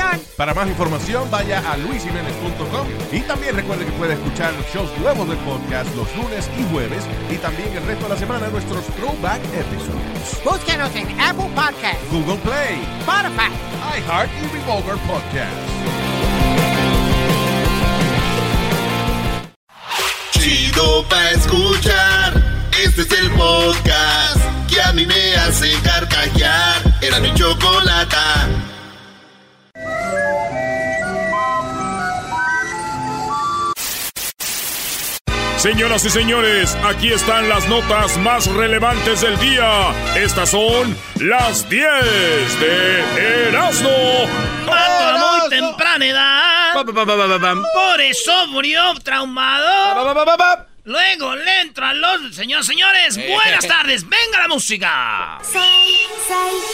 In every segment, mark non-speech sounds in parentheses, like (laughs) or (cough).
Señor. Para más información, vaya a luisimenez.com y también recuerde que puede escuchar shows nuevos del podcast los lunes y jueves y también el resto de la semana nuestros throwback episodes. Búsquenos en Apple Podcasts, Google Play, Spotify. iHeart y Revolver Podcast. Chido pa' escuchar. Este es el podcast que a mí me hace carcajear. Era mi chocolata. Señoras y señores, aquí están las notas más relevantes del día. Estas son las 10 de Erasmo. Mato a muy temprana edad. Por eso murió traumado. Luego le entro a los... Señores, señores, buenas (laughs) tardes. Venga la música. Say, say,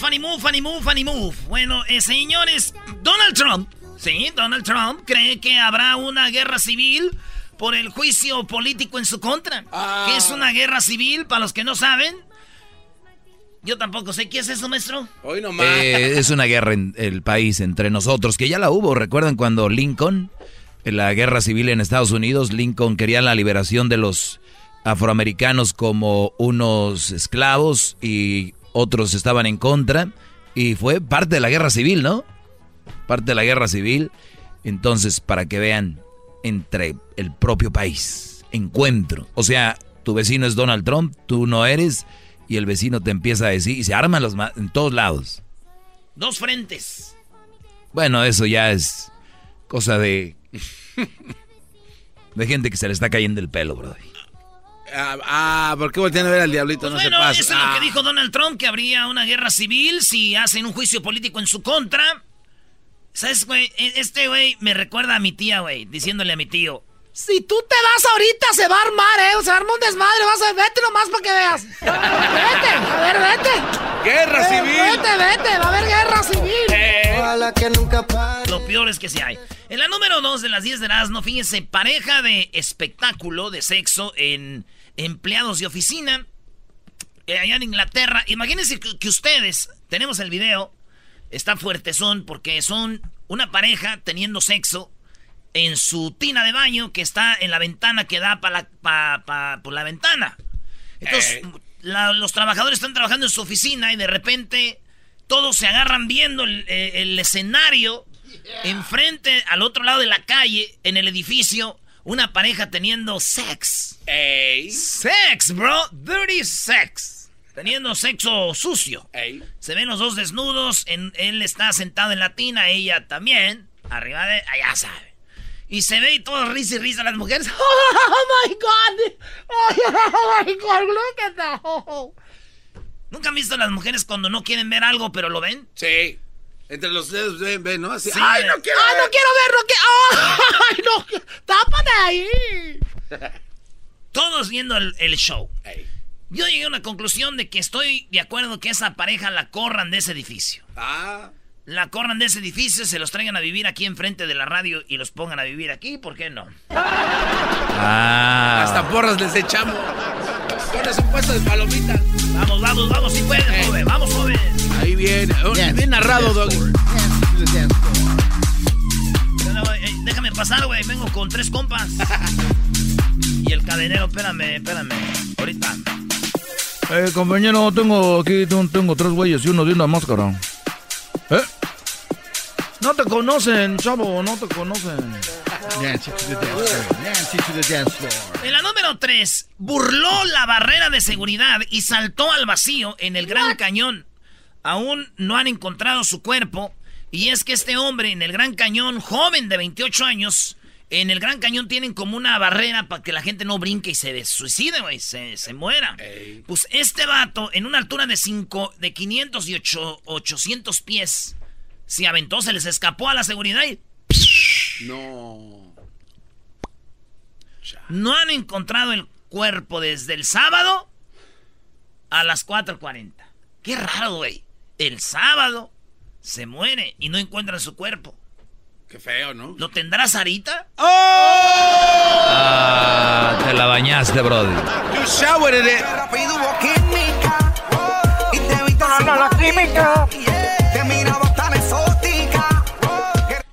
funny move, funny move, funny move. Bueno, eh, señores, Donald Trump, sí, Donald Trump cree que habrá una guerra civil por el juicio político en su contra. ¿Qué es una guerra civil? Para los que no saben. Yo tampoco sé qué es eso, maestro. Hoy nomás. Eh, es una guerra en el país entre nosotros, que ya la hubo. ¿Recuerdan cuando Lincoln, en la guerra civil en Estados Unidos, Lincoln quería la liberación de los afroamericanos como unos esclavos y otros estaban en contra? Y fue parte de la guerra civil, ¿no? Parte de la guerra civil. Entonces, para que vean, entre el propio país, encuentro. O sea, tu vecino es Donald Trump, tú no eres, y el vecino te empieza a decir, y se arman los en todos lados. Dos frentes. Bueno, eso ya es cosa de. (laughs) de gente que se le está cayendo el pelo, bro. Ah, ah, ¿por qué voltean a ver al diablito? Pues no bueno, se pasa. eso es lo Ah. que dijo Donald Trump, que habría una guerra civil si hacen un juicio político en su contra. ¿Sabes, güey? E- Este güey me recuerda a mi tía, güey, diciéndole a mi tío. Si tú te vas ahorita se va a armar, ¿eh? Se arma un desmadre, vas a vete nomás para que veas. (laughs) Vete, a ver, vete. ¡Guerra Eh, civil! Vete, vete, va a haber guerra civil. Eh. Ojalá que nunca pare. Lo peor es que sí hay. En la número 2 de las 10 de Erasmo, fíjense, pareja de espectáculo de sexo en empleados de oficina eh, allá en Inglaterra. Imagínense que, que ustedes, tenemos el video, está fuertezón porque son una pareja teniendo sexo en su tina de baño que está en la ventana que da para la, pa- pa- por la ventana. Entonces, la- los trabajadores están trabajando en su oficina y de repente todos se agarran viendo el, eh, el escenario enfrente, al otro lado de la calle, en el edificio, una pareja teniendo sex. Ey. Sex, bro. Dirty sex. Teniendo sexo sucio. Ey. Se ven los dos desnudos. En, él está sentado en la tina, ella también. Arriba de. Allá sabe. Y se ve y todo risa y risa las mujeres. (laughs) Oh my god. (laughs) Oh my god. Look at that. ¿Nunca han visto las mujeres cuando no quieren ver algo pero lo ven? Sí. Entre los dedos ven, ven, ¿no? Así. Sí. ¡Ay, no quiero ¡Ay, ver! no quiero verlo! (laughs) ¡Ay, no! ¡Tápate ahí! (laughs) Todos viendo el, el show. Ey. Yo llegué a una conclusión de que estoy de acuerdo que esa pareja la corran de ese edificio. Ah. La corran de ese edificio, se los traigan a vivir aquí enfrente de la radio y los pongan a vivir aquí, ¿por qué no? Ah. Hasta porras les echamos. Pones un puesto de palomitas. Vamos, vamos, vamos, si puedes, joven, vamos, joven. Oh, Bien narrado, Doggy. Eh, déjame pasar, güey, vengo con tres compas. (laughs) y el cadenero, espérame, espérame, ahorita. Eh, compañero, tengo aquí, tengo, tengo tres güeyes y uno de una máscara. ¿Eh? No te conocen, chavo, no te conocen. Nancy to the dance floor. Nancy to the dance floor. En la número 3, burló la barrera de seguridad y saltó al vacío en el Gran Cañón. Aún no han encontrado su cuerpo. Y es que este hombre en el Gran Cañón, joven de 28 años, En el Gran Cañón tienen como una barrera para que la gente no brinque y se suicide, güey, se, se muera. Pues este vato, en una altura de, cinco, de 500 y ocho- 800 pies, se aventó, se les escapó a la seguridad y No. no han encontrado el cuerpo desde el sábado a las 4.40. Qué raro, güey. El sábado se muere y no encuentran su cuerpo. Qué feo, ¿no? ¿Lo tendrá Sarita? Ah, te la bañaste, Brody. You showered it.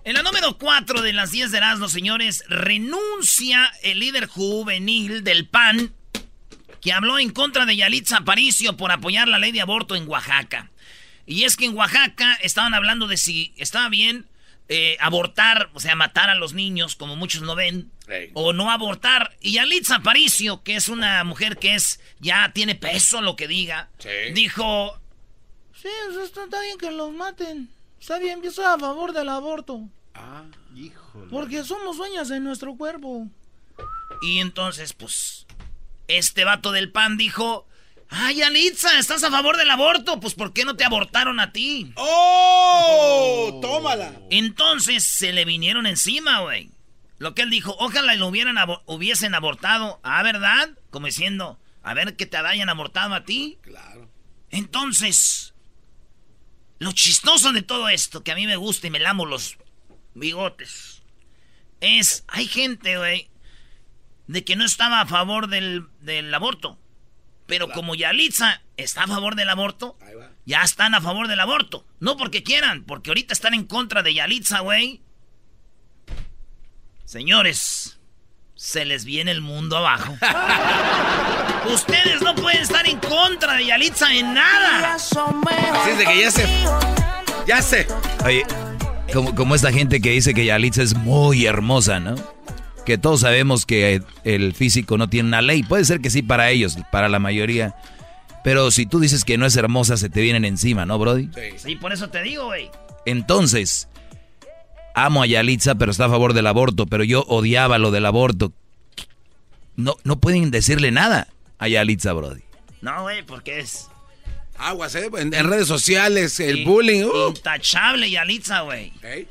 En la número 4 de las 10 de Erasmo, señores, renuncia el líder juvenil del PAN que habló en contra de Yalitza Aparicio por apoyar la ley de aborto en Oaxaca. Y es que en Oaxaca estaban hablando de si estaba bien eh, abortar, o sea, matar a los niños, como muchos no ven, o no abortar. Y Yalitza Aparicio, que es una mujer que es ya tiene peso lo que diga, Sí. dijo, sí, eso está, está bien que los maten. Está bien, yo soy a favor del aborto. Ah, híjole. Porque somos dueñas de nuestro cuerpo. Y entonces, pues, este vato del pan dijo, ay, Alitza, ¿estás a favor del aborto? Pues, ¿por qué no te abortaron a ti? ¡Oh! ¡Tómala! Entonces se le vinieron encima, güey. Lo que él dijo, ojalá lo hubieran hubiesen abortado. Ah, ¿verdad? Como diciendo, a ver que te hayan abortado a ti. Claro. Entonces, lo chistoso de todo esto, que a mí me gusta y me lamo los bigotes, es, hay gente, güey, de que no estaba a favor del, del aborto. Pero como Yalitza está a favor del aborto, ya están a favor del aborto. No porque quieran, porque ahorita están en contra de Yalitza, güey. Señores, se les viene el mundo abajo. (laughs) Ustedes no pueden estar en contra de Yalitza en nada. Así es de que ya sé. Ya sé. Oye, como, como esta gente que dice que Yalitza es muy hermosa, ¿no? Que todos sabemos que el físico no tiene una ley. Puede ser que sí para ellos, para la mayoría. Pero si tú dices que no es hermosa, se te vienen encima, ¿no, Brody? Sí. Sí, por eso te digo, güey. Entonces, amo a Yalitza, pero está a favor del aborto, pero yo odiaba lo del aborto. No, no pueden decirle nada a Yalitza, Brody. No, güey, porque es Aguas, ¿eh? En, en redes sociales, el in- bullying. uh. intachable Yalitza, güey. Ey.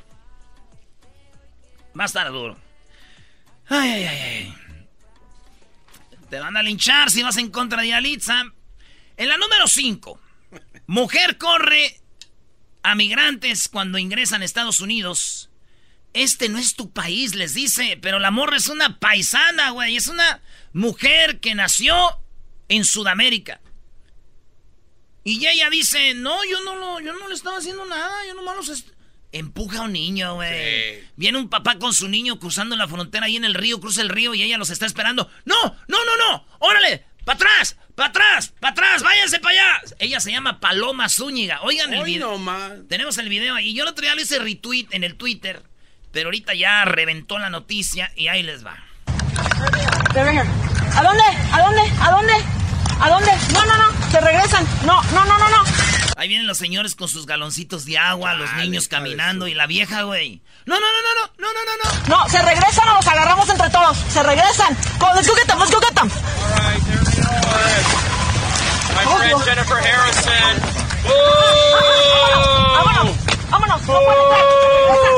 Va a estar duro. Ay, ay, ay, ay. Te van a linchar si vas en contra de Yalitza. En la número 5, mujer corre a migrantes cuando ingresan a Estados Unidos. Este no es tu país, les dice, pero la morra es una paisana, güey. Es una mujer que nació en Sudamérica. Y ella dice, no, yo no, lo, yo no le estaba haciendo nada, yo nomás los... est-". Empuja a un niño, güey. Sí. Viene un papá con su niño cruzando la frontera ahí en el río, cruza el río y ella los está esperando. No, no, no, no, órale, para atrás, para atrás, para atrás, váyanse para allá. Ella se llama Paloma Zúñiga. Oigan el video. no. Tenemos el video ahí. Yo el otro día le hice retweet en el Twitter, pero ahorita ya reventó la noticia y ahí les va. ¿A dónde? ¿A dónde? ¿A dónde? ¿A dónde? No, no, no. Se regresan. No, no, no, no, no. Ahí vienen los señores con sus galoncitos de agua, los niños caminando y la vieja, güey. No, no, no, no, no, no, no, no, no. No, se regresan o los agarramos entre todos. Se regresan. Go, let's go get them. Let's go get them. Oh, Jennifer Harrison. Vámonos. Vámonos. No pueden entrar.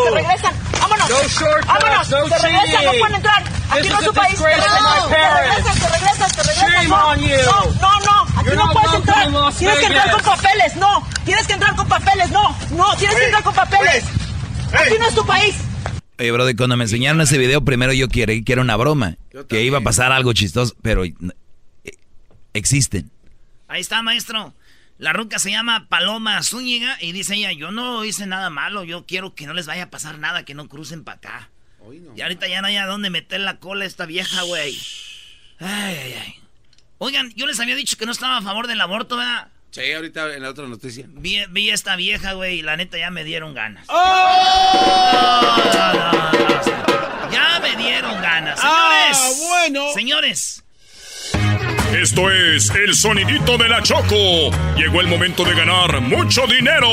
Se regresan. Se regresan. Vámonos. No shortcuts, Vámonos. no se regresan. No pueden entrar. Aquí This no es su país. Se my regresan. Se regresan. Se regresan. Se regresan. Shame No, on you. no, no, no. Aquí no puedes entrar. Tienes que entrar con papeles. No. Tienes que entrar con papeles. No. No. Tienes que entrar con papeles. Aquí no es tu país. Oye, Brody, cuando me enseñaron ese video, primero yo creí que era una broma. Que iba a pasar algo chistoso, pero eh, existen. Ahí está, maestro. La ruca se llama Paloma Zúñiga y dice ella, yo no hice nada malo, yo quiero que no les vaya a pasar nada, que no crucen para acá. Hoy no Y ahorita ya no hay a dónde meter la cola a esta vieja, güey. Ay, ay, ay. Oigan, yo les había dicho que no estaba a favor del aborto, ¿verdad? Sí, ahorita en la otra noticia. Vi, vi a esta vieja, güey, y la neta ya me dieron ganas. ¡Oh! No, no, no, ya me dieron ganas. Señores. Ah, bueno. Señores. Esto es el sonidito de la Choco. Llegó el momento de ganar mucho dinero.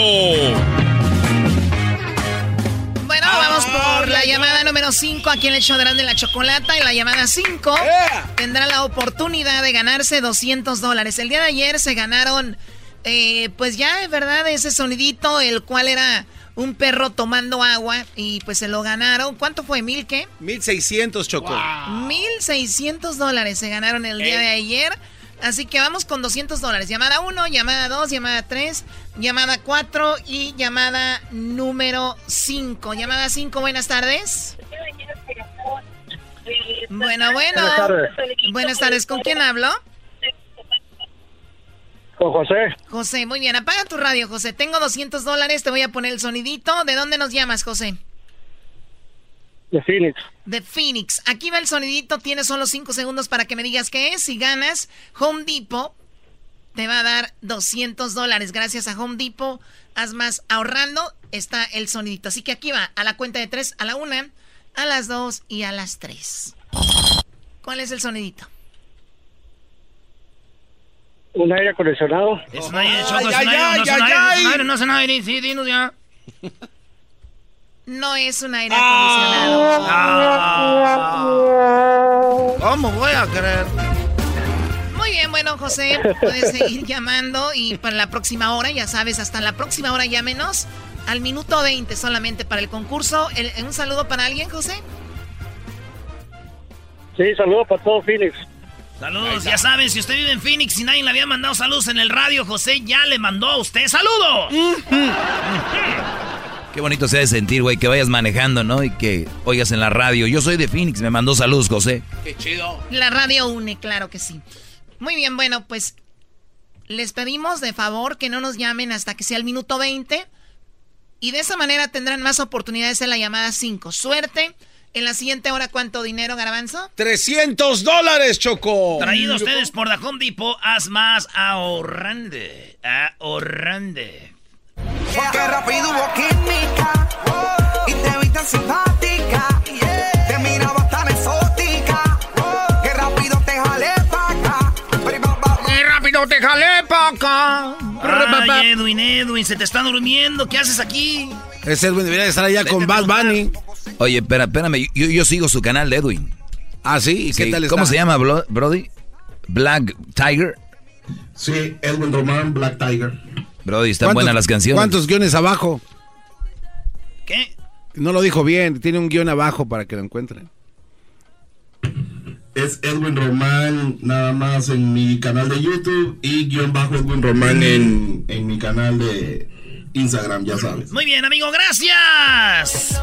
Bueno, vamos por la llamada número 5 aquí en el show de la Chocolata. Y la llamada 5 tendrá la oportunidad de ganarse 200 dólares. El día de ayer se ganaron, eh, pues ya es verdad, ese sonidito, el cual era un perro tomando agua y pues se lo ganaron. ¿Cuánto fue? ¿Mil qué? 1600 chocó. Mil seiscientos dólares se ganaron el día de ayer. Así que vamos con 200 dólares. Llamada 1, llamada 2, llamada 3, llamada 4 y llamada número 5. Llamada 5, buenas tardes. Bueno, bueno. Buenas tardes. Buenas tardes. ¿Con quién hablo? Con José, José, muy bien. Apaga tu radio, José. Tengo 200 dólares, te voy a poner el sonidito. ¿De dónde nos llamas, José? De Phoenix. de Phoenix. Aquí va el sonidito, tienes solo 5 segundos para que me digas qué es. Si ganas, Home Depot te va a dar 200 dólares. Gracias a Home Depot, haz más ahorrando, está el sonidito. Así que aquí va, a la cuenta de 3, a la 1, a las 2 y a las 3. ¿Cuál es el sonidito? Un aire acondicionado. Es un aire, no es un aire, sí, dinos ya. No es un aire acondicionado. ¿Cómo voy a creer? Muy bien, bueno, José, puedes seguir llamando y para la próxima hora, ya sabes, hasta la próxima hora llámenos al minuto 20 solamente para el concurso. El- un saludo para alguien, José. Sí, saludos para todo Phoenix. Saludos, ya saben, si usted vive en Phoenix y nadie le había mandado saludos en el radio, José ya le mandó a usted saludos. (laughs) Qué bonito se ha de sentir, güey, que vayas manejando, ¿no? Y que oigas en la radio. Yo soy de Phoenix, me mandó saludos, José. Qué chido. La radio une, claro que sí. Muy bien, bueno, pues les pedimos de favor que no nos llamen hasta que sea el minuto 20 y de esa manera tendrán más oportunidades en la llamada 5. Suerte. En la siguiente hora, ¿cuánto dinero, Garbanzo? 300 dólares, Choco. Traído a ustedes por The Home Depot, haz más ahorrande, ahorrande. Porque rápido hubo química y te vi tan simpática. Te miraba tan exótica. Que rápido te jalé pa' acá. ¡Qué rápido te jalé pa' acá! Ay, Edwin, Edwin, se te está durmiendo. ¿Qué haces aquí? Ese Edwin debería estar allá con Bad Bunny. Oye, espera, espérame, yo, yo sigo su canal de Edwin. ¿Ah, sí? ¿Y qué Sí, tal está? ¿Cómo se llama, Brody? Black Tiger. Sí, Edwin Román, Black Tiger. Brody, están ¿Cuántos- buenas las canciones. ¿Cuántos guiones abajo? ¿Qué? No lo dijo bien, tiene un guion abajo para que lo encuentren. Es Edwin Román nada más en mi canal de YouTube y guion bajo Edwin Román en, en mi canal de Instagram, ya sabes. Muy bien, amigo, gracias.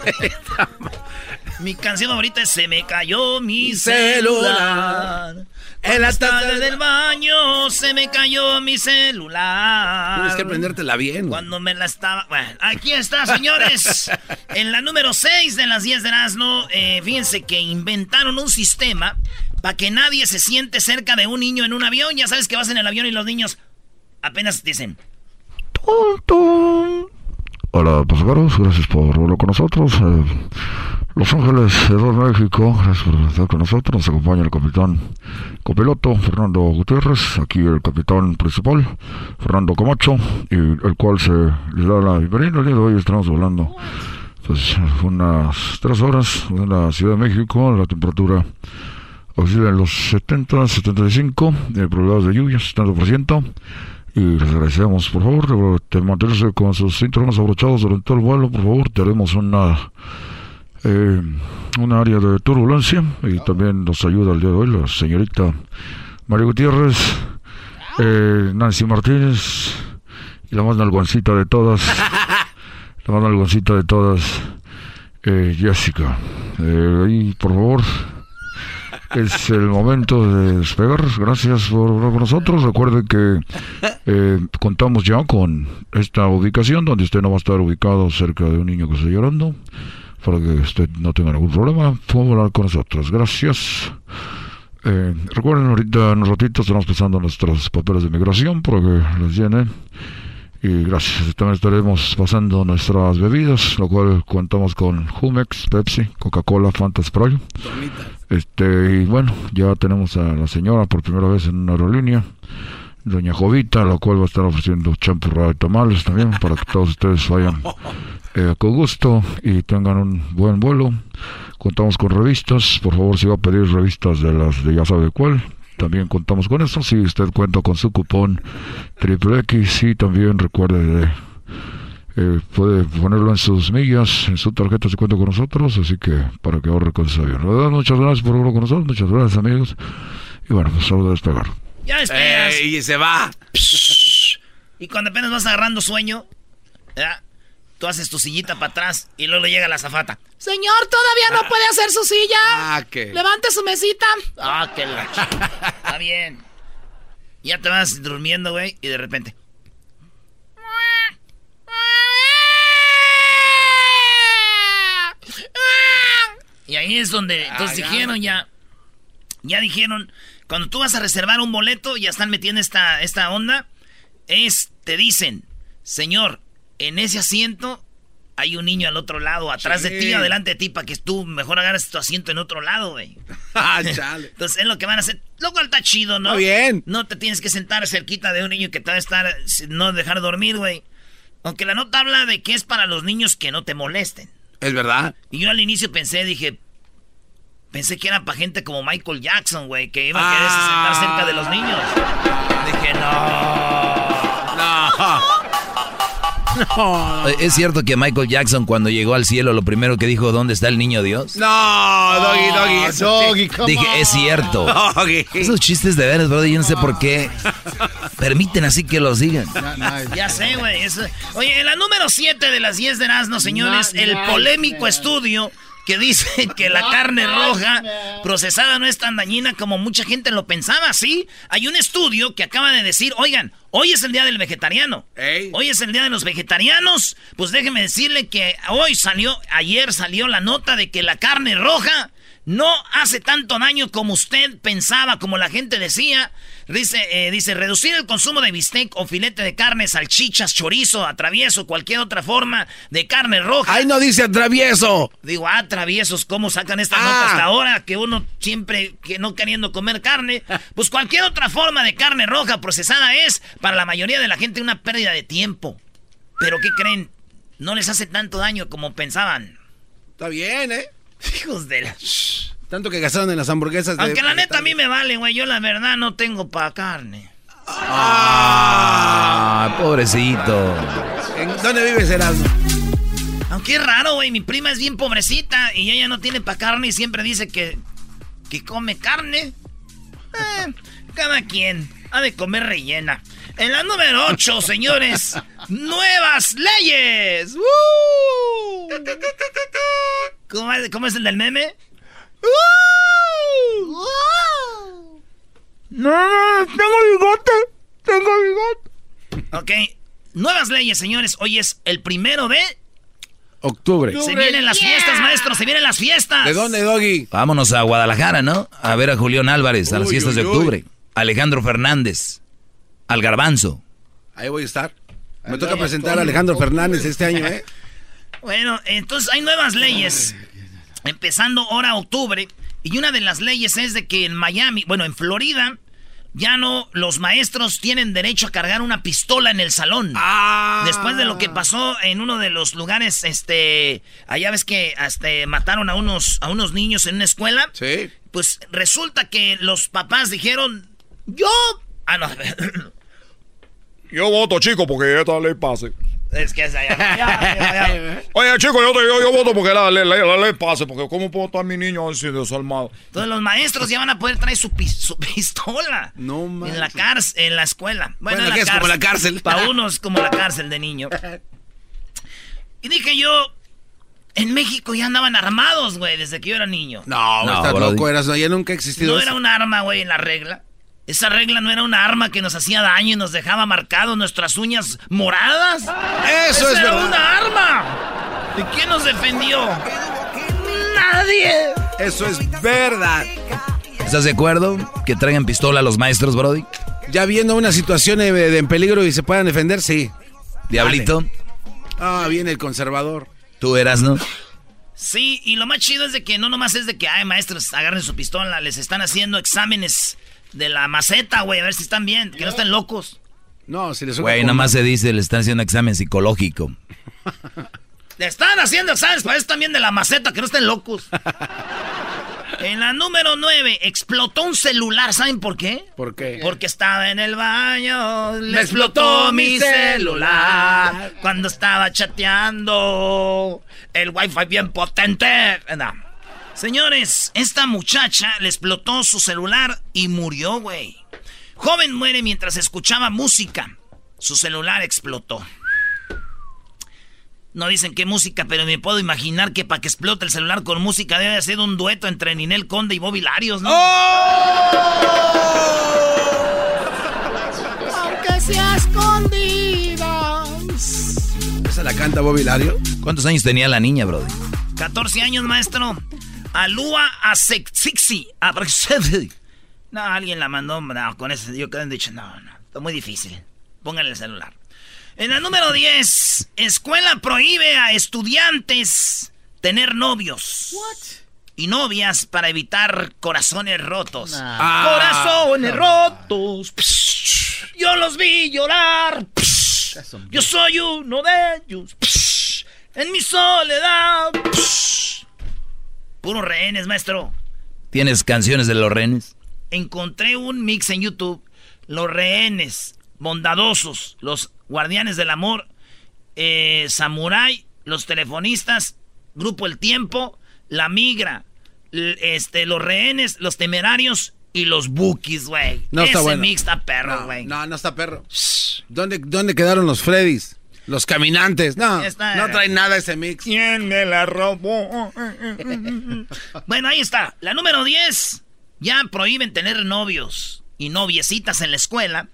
(laughs) mi canción favorita es Se me cayó mi celular. En las tardes del baño se me cayó mi celular. Tienes que aprendértela bien. Cuando me la estaba... Bueno, aquí está, señores. (laughs) en la número 6 de las 10 de Erasmo, eh, fíjense que inventaron un sistema para que nadie se siente cerca de un niño en un avión. Ya sabes que vas en el avión y los niños apenas dicen... Hola pasajeros, gracias por volver con nosotros. Eh, Los Ángeles, Edor México, gracias por estar con nosotros. Nos acompaña el capitán copiloto Fernando Gutiérrez, aquí el capitán principal Fernando Camacho, y el cual se le da la bienvenida. El día de hoy estamos volando pues unas tres horas en la Ciudad de México, la temperatura oscila en los 70, 75, de probabilidades de lluvia, 70%. Y les agradecemos, por favor, de, de mantenerse con sus cinturones abrochados durante todo el vuelo. Por favor, tenemos una, eh, un área de turbulencia y también nos ayuda el día de hoy la señorita María Gutiérrez, eh, Nancy Martínez y la más nalgoncita de todas, (laughs) la más nalgoncita de todas, eh, Jessica. Eh, ahí, por favor, es el momento de despegar. Gracias por hablar con nosotros. Recuerde que eh, contamos ya con esta ubicación donde usted no va a estar ubicado cerca de un niño que está llorando. Para que usted no tenga ningún problema, puede hablar con nosotros. Gracias. Eh, recuerden, ahorita en un ratito estamos pasando nuestros papeles de migración para que los llenen. Y gracias. También estaremos pasando nuestras bebidas, lo cual contamos con Jumex, Pepsi, Coca-Cola, Fanta Sprite. Este, y bueno, ya tenemos a la señora por primera vez en una aerolínea. Doña Jovita, la cual va a estar ofreciendo champurrado y tamales también para que todos ustedes vayan (laughs) eh, con gusto y tengan un buen vuelo. Contamos con revistas, por favor si va a pedir revistas de las de ya sabe cuál, también contamos con eso. Si usted cuenta con su cupón triple X y también recuerde de eh, puede ponerlo en sus millas, en su tarjeta si cuenta con nosotros, así que para que ahorre con ese avión. Verdad, muchas gracias por verlo con nosotros, muchas gracias amigos. Y bueno, pues solo de despegar. Ya despegas. Ey, se va. Y cuando apenas vas agarrando sueño, ¿verdad? tú haces tu sillita para atrás y luego le llega la zafata. Señor, todavía no puede hacer su silla. Ah, ¿qué? Levante su mesita. Ah, que la (laughs) Está bien. Ya te vas durmiendo, güey, y de repente. Y ahí es donde. Entonces Ah, dijeron ya. Ya dijeron. Cuando tú vas a reservar un boleto, ya están metiendo esta, esta onda. Es, te dicen, señor, en ese asiento hay un niño al otro lado, atrás de ti, adelante de ti, para que tú mejor agarres tu asiento en otro lado, güey. (laughs) Ah, chale. Entonces es lo que van a hacer. Lo cual está chido, ¿no? Está bien. No te tienes que sentar cerquita de un niño que te va a estar, no dejar dormir, güey. Aunque la nota habla de que es para los niños que no te molesten. Es verdad. Y yo al inicio pensé, dije, pensé que era para gente como Michael Jackson, güey, que iba a querer sentar cerca de los niños. Dije, no. No. Eh, ¿Es cierto que Michael Jackson cuando llegó al cielo lo primero que dijo, ¿dónde está el niño Dios? No, Doggy, Doggy. eso. Doggy, come Dije, es cierto. Doggy. Esos chistes de veras, brother, yo no sé por qué permiten así que los digan. Ya sé, güey. eso- Oye, en la número 7 de las 10 de Erasmo, señores, el polémico estudio que dice que la carne roja procesada no es tan dañina como mucha gente lo pensaba, ¿sí? Hay un estudio que acaba de decir, oigan, hoy es el día del vegetariano. Ey. Hoy es el día de los vegetarianos. Pues déjeme decirle que hoy salió, ayer salió la nota de que la carne roja no hace tanto daño como usted pensaba, como la gente decía. Dice, eh, dice, reducir el consumo de bistec o filete de carne, salchichas, chorizo, atravieso, cualquier otra forma de carne roja. Ay, no dice atravieso. Digo, ah, traviesos, ¿cómo sacan esta Ah. nota hasta ahora? Que uno siempre que no queriendo comer carne. Pues cualquier otra forma de carne roja procesada es, para la mayoría de la gente, una pérdida de tiempo. Pero ¿qué creen? No les hace tanto daño como pensaban. Está bien, ¿eh? (laughs) Hijos de la... Tanto que gastaron en las hamburguesas de... Aunque la neta a mí me vale, güey. Yo la verdad no tengo pa' carne. Ah, pobrecito. ¿En dónde vives, Erasmo? Aunque es raro, güey. Mi prima es bien pobrecita y ella no tiene pa' carne y siempre dice que, que come carne. Eh, cada quien ha de comer rellena. En la número 8, (laughs) señores, nuevas leyes. ¡Woo! ¿Cómo es, cómo es el del meme? No, no, tengo bigote. Tengo bigote. Ok, nuevas leyes, señores. Hoy es el primero de... Octubre. Se vienen las fiestas, maestro, se vienen las fiestas. ¿De dónde, Doggy? Vámonos a Guadalajara, ¿no? A ver a Julián Álvarez a las Uy, fiestas de uy, octubre. Alejandro Fernández. Al Garbanzo. Ahí voy a estar. Me toca presentar a Alejandro Fernández este año, ¿eh? (laughs) Bueno, entonces hay nuevas leyes. Empezando ahora octubre. Y una de las leyes es de que en Miami, bueno, en Florida, ya no, los maestros tienen derecho a cargar una pistola en el salón. Ah. Después de lo que pasó en uno de los lugares, este, allá ves que este, mataron a unos, a unos niños en una escuela. Sí. Pues resulta que los papás dijeron, yo... Ah, no, (laughs) Yo voto, chico, porque esta ley pase. es que es allá. ya, ya, ya. (laughs) Oye, chico, yo, te- yo, yo voto porque la ley, la, la ley pase, porque ¿cómo puedo estar mi niño así desarmado? Entonces los maestros ya van a poder traer su, pis- su pistola. No En la cárcel, en la escuela. Bueno, en que es como la cárcel. Para (laughs) unos como la cárcel de niño. Y dije yo, en México ya andaban armados, güey, desde que yo era niño. No, No, estás loco, Erasmo. Ya nunca ha existido No eso. era un arma, güey, en la regla. Esa regla no era una arma que nos hacía daño y nos dejaba marcados nuestras uñas moradas. Eso Esa es era verdad. una arma. ¿De quién nos defendió? Nadie. Eso es verdad. ¿Estás de acuerdo que traigan pistola a los maestros, Brody? Ya viendo una situación eh, de, en peligro y se puedan defender, sí. Diablito, Ah, viene el conservador. tú eras, ¿no? Sí, y lo más chido es de que no nomás es de que, ay, maestros, agarren su pistola, les están haciendo exámenes de la maceta, güey, a ver si están bien, que no estén locos. No, si les Güey, nada más se dice, le están haciendo examen psicológico. (laughs) Le están haciendo exámenes para eso también de la maceta, que no estén locos. (laughs) En la número 9, explotó un celular. ¿Saben por qué? ¿Por qué? Porque estaba en el baño. Le explotó mi celular. Cuando estaba chateando. El wifi bien potente. No. Señores, esta muchacha le explotó su celular y murió, güey. Joven muere mientras escuchaba música. Su celular explotó. No dicen qué música, pero me puedo imaginar que para que explote el celular con música debe ser un dueto entre Ninel Conde y Bobby Larios, ¿no? Aunque sea escondidas. ¿Esa la canta Bobby Lario? ¿Cuántos años tenía la niña, brother? 14 años, maestro. Alúa Asexixi. (laughs) No, alguien la mandó no, con ese. Yo que han dicho, no, no, está muy difícil. Pónganle el celular. En la número 10, escuela prohíbe a estudiantes tener novios. Y novias para evitar corazones rotos. Ah. corazones rotos. Psh, yo los vi llorar. Psh, yo soy uno de ellos. Psh, en mi soledad. Puros rehenes, maestro. ¿Tienes canciones de los rehenes? Encontré un mix en YouTube. Los rehenes, bondadosos, los guardianes del amor, eh, samurai, los telefonistas, grupo El Tiempo, la migra, este, los rehenes, los temerarios y los bookies, güey. No Ese está bueno. mix está perro, No, güey. no, no está perro. ¿Dónde, ¿Dónde quedaron los Freddys? Los caminantes. No, Está- no trae nada ese mix. ¿Quién me la robó? (laughs) bueno, ahí está. La número 10. Ya prohíben tener novios y noviecitas en la escuela.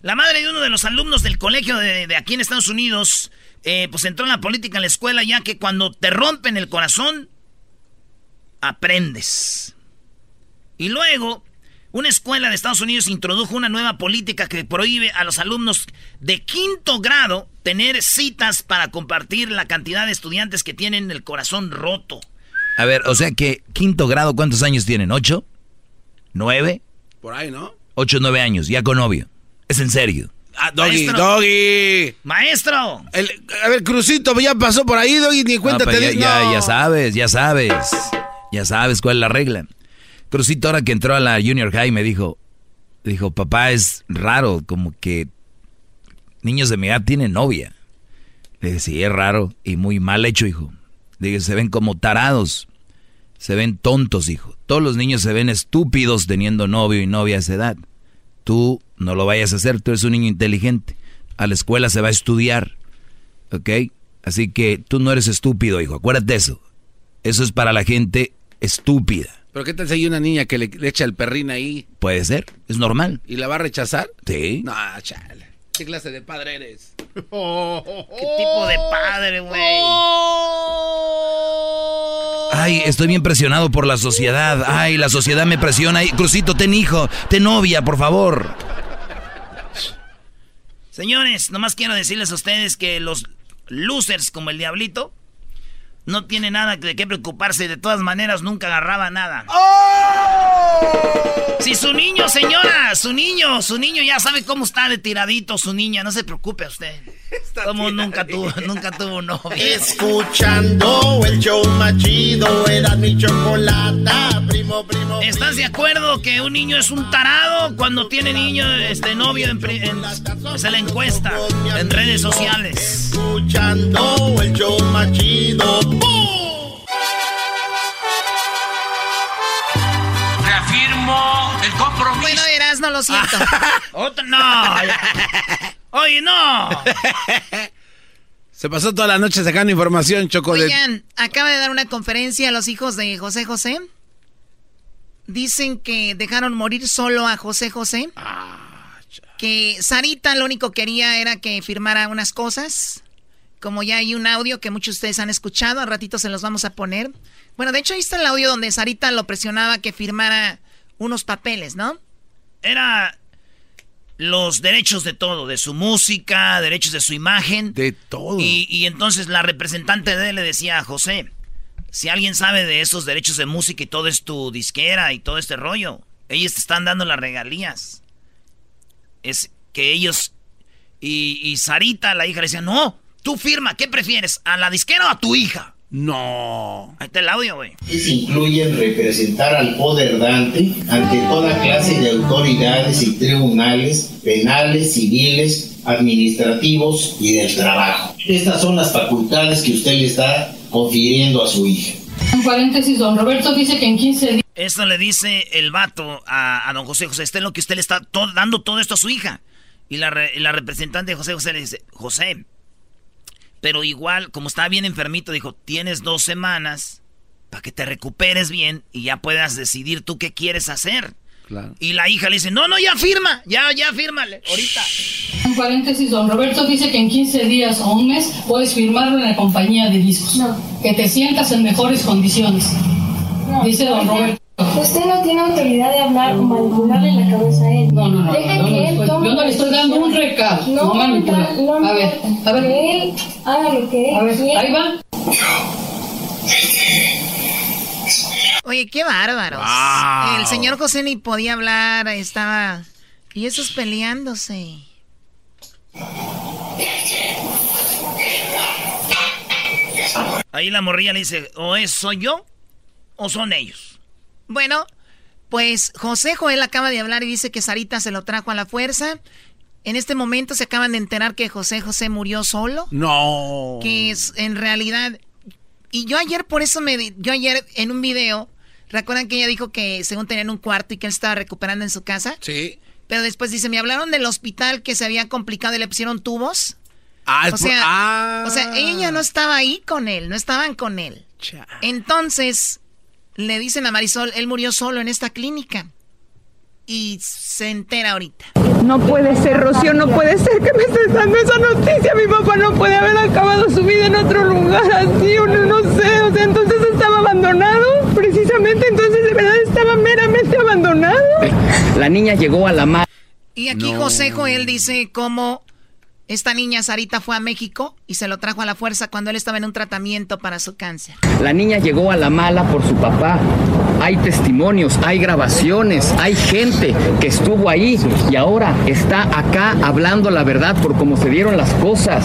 La madre de uno de los alumnos del colegio de, de aquí en Estados Unidos, eh, pues entró en la política en la escuela, ya que cuando te rompen el corazón, aprendes. Y luego, una escuela de Estados Unidos introdujo una nueva política que prohíbe a los alumnos de quinto grado tener citas para compartir la cantidad de estudiantes que tienen el corazón roto. A ver, o sea que quinto grado, ¿cuántos años tienen? ¿Ocho? ¿Nueve? Por ahí, ¿no? Ocho, nueve años, ya con novio. Es en serio. Ah, Doggy, Maestro. Doggy. ¡Maestro! El- a ver, Crucito, ya pasó por ahí, Doggy, ni cuenta No, te pero di- ya, ya, ya sabes, ya sabes. Ya sabes cuál es la regla. Crucito ahora que entró a la Junior High me dijo, dijo, papá, es raro, como que niños de mi edad tienen novia. Le dije, sí, es raro y muy mal hecho, hijo. Le dije, se ven como tarados, se ven tontos, hijo. Todos los niños se ven estúpidos teniendo novio y novia a esa edad. Tú no lo vayas a hacer, tú eres un niño inteligente. A la escuela se va a estudiar, ¿ok? Así que tú no eres estúpido, hijo, acuérdate eso. Eso es para la gente estúpida. ¿Pero qué tal si hay una niña que le, le echa el perrín ahí Puede ser, es normal. y la va a rechazar? Sí. No, chale. ¿Qué clase de padre eres? ¿Qué tipo de padre, güey? Ay, estoy bien presionado por la sociedad. Ay, la sociedad me presiona. Ay, Crucito, ten hijo, ten novia, por favor. Señores, nomás quiero decirles a ustedes que los losers como el diablito no tienen nada de qué preocuparse. y De todas maneras, nunca agarraba nada. Si su niño, señora, su niño, su niño ya sabe cómo está de tiradito su niña, no se preocupe usted. Como nunca tuvo, nunca tuvo novio. Escuchando el show machido, era mi chocolata, primo, primo. ¿Estás de acuerdo que un niño es un tarado cuando tiene niño, este novio en, pri- en- es la encuesta en redes sociales? Escuchando el show machido. No lo siento. (laughs) Otra, no. Oye, no. Se pasó toda la noche sacando información, Choco. de- Oigan, acaba de dar una conferencia a los hijos de José José. Dicen que dejaron morir solo a José José. que Sarita lo único que quería era que firmara unas cosas. Como ya hay un audio que muchos de ustedes han escuchado, al ratito se los vamos a poner. Bueno, de hecho ahí está el audio donde Sarita lo presionaba que firmara unos papeles, ¿no? Era los derechos de todo, de su música, derechos de su imagen. De todo. Y, y entonces la representante de él le decía a José, si alguien sabe de esos derechos de música y todo es tu disquera y todo este rollo, ellos te están dando las regalías. Es que ellos y, y Sarita, la hija, le decía, no, tú firma, ¿qué prefieres? ¿A la disquera o a tu hija? No. Ahí está el audio, güey. incluyen representar al poder dante ante toda clase de autoridades y tribunales penales, civiles, administrativos y del trabajo. Estas son las facultades que usted le está confiriendo a su hija. En paréntesis, don Roberto dice que en 15 días... Esto le dice el vato a, a don José José, este es lo que usted le está to- dando todo esto a su hija. Y la, re- y la representante de José José le dice, José, pero igual, como está bien enfermito, dijo, tienes dos semanas para que te recuperes bien y ya puedas decidir tú qué quieres hacer. Claro. Y la hija le dice, no, no, ya firma, ya, ya fírmale, ahorita. En paréntesis, don Roberto dice que en 15 días o un mes puedes firmarlo en la compañía de discos. Que te sientas en mejores condiciones. Dice don Roberto. Usted no tiene autoridad de hablar o manipularle la cabeza a él. No, no, no. Deja yo, no que le él estoy, tome yo no le estoy dando un recado. No, No, manipular. no, no a ver, a ver. Que él haga lo que él A ver, quiera. ahí va. Oye, qué bárbaros. Wow. El señor José ni podía hablar, estaba... Y esos peleándose. Ahí la morrilla le dice, o es soy yo o son ellos. Bueno, pues José Joel acaba de hablar y dice que Sarita se lo trajo a la fuerza. En este momento se acaban de enterar que José José murió solo. No. Que es en realidad. Y yo ayer por eso me. Yo ayer en un video. ¿Recuerdan que ella dijo que según tenían un cuarto y que él estaba recuperando en su casa? Sí. Pero después dice, me hablaron del hospital que se había complicado y le pusieron tubos. Ah, O sea, ah. o sea, ella no estaba ahí con él, no estaban con él. Entonces, le dicen a Marisol, él murió solo en esta clínica. Y se entera ahorita. No puede ser, Rocío, no puede ser que me estés dando esa noticia. Mi papá no puede haber acabado su vida en otro lugar así, o no, no sé. O sea, entonces estaba abandonado. Precisamente entonces de verdad estaba meramente abandonado. La niña llegó a la mar. Y aquí José Joel dice cómo esta niña Sarita fue a México y se lo trajo a la fuerza cuando él estaba en un tratamiento para su cáncer. La niña llegó a la mala por su papá. Hay testimonios, hay grabaciones, hay gente que estuvo ahí y ahora está acá hablando la verdad por cómo se dieron las cosas.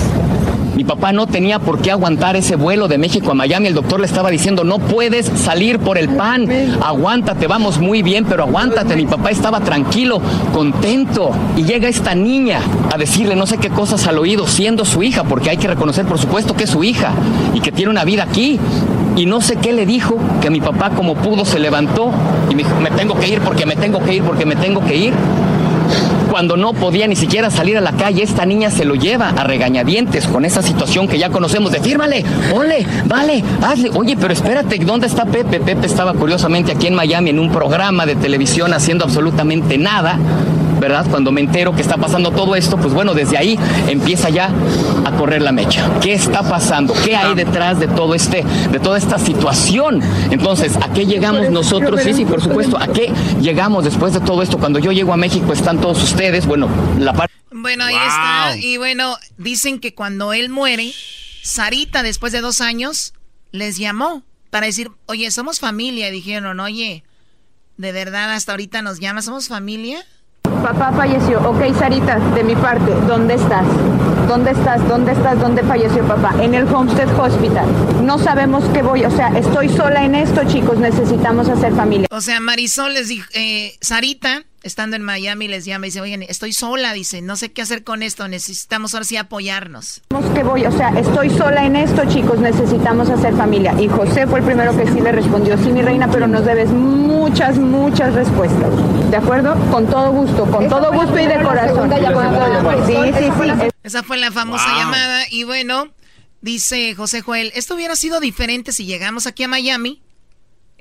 Mi papá no tenía por qué aguantar ese vuelo de México a Miami. El doctor le estaba diciendo, no puedes salir por el pan. Aguántate, vamos muy bien, pero aguántate. Mi papá estaba tranquilo, contento. Y llega esta niña a decirle no sé qué cosas al oído, siendo su hija, porque hay que reconocer, por supuesto, que es su hija y que tiene una vida aquí. Y no sé qué le dijo, que mi papá como pudo se levantó y me dijo, me tengo que ir porque me tengo que ir porque me tengo que ir. Cuando no podía ni siquiera salir a la calle, esta niña se lo lleva a regañadientes con esa situación que ya conocemos de fírmale, ole, vale, hazle. Oye, pero espérate, ¿dónde está Pepe? Pepe estaba curiosamente aquí en Miami en un programa de televisión haciendo absolutamente nada. ¿Verdad? Cuando me entero que está pasando todo esto, pues bueno, desde ahí empieza ya a correr la mecha. ¿Qué está pasando? ¿Qué hay detrás de todo este, de toda esta situación? Entonces, ¿a qué llegamos nosotros? Sí, sí, por supuesto. ¿A qué llegamos después de todo esto? Cuando yo llego a México están todos ustedes. Bueno, la parte Bueno, ahí está. Y bueno, dicen que cuando él muere, Sarita, después de dos años, les llamó para decir, oye, somos familia. Y dijeron, oye, ¿de verdad hasta ahorita nos llama? ¿Somos familia? Papá falleció. Ok, Sarita, de mi parte, ¿dónde estás? ¿Dónde estás? ¿Dónde estás? ¿Dónde falleció papá? En el Homestead Hospital. No sabemos qué voy, o sea, estoy sola en esto, chicos, necesitamos hacer familia. O sea, Marisol les dijo, eh, Sarita, estando en Miami, les llama y dice, oigan, estoy sola, dice, no sé qué hacer con esto, necesitamos ahora sí apoyarnos. Qué voy, o sea, estoy sola en esto, chicos, necesitamos hacer familia. Y José fue el primero que sí le respondió, sí, mi reina, pero nos debes muchas, muchas respuestas. ¿De acuerdo? Con todo gusto, con todo gusto y de corazón. Sí, sí, sí. Esa fue la famosa Wow. llamada. Y bueno, dice José Joel, esto hubiera sido diferente si llegamos aquí a Miami.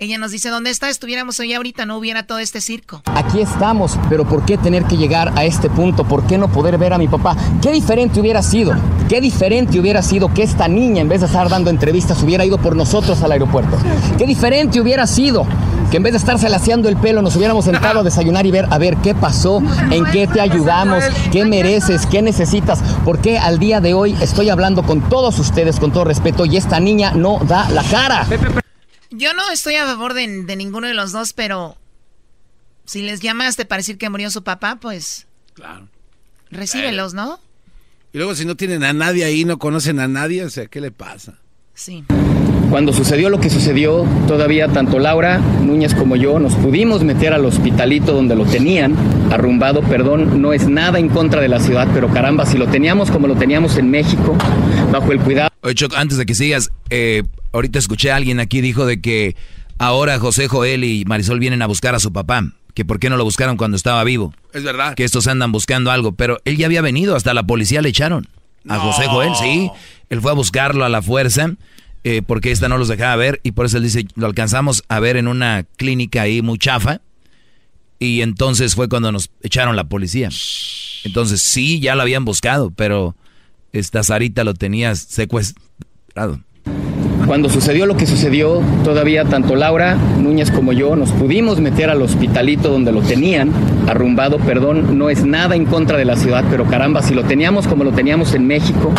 Ella nos dice, ¿dónde está? Estuviéramos hoy ahorita, no hubiera todo este circo. Aquí estamos, pero ¿por qué tener que llegar a este punto? ¿Por qué no poder ver a mi papá? ¿Qué diferente hubiera sido? ¿Qué diferente hubiera sido que esta niña, en vez de estar dando entrevistas, hubiera ido por nosotros al aeropuerto? ¿Qué diferente hubiera sido que en vez de estarse laseando el pelo, nos hubiéramos sentado a desayunar y ver a ver qué pasó, en qué te ayudamos, qué mereces, qué necesitas? ¿Por qué al día de hoy estoy hablando con todos ustedes con todo respeto y esta niña no da la cara? Yo no estoy a favor de, de ninguno de los dos, pero si les llamaste para decir que murió su papá, pues... Claro. Recíbelos, ¿no? Y luego si no tienen a nadie ahí, no conocen a nadie, o sea, ¿qué le pasa? Sí. Cuando sucedió lo que sucedió, todavía tanto Laura Núñez como yo nos pudimos meter al hospitalito donde lo tenían, arrumbado, perdón, no es nada en contra de la ciudad, pero caramba, si lo teníamos como lo teníamos en México, bajo el cuidado. Oye, Choc, antes de que sigas, eh, ahorita escuché a alguien aquí dijo de que ahora José Joel y Marisol vienen a buscar a su papá, que por qué no lo buscaron cuando estaba vivo. Es verdad. Que estos andan buscando algo, pero él ya había venido, hasta la policía le echaron. A José Joel, sí. Él fue a buscarlo a la fuerza, eh, porque esta no los dejaba ver, y por eso él dice, lo alcanzamos a ver en una clínica ahí muy chafa, y entonces fue cuando nos echaron la policía. Entonces sí, ya lo habían buscado, pero esta Sarita lo tenía secuestrado. Cuando sucedió lo que sucedió, todavía tanto Laura Núñez como yo nos pudimos meter al hospitalito donde lo tenían, arrumbado, perdón, no es nada en contra de la ciudad, pero caramba, si lo teníamos como lo teníamos en México,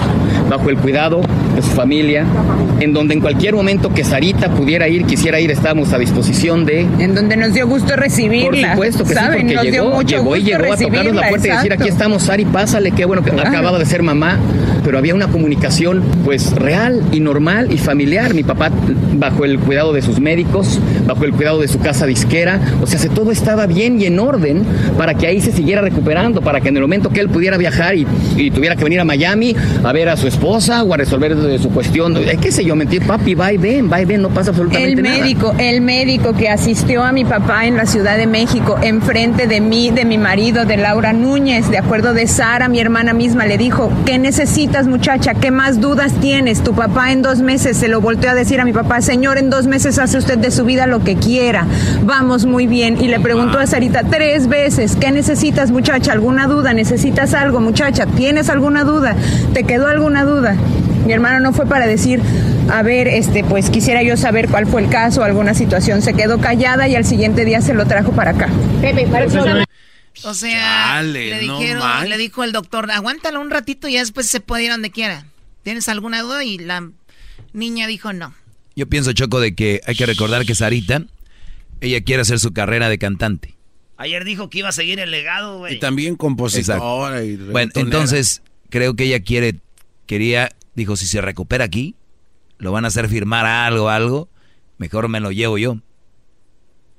bajo el cuidado de su familia, en donde en cualquier momento que Sarita pudiera ir, quisiera ir, estábamos a disposición de... En donde nos dio gusto recibirla. Por supuesto que ¿saben? sí, porque llegó, llegó y llegó a tocarnos la puerta y decir, aquí estamos, Sari, pásale, qué bueno que acababa de ser mamá, pero había una comunicación pues real y normal y familiar. Mi papá bajo el cuidado de sus médicos, bajo el cuidado de su casa disquera, o sea, se- todo estaba bien y en orden para que ahí se siguiera recuperando, para que en el momento que él pudiera viajar y, y tuviera que venir a Miami a ver a su esposa o a resolver de su cuestión, eh, qué sé yo, mentir, papi, va y ven, va y ven, no pasa absolutamente El nada. médico, el médico que asistió a mi papá en la Ciudad de México, enfrente de mí, de mi marido, de Laura Núñez, de acuerdo de Sara, mi hermana misma, le dijo, ¿qué necesitas muchacha? ¿Qué más dudas tienes? Tu papá en dos meses se lo volteó a decir a mi papá, señor, en dos meses hace usted de su vida lo que quiera. Vamos muy bien. Y le preguntó a Sarita tres veces, ¿qué necesitas muchacha? ¿Alguna duda? ¿Necesitas algo muchacha? ¿Tienes alguna duda? ¿Te quedó alguna duda? Mi hermano no fue para decir, a ver, este, pues quisiera yo saber cuál fue el caso, alguna situación. Se quedó callada y al siguiente día se lo trajo para acá. Pepe, para O sea, Chale, le no dijeron, manches. le dijo el doctor, aguántalo un ratito y ya después se puede ir donde quiera. ¿Tienes alguna duda? Y la niña dijo no. Yo pienso, Choco, de que hay que recordar que Sarita, ella quiere hacer su carrera de cantante. Ayer dijo que iba a seguir el legado, güey. Y también compositora y Bueno, entonces creo que ella quiere, quería, dijo, si se recupera aquí, lo van a hacer firmar algo, algo, mejor me lo llevo yo.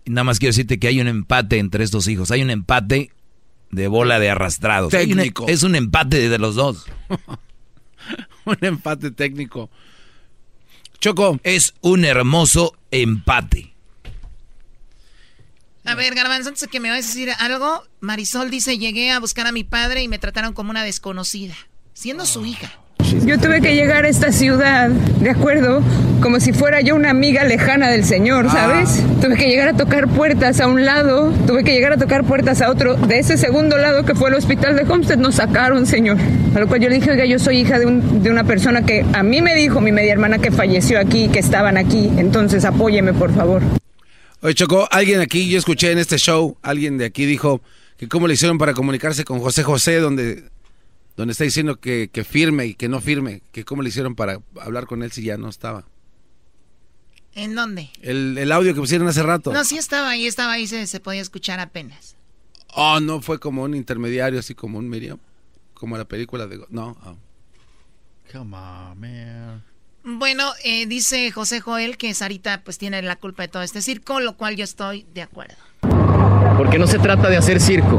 Y nada más quiero decirte que hay un empate entre estos hijos, hay un empate de bola de arrastrados. Técnico. es un empate de los dos. (laughs) un empate técnico. Choco. Es un hermoso empate. A ver, Garbanzo, antes de que me vayas a decir algo, Marisol dice, llegué a buscar a mi padre y me trataron como una desconocida, siendo su hija. Yo tuve que llegar a esta ciudad, ¿de acuerdo? Como si fuera yo una amiga lejana del Señor, ¿sabes? Tuve que llegar a tocar puertas a un lado, tuve que llegar a tocar puertas a otro. De ese segundo lado que fue el hospital de Homestead nos sacaron, Señor. A lo cual yo le dije, oiga, yo soy hija de, un- de una persona que a mí me dijo mi media hermana que falleció aquí, que estaban aquí. Entonces apóyeme, por favor. Oye, Choco, alguien aquí, yo escuché en este show, alguien de aquí dijo que cómo le hicieron para comunicarse con José José, donde, donde está diciendo que, que firme y que no firme, que cómo le hicieron para hablar con él si ya no estaba. ¿En dónde? El, el audio que pusieron hace rato. No, sí estaba ahí, estaba ahí, se, se podía escuchar apenas. Oh, no fue como un intermediario, así como un Miriam, como la película de... Go- No, oh. Come on, man. Bueno, eh, dice José Joel que Sarita pues tiene la culpa de todo este circo, lo cual yo estoy de acuerdo. Porque no se trata de hacer circo,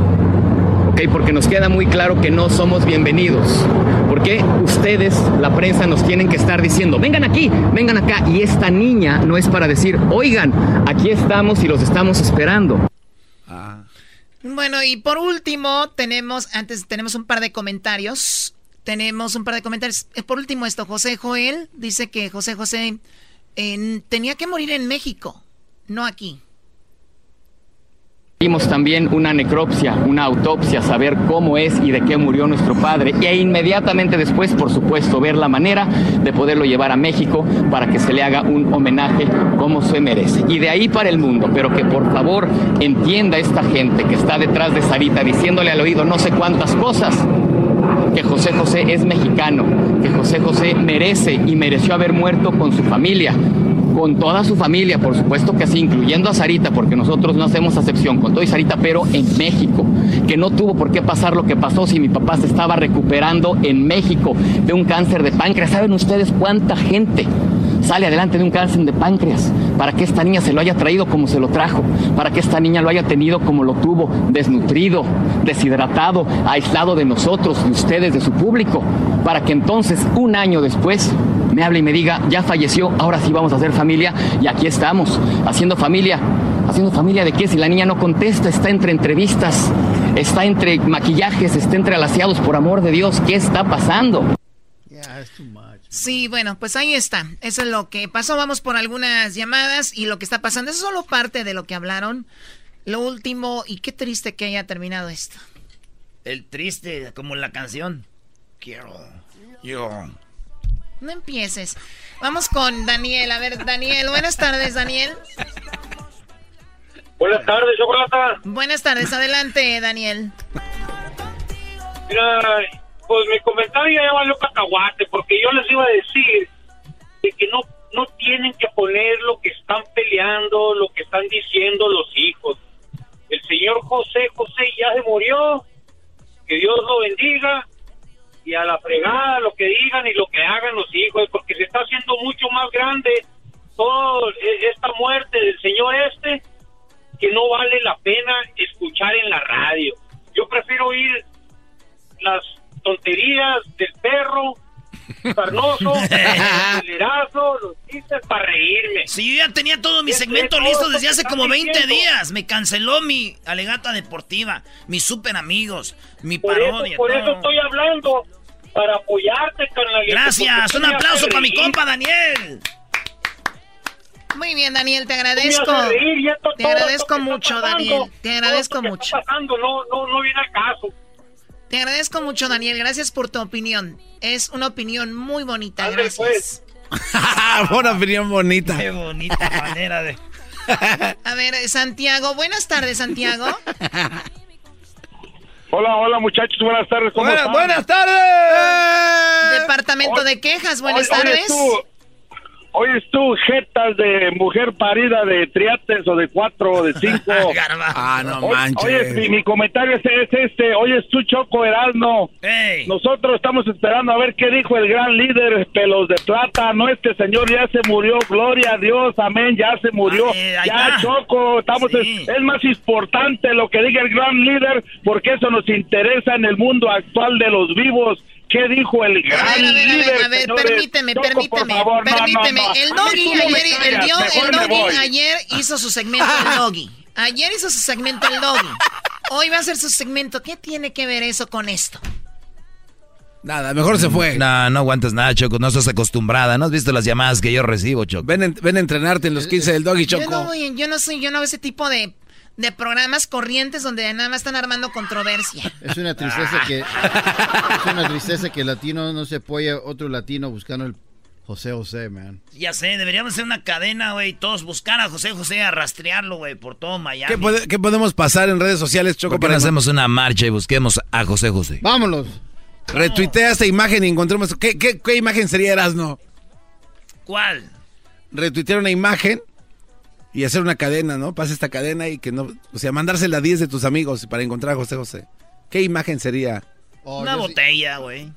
¿ok? Porque nos queda muy claro que no somos bienvenidos. Porque ustedes, la prensa, nos tienen que estar diciendo, vengan aquí, vengan acá. Y esta niña no es para decir, oigan, aquí estamos y los estamos esperando. Bueno, y por último, tenemos, antes tenemos un par de comentarios. Tenemos un par de comentarios. Eh, Por último, esto, José Joel dice que José José eh, tenía que morir en México, no aquí. También una necropsia, una autopsia, saber cómo es y de qué murió nuestro padre. E inmediatamente después, por supuesto, ver la manera de poderlo llevar a México para que se le haga un homenaje como se merece. Y de ahí para el mundo, pero que por favor entienda esta gente que está detrás de Sarita diciéndole al oído no sé cuántas cosas. Que José José es mexicano, que José José merece y mereció haber muerto con su familia. Con toda su familia, por supuesto que sí, incluyendo a Sarita, porque nosotros no hacemos acepción, con todo y Sarita, pero en México, que no tuvo por qué pasar lo que pasó si mi papá se estaba recuperando en México de un cáncer de páncreas. ¿Saben ustedes cuánta gente sale adelante de un cáncer de páncreas, para que esta niña se lo haya traído como se lo trajo, para que esta niña lo haya tenido como lo tuvo, desnutrido, deshidratado, aislado de nosotros, de ustedes, de su público, para que entonces un año después me hable y me diga, ya falleció, ahora sí vamos a hacer familia y aquí estamos, haciendo familia. ¿Haciendo familia de qué? Si la niña no contesta, está entre entrevistas, está entre maquillajes, está entre alaciados, por amor de Dios, ¿qué está pasando? Sí, bueno, pues ahí está. Eso es lo que pasó. Vamos por algunas llamadas y lo que está pasando. Eso es solo parte de lo que hablaron. Lo último, y qué triste que haya terminado esto. El triste, como la canción. Quiero. Yo. No empieces. Vamos con Daniel. A ver, Daniel. Buenas tardes, Daniel. Buenas tardes, Chocolata. Buenas tardes. Adelante, Daniel. Mira, pues mi comentario ya valió cacahuate, porque yo les iba a decir de que no, no tienen que poner lo que están peleando, lo que están diciendo los hijos. El señor José José ya se murió, que Dios lo bendiga, y a la fregada lo que digan y lo que hagan los hijos, porque se está haciendo mucho más grande toda esta muerte del señor este, que no vale la pena escuchar en la radio. Yo prefiero oír las tonterías del perro, Sarnoso, (laughs) acelerazo, los chistes para reírme. Sí, yo ya tenía todo mi segmento listo desde hace como 20 días. Me canceló mi alegata deportiva, mis super amigos, mi Por parodia. eso, por todo. eso estoy hablando, para apoyarte, carnalito. Gracias, un aplauso para mi compa Daniel. Muy bien, Daniel, te agradezco. reír esto- Te agradezco mucho, pasando, Daniel. Te agradezco mucho. pasando, no, no, no viene al caso. Te agradezco mucho, Daniel. Gracias por tu opinión. Es una opinión muy bonita. Ándale, Gracias. (laughs) Una opinión bonita. Qué bonita manera de. A ver, Santiago. Buenas tardes, Santiago. (laughs) Hola, hola muchachos, buenas tardes. ¿cómo Buenas, están? buenas tardes. Departamento de quejas. Buenas Oye, tardes. tú, oyes tú, jetas de mujer parida de triates o de cuatro o de cinco. (laughs) Ah, no Oye, manches. Oye, mi, mi comentario es, es este. Oyes tú, Choco. Ey. Nosotros estamos esperando a ver qué dijo el gran líder Pelos de Plata. No, este señor ya se murió. Gloria a Dios, amén, ya se murió. Ah, eh, ya. Choco, estamos Sí. es, es más importante lo que diga el gran líder porque eso nos interesa en el mundo actual de los vivos. ¿Qué dijo el gran A ver, a ver, a ver, líder? a ver, señores? permíteme, Choco, por permíteme, favor, no, no, permíteme. no. El doggy ayer, el, dio- el doggy ayer hizo su segmento el (laughs) doggy. Ayer hizo su segmento el doggy. Hoy va a hacer su segmento. ¿Qué tiene que ver eso con esto? Nada, mejor se fue. No, no aguantas nada, Choco. No estás acostumbrada. ¿No has visto las llamadas que yo recibo, Choco? Ven, en- ven a entrenarte en los 15 del doggy Yo choco. no, voy- yo no soy, yo no hago ese tipo de, de programas corrientes donde nada más están armando controversia. Es una tristeza que es una tristeza que el latino no se apoya a otro latino buscando el José José, man. Ya sé, deberíamos hacer una cadena, güey. Todos buscar a José José, a rastrearlo, güey, por todo Miami. ¿Qué, puede- qué podemos pasar en redes sociales, Choco? ¿Por qué no para hacemos una marcha y busquemos a José José? Vámonos. Retuitea esta imagen y encontremos. ¿Qué, qué, qué imagen sería Erasno? ¿Cuál? Retuitear una imagen y hacer una cadena, ¿no? Pasa esta cadena y que no. O sea, mandársela a 10 de tus amigos para encontrar a José José. ¿Qué imagen sería? Oh, Una sí- botella, güey.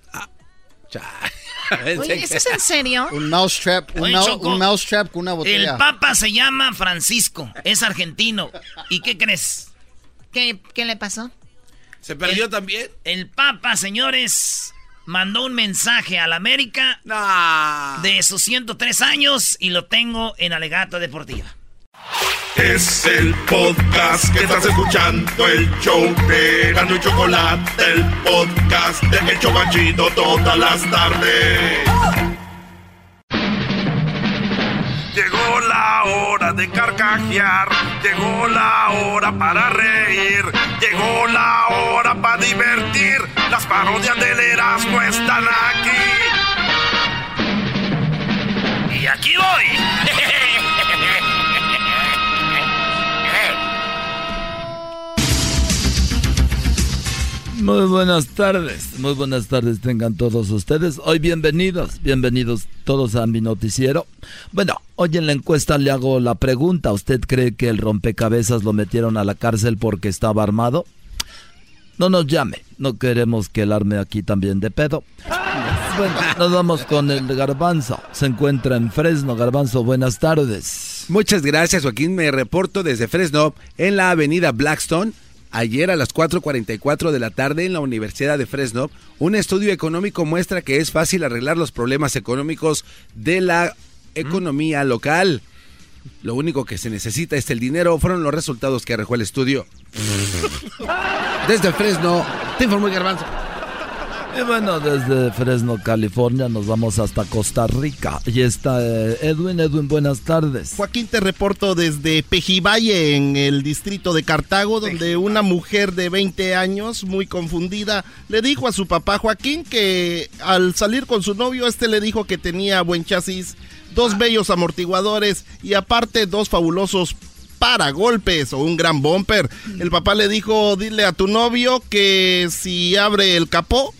Oye, ¿eso es en serio? Un mousetrap, un, Oye, mou- Choco, un mousetrap con una El botella. papa se llama Francisco, es argentino. ¿Y qué crees? ¿Qué, qué le pasó? ¿Se perdió El- también? El papa, señores, mandó un mensaje a la América de sus 103 años y lo tengo en Alegato Deportiva. Es el podcast que estás escuchando, el show de Gano Chocolate, el podcast de El Chobachito todas las tardes. Llegó la hora de carcajear, llegó la hora para reír, llegó la hora para divertir. Las parodias del Erasmo están aquí. Y aquí voy. Muy buenas tardes, muy buenas tardes tengan todos ustedes. Hoy bienvenidos, bienvenidos todos a mi noticiero. Bueno, hoy en la encuesta le hago la pregunta, ¿usted cree que el rompecabezas lo metieron a la cárcel porque estaba armado? No nos llame, no queremos que el arme aquí también de pedo. Bueno, nos vamos con el garbanzo. Se encuentra en Fresno. Garbanzo, buenas tardes. Muchas gracias, Joaquín. Me reporto desde Fresno, en la avenida Blackstone. Ayer a las 4.44 de la tarde en la Universidad de Fresno, un estudio económico muestra que es fácil arreglar los problemas económicos de la economía local. Lo único que se necesita es el dinero, fueron los resultados que arrojó el estudio. (laughs) Desde Fresno, te informó Garbanzo. Y bueno, desde Fresno, California, nos vamos hasta Costa Rica. Y está eh, Edwin. Edwin, buenas tardes. Joaquín, te reporto desde Pejivalle, en el distrito de Cartago, donde una mujer de 20 años, muy confundida, le dijo a su papá Joaquín que al salir con su novio, este le dijo que tenía buen chasis, dos bellos amortiguadores y aparte dos fabulosos para golpes o un gran bumper. El papá le dijo, dile a tu novio que si abre el capó,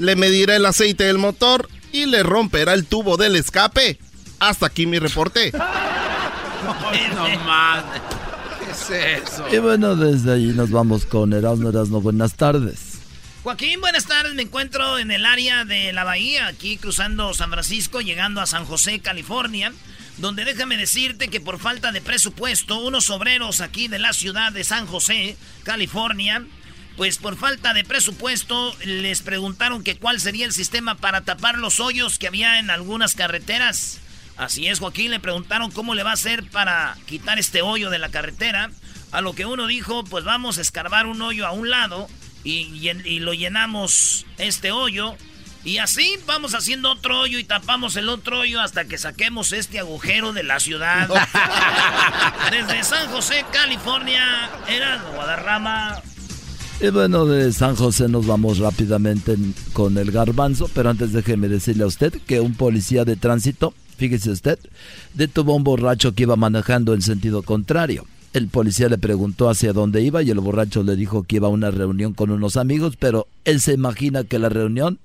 le medirá el aceite del motor y le romperá el tubo del escape. Hasta aquí mi reporte. (laughs) no (laughs) más. ¿Qué es eso? Y bueno, desde ahí nos vamos con Erasmo Erasmo. Buenas tardes. Joaquín, buenas tardes. Me encuentro en el área de la bahía, aquí cruzando San Francisco, llegando a San José, California, donde déjame decirte que por falta de presupuesto, unos obreros aquí de la ciudad de San José, California, pues por falta de presupuesto les preguntaron que cuál sería el sistema para tapar los hoyos que había en algunas carreteras. Así es, Joaquín, le preguntaron cómo le va a hacer para quitar este hoyo de la carretera. A lo que uno dijo, pues vamos a escarbar un hoyo a un lado y, lo llenamos este hoyo. Y así vamos haciendo otro hoyo y tapamos el otro hoyo hasta que saquemos este agujero de la ciudad. (laughs) Desde San José, California, era Guadarrama. Y bueno, de San José nos vamos rápidamente en- con el garbanzo, pero antes déjeme decirle a usted que un policía de tránsito, fíjese usted, detuvo a un borracho que iba manejando en sentido contrario. El policía le preguntó hacia dónde iba y el borracho le dijo que iba a una reunión con unos amigos, pero él se imagina que la reunión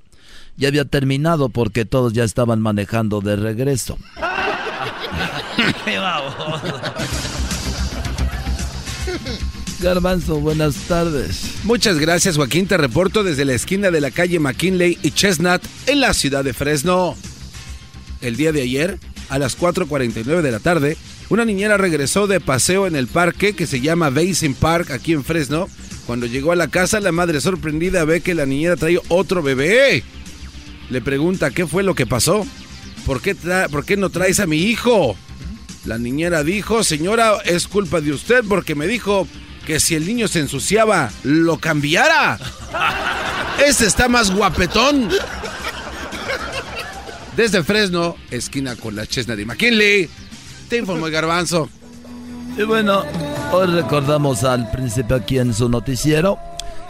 ya había terminado porque todos ya estaban manejando de regreso. (laughs) Buenas tardes. Muchas gracias, Joaquín. Te reporto desde la esquina de la calle McKinley y Chestnut en la ciudad de Fresno. El día de ayer, a las 4.49 de la tarde, una niñera regresó de paseo en el parque que se llama Basin Park aquí en Fresno. Cuando llegó a la casa, la madre sorprendida ve que la niñera trae otro bebé. Le pregunta qué fue lo que pasó. ¿Por qué, ¿Por qué no traes a mi hijo? La niñera dijo, señora, es culpa de usted porque me dijo que si el niño se ensuciaba, lo cambiara. Este está más guapetón. Desde Fresno, esquina con la Chesna de McKinley, te informó el garbanzo. Y bueno, hoy recordamos al príncipe aquí en su noticiero.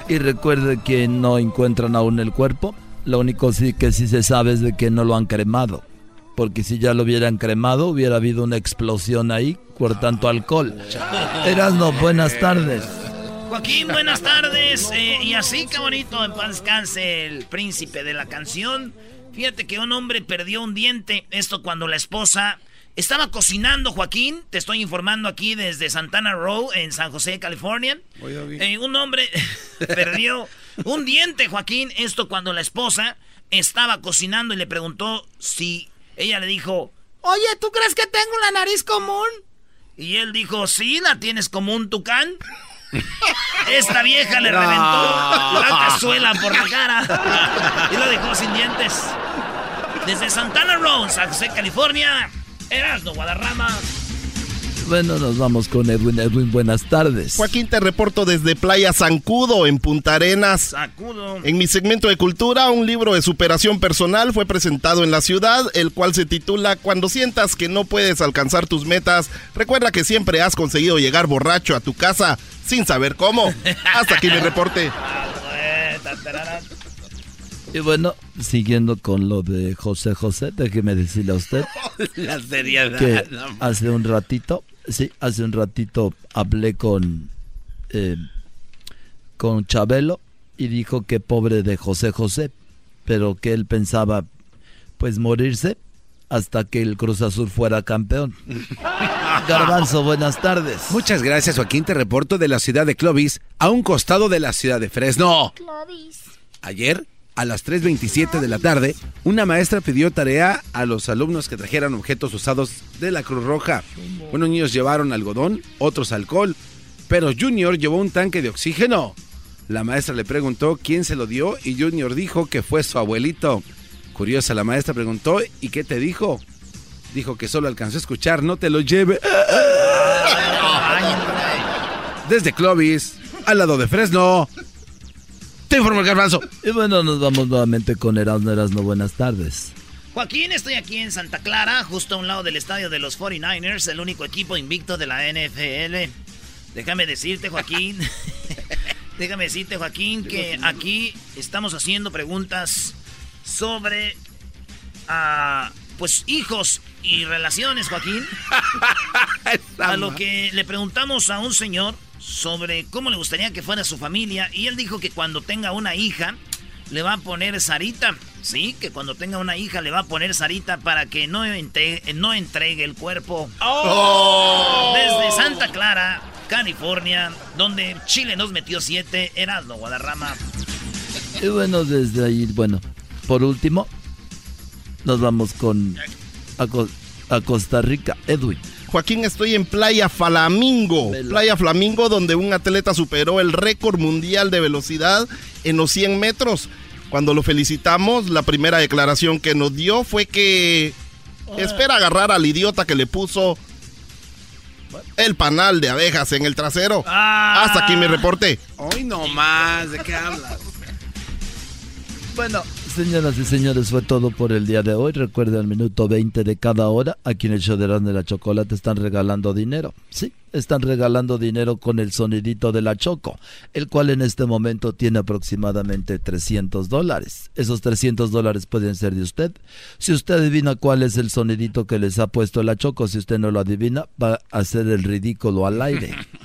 Y recuerde que no encuentran aún el cuerpo. Lo único sí que sí se sabe es de que no lo han cremado. Porque si ya lo hubieran cremado, hubiera habido una explosión ahí por tanto alcohol. Erasno, buenas tardes. Joaquín, buenas tardes. Eh, y así, qué bonito, en paz descanse el príncipe de la canción. Fíjate que un hombre perdió un diente. Esto cuando la esposa estaba cocinando, Joaquín. Te estoy informando aquí desde Santana Row, en San José, California. Eh, un hombre (laughs) perdió un diente, Joaquín. Esto cuando la esposa estaba cocinando y le preguntó si ella le dijo, Oye, ¿tú crees que tengo la nariz común? y él dijo, sí, la tienes como un tucán. (laughs) Esta vieja le No. reventó la cazuela por la cara y lo dejó sin dientes. Desde Santana Row, San José, California, Erasno Guadarrama. Bueno, nos vamos con Edwin. Edwin, buenas tardes. Joaquín, te reporto desde Playa Zancudo, en Punta Arenas. Sacudo. En mi segmento de cultura, un libro de superación personal fue presentado en la ciudad, el cual se titula Cuando sientas que no puedes alcanzar tus metas, recuerda que siempre has conseguido llegar borracho a tu casa sin saber cómo. (laughs) Hasta aquí mi reporte. Y bueno, siguiendo con lo de José José, déjeme decirle a usted (laughs) La seriedad. que no. hace un ratito, sí, hace un ratito hablé con, eh, con Chabelo y dijo que pobre de José José, pero que él pensaba pues morirse hasta que el Cruz Azul fuera campeón. (laughs) Garbanzo, buenas tardes. Muchas gracias, Joaquín. Te reporto de la ciudad de Clovis, a un costado de la ciudad de Fresno. Clovis. Ayer, a las 3.27 de la tarde, una maestra pidió tarea a los alumnos que trajeran objetos usados de la Cruz Roja. Unos niños llevaron algodón, otros alcohol, pero Junior llevó un tanque de oxígeno. La maestra le preguntó quién se lo dio y Junior dijo que fue su abuelito. Curiosa, la maestra preguntó, ¿y qué te dijo? Dijo que solo alcanzó a escuchar, no te lo lleve. (laughs) Desde Clovis, al lado de Fresno. Te informo el garbanzo. Y bueno, nos vamos nuevamente con Erasmo Erasmo. Buenas tardes. Joaquín, estoy aquí en Santa Clara, justo a un lado del estadio de los 49ers, el único equipo invicto de la NFL. Déjame decirte, Joaquín. (laughs) Déjame decirte, Joaquín, que aquí estamos haciendo preguntas sobre ah, pues hijos y relaciones, Joaquín. (laughs) a lo que le preguntamos a un señor sobre cómo le gustaría que fuera su familia y él dijo que cuando tenga una hija le va a poner Sarita. Sí, que cuando tenga una hija le va a poner Sarita para que no, entre- no entregue el cuerpo. Desde Santa Clara, California, donde Chile nos metió siete, Erasmo Guadarrama. Y bueno, desde ahí, bueno, por último, nos vamos con a, Co- a Costa Rica. Edwin. Joaquín, estoy en Playa Flamingo. Playa Flamingo, donde un atleta superó el récord mundial de velocidad en los 100 metros. Cuando lo felicitamos, la primera declaración que nos dio fue que espera agarrar al idiota que le puso el panal de abejas en el trasero. Hasta aquí mi reporte. Hoy no más, ¿de qué hablas? Bueno, señoras y señores, fue todo por el día de hoy. Recuerden, al minuto 20 de cada hora, aquí en el show de y la Chocolate están regalando dinero. Sí, están regalando dinero con el sonidito de la Choco, el cual en este momento tiene aproximadamente 300 dólares. Esos 300 dólares pueden ser de usted. Si usted adivina cuál es el sonidito que les ha puesto la Choco, si usted no lo adivina, va a hacer el ridículo al aire. (laughs)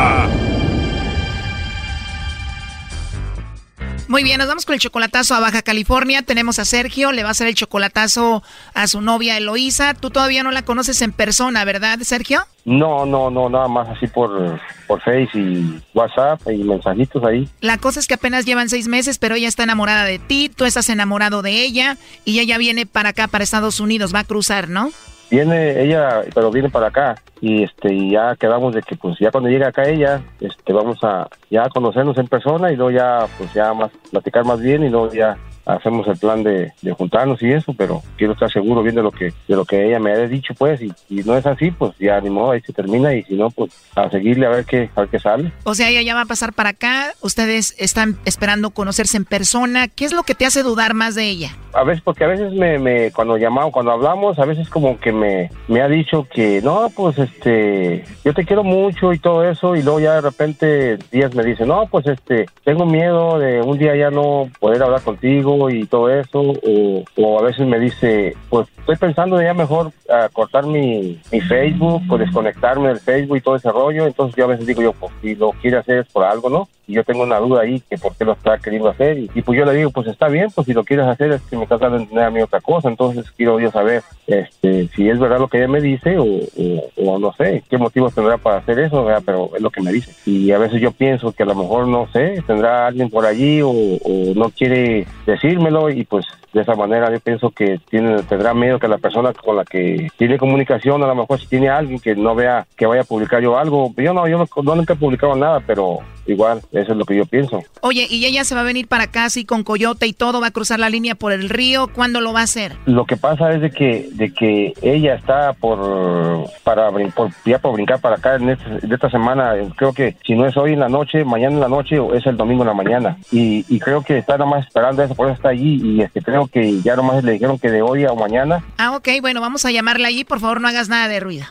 Muy bien, nos vamos con el chocolatazo a Baja California. Tenemos a Sergio, le va a hacer el chocolatazo a su novia Eloísa. Tú todavía no la conoces en persona, ¿verdad, Sergio? No, no, no, nada más así por, por Face y WhatsApp y mensajitos ahí. La cosa es que apenas llevan seis meses, pero ella está enamorada de ti, tú estás enamorado de ella y ella viene para acá, para Estados Unidos, va a cruzar, ¿no? Viene ella, pero viene para acá. Y este y ya quedamos de que pues ya cuando llegue acá ella, este vamos a ya conocernos en persona y luego ya pues ya más platicar más bien y luego ya hacemos el plan de, de juntarnos y eso, pero quiero estar seguro bien de lo que de lo que ella me ha dicho pues y, y no es así pues ya ni modo ahí se termina y si no pues a seguirle a ver qué a ver qué sale. O sea, ella ya va a pasar para acá, ustedes están esperando conocerse en persona. ¿Qué es lo que te hace dudar más de ella? A veces, porque a veces me, me cuando llamamos, cuando hablamos, a veces como que me, me ha dicho que no, pues este, yo te quiero mucho y todo eso, y luego ya de repente días me dice, no, pues este, tengo miedo de un día ya no poder hablar contigo y todo eso, o, o a veces me dice, pues estoy pensando de ya mejor ah, cortar mi, mi Facebook, o desconectarme del Facebook y todo ese rollo, entonces yo a veces digo yo, pues si lo quiere hacer es por algo, ¿no? Y yo tengo una duda ahí que por qué lo está queriendo hacer, y, y pues yo le digo, pues está bien, pues si lo quieres hacer es que me estás dando a entender a mí otra cosa, entonces quiero yo saber este, si es verdad lo que ella me dice o, o- o no sé qué motivos tendrá para hacer eso, ¿verdad? pero es lo que me dice. Y a veces yo pienso que a lo mejor, no sé, tendrá alguien por allí o, o no quiere decírmelo y pues de esa manera. Yo pienso que tiene, tendrá miedo que la persona con la que tiene comunicación, a lo mejor si tiene alguien que no vea que vaya a publicar yo algo. Yo no, yo no, no nunca he publicado nada, pero igual, eso es lo que yo pienso. Oye, ¿y ella se va a venir para acá así con coyote y todo? ¿Va a cruzar la línea por el río? ¿Cuándo lo va a hacer? Lo que pasa es de que, de que ella está por, para, por, ya por brincar para acá en este- de esta semana. Creo que si no es hoy en la noche, mañana en la noche o es el domingo en la mañana. Y, y creo que está nomás esperando eso, por eso está allí. Y este, creo que ya nomás le dijeron que de hoy a mañana. Ah, ok, bueno, vamos a llamarla allí. Por favor, no hagas nada de ruido.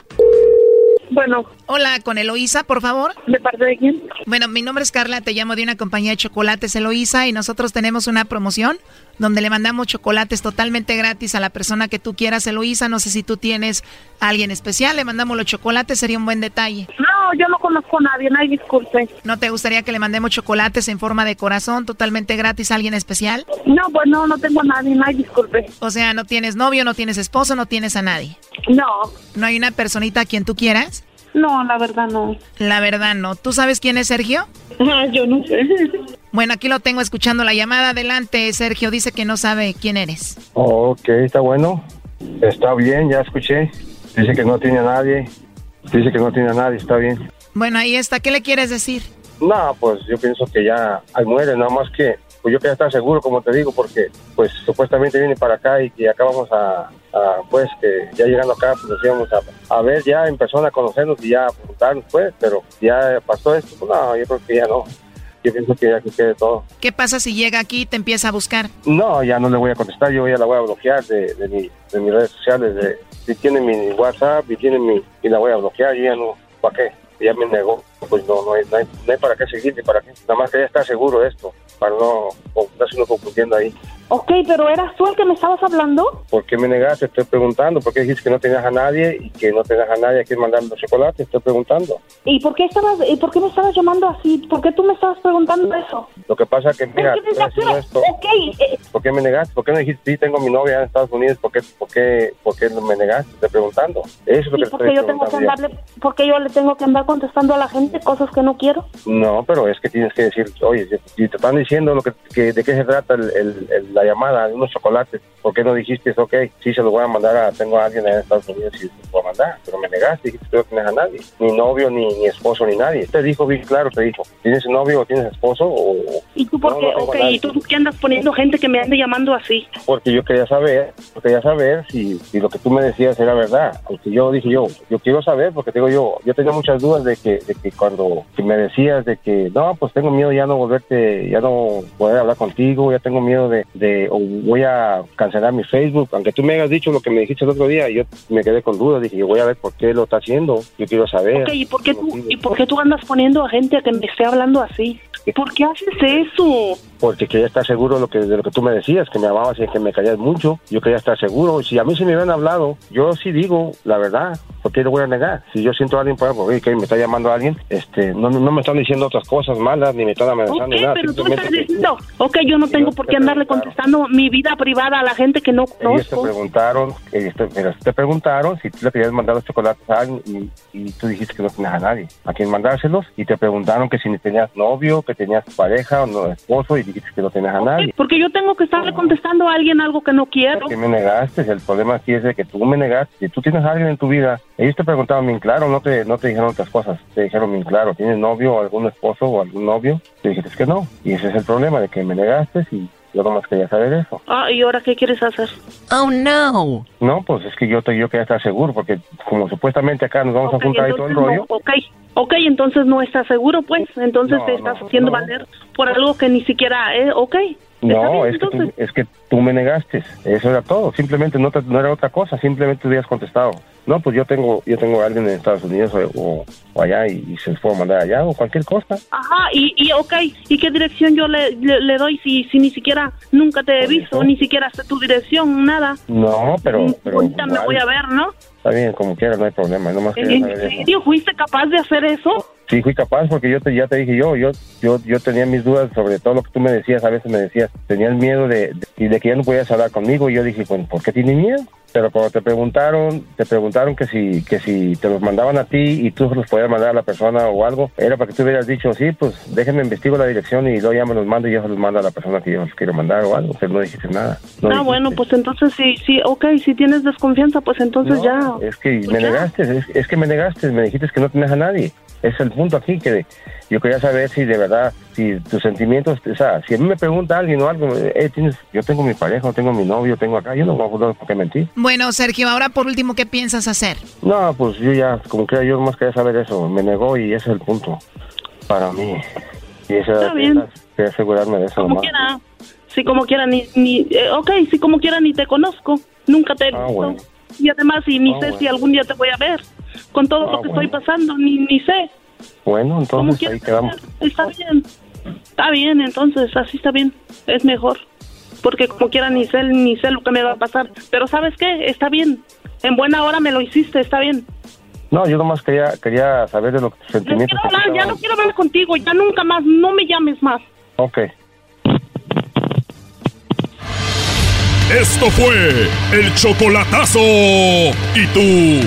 Bueno. Hola, con Eloísa, por favor. ¿De parte de quién? Bueno, mi nombre es Carla, te llamo de una compañía de chocolates Eloísa y nosotros tenemos una promoción donde le mandamos chocolates totalmente gratis a la persona que tú quieras, Eloísa. No sé si tú tienes a alguien especial, le mandamos los chocolates, sería un buen detalle. No, yo no conozco a nadie, nadie disculpe. ¿No te gustaría que le mandemos chocolates en forma de corazón totalmente gratis a alguien especial? No, pues no, no tengo a nadie, nadie disculpe. O sea, no tienes novio, no tienes esposo, no tienes a nadie. No. ¿No hay una personita a quien tú quieras? No, la verdad no. La verdad no. ¿Tú sabes quién es Sergio? (laughs) Ah, yo no sé. Bueno, aquí lo tengo escuchando la llamada. Adelante, Sergio. Dice que no sabe quién eres. Oh, ok, está bueno. Está bien, ya escuché. Dice que no tiene a nadie. Dice que no tiene a nadie, está bien. Bueno, ahí está. ¿Qué le quieres decir? No, pues yo pienso que ya ahí muere, nada más que pues yo quería estar seguro, como te digo, porque pues supuestamente viene para acá y que acá vamos a, a, pues que ya llegando acá pues nos íbamos a, a ver ya en persona, a conocernos y ya a preguntarnos pues, pero ya pasó esto, pues no, yo creo que ya no. Yo pienso que ya que quede todo. ¿Qué pasa si llega aquí y te empieza a buscar? No, ya no le voy a contestar, yo ya la voy a bloquear de, de, mi, de mis redes sociales, de, si tiene mi WhatsApp y tiene mi, y la voy a bloquear, yo ya no, ¿para qué? Ya me negó, pues no, no hay, no hay, no hay para qué seguir ni para qué, nada más que ya está seguro de esto, para no estarse uno confundiendo ahí. Ok, pero ¿eras tú el que me estabas hablando? ¿Por qué me negaste? Estoy preguntando. ¿Por qué dijiste que no tenías a nadie y que no tenías a nadie a quien mandar los chocolates? Estoy preguntando. ¿Y por qué estabas, y por qué me estabas llamando así? ¿Por qué tú me estabas preguntando eso? Lo que pasa es que, mira, Es que te esto. Ok, eh, ¿Por qué me negaste? ¿Por qué no dijiste, sí, tengo mi novia en Estados Unidos? ¿Por qué, por qué, por qué me negaste? Estoy preguntando. Eso es lo que ¿y te por qué estoy yo tengo que preguntando. ya. andarle, por qué yo le tengo que andar contestando a la gente cosas que no quiero? No, pero es que tienes que decir, oye, si te están diciendo lo que, que- de qué se trata el- el- el- la llamada de unos chocolates, ¿por qué no dijiste, ok, sí se lo voy a mandar a, tengo a alguien en Estados Unidos y se lo voy a mandar? Pero me negaste, dijiste que no tienes a nadie, ni novio, ni, ni esposo, ni nadie. Te dijo bien claro, te dijo, ¿tienes novio o tienes esposo? O, ¿Y tú por No, qué? no nadie. ¿y tú por qué andas poniendo gente que me ande llamando así? porque yo quería saber, quería saber si, si lo que tú me decías era verdad. Porque yo dije yo, yo quiero saber, porque digo yo, yo tenía muchas dudas de que, de que cuando que me decías de que, no, pues tengo miedo ya no volverte, ya no poder hablar contigo, ya tengo miedo de, de o voy a cancelar mi Facebook. Aunque tú me hayas dicho lo que me dijiste el otro día, yo me quedé con dudas, dije, yo voy a ver por qué lo está haciendo, yo quiero saber. Ok, ¿y por qué tú, y por qué tú andas poniendo a gente a que me esté hablando así? ¿Por qué haces eso? Porque quería estar seguro de lo que de lo que tú me decías, que me amabas y que me caías mucho. Yo quería estar seguro. Si a mí se me hubieran hablado, yo sí digo la verdad. ¿Por qué lo voy a negar? Si yo siento a alguien, por oye, que me está llamando a alguien, este, no, no me están diciendo otras cosas malas, ni me están amenazando, Ok, ni nada. pero tú me estás diciendo, ok, yo no tengo por qué andarle contestando mi vida privada a la gente que no ellos te conozco. preguntaron, ellos te, te preguntaron si tú le querías mandar los chocolates a alguien y, y tú dijiste que no tenías a nadie a quien mandárselos y te preguntaron que si tenías novio, que tenías pareja o no esposo y dijiste que no tenías a nadie. Porque yo tengo que estarle contestando a alguien algo que no quiero. que me negaste, el problema aquí es de que tú me negaste, si tú tienes a alguien en tu vida, ellos te preguntaban bien claro, no te, no te dijeron otras cosas, te dijeron bien claro, ¿tienes novio o algún esposo o algún novio? Te dijiste que no, y ese es el problema, de que me negaste y yo nomás quería saber eso. Ah, ¿y ahora qué quieres hacer? Oh, no. No, pues es que yo, te, yo quería estar seguro, porque como supuestamente acá nos vamos Ok, a juntar y todo el entonces rollo, no, ok, ok, entonces no estás seguro, pues. Entonces No, te estás no, haciendo no. valer por algo que ni siquiera, eh, ok. No, bien, es que, tú, entonces. es que tú me negaste. Eso era todo. Simplemente no, te- no era otra cosa. Simplemente tú habías contestado. No, pues yo tengo yo tengo a alguien en Estados Unidos o, o- allá y, y se les puedo mandar allá o cualquier cosa. Ajá, y, y ok, ¿y qué dirección yo le, le, le doy si, si ni siquiera nunca te he visto, ni siquiera sé tu dirección, nada? No, pero... pero Ahorita me voy a ver, ¿no? Está bien, como quieras, no hay problema. Nomás ¿En serio fuiste capaz de hacer eso? Sí, fui capaz porque yo te, ya te dije yo, yo, yo, yo tenía mis dudas sobre todo lo que tú me decías, a veces me decías, tenías miedo de, de, de que ya no podías hablar conmigo y yo dije, bueno, ¿por qué tienes miedo? Pero cuando te preguntaron, te preguntaron que si, que si te los mandaban a ti y tú los podías mandar a la persona o algo, era para que tú hubieras dicho, sí, pues déjenme investigo la dirección y luego ya me los mando y yo se los mando a la persona que yo los quiero mandar o algo. Pero no dijiste nada. No ah, dijiste. bueno, pues entonces sí, sí, ok, si tienes desconfianza, pues entonces No, ya. Es que Pues me ya. negaste, es, es que me negaste, me dijiste que no tenías a nadie. Es el punto aquí que yo quería saber si de verdad, si tus sentimientos, o sea, si a mí me pregunta alguien o algo, eh, tienes, yo tengo mi pareja, tengo mi novio, tengo acá, yo no voy a por qué mentir. Bueno, Sergio, ahora por último, ¿qué piensas hacer? No, pues yo ya, como que yo más quería saber eso, me negó y ese es el punto para mí. Y esa, Está bien. esa- quería asegurarme de eso Como nomás. quiera. Si como quiera, ni, ni eh, ok, si como quiera ni te conozco. Nunca te he Ah, visto. bueno. Y además, y ni Ah, sé bueno. si algún día te voy a ver. Con todo Ah, lo que bueno. estoy pasando, ni, ni sé. Bueno, entonces ahí quedamos. Está bien. Está bien, entonces, así está bien. Es mejor. Porque como quiera, ni sé, ni sé lo que me va a pasar. Pero ¿sabes qué? Está bien. En buena hora me lo hiciste, está bien. No, yo nomás quería, quería saber de los No sentimientos quiero que hablar, ya no quiero hablar contigo, ya nunca más, no me llames más. Ok. Esto fue el chocolatazo. ¿Y tú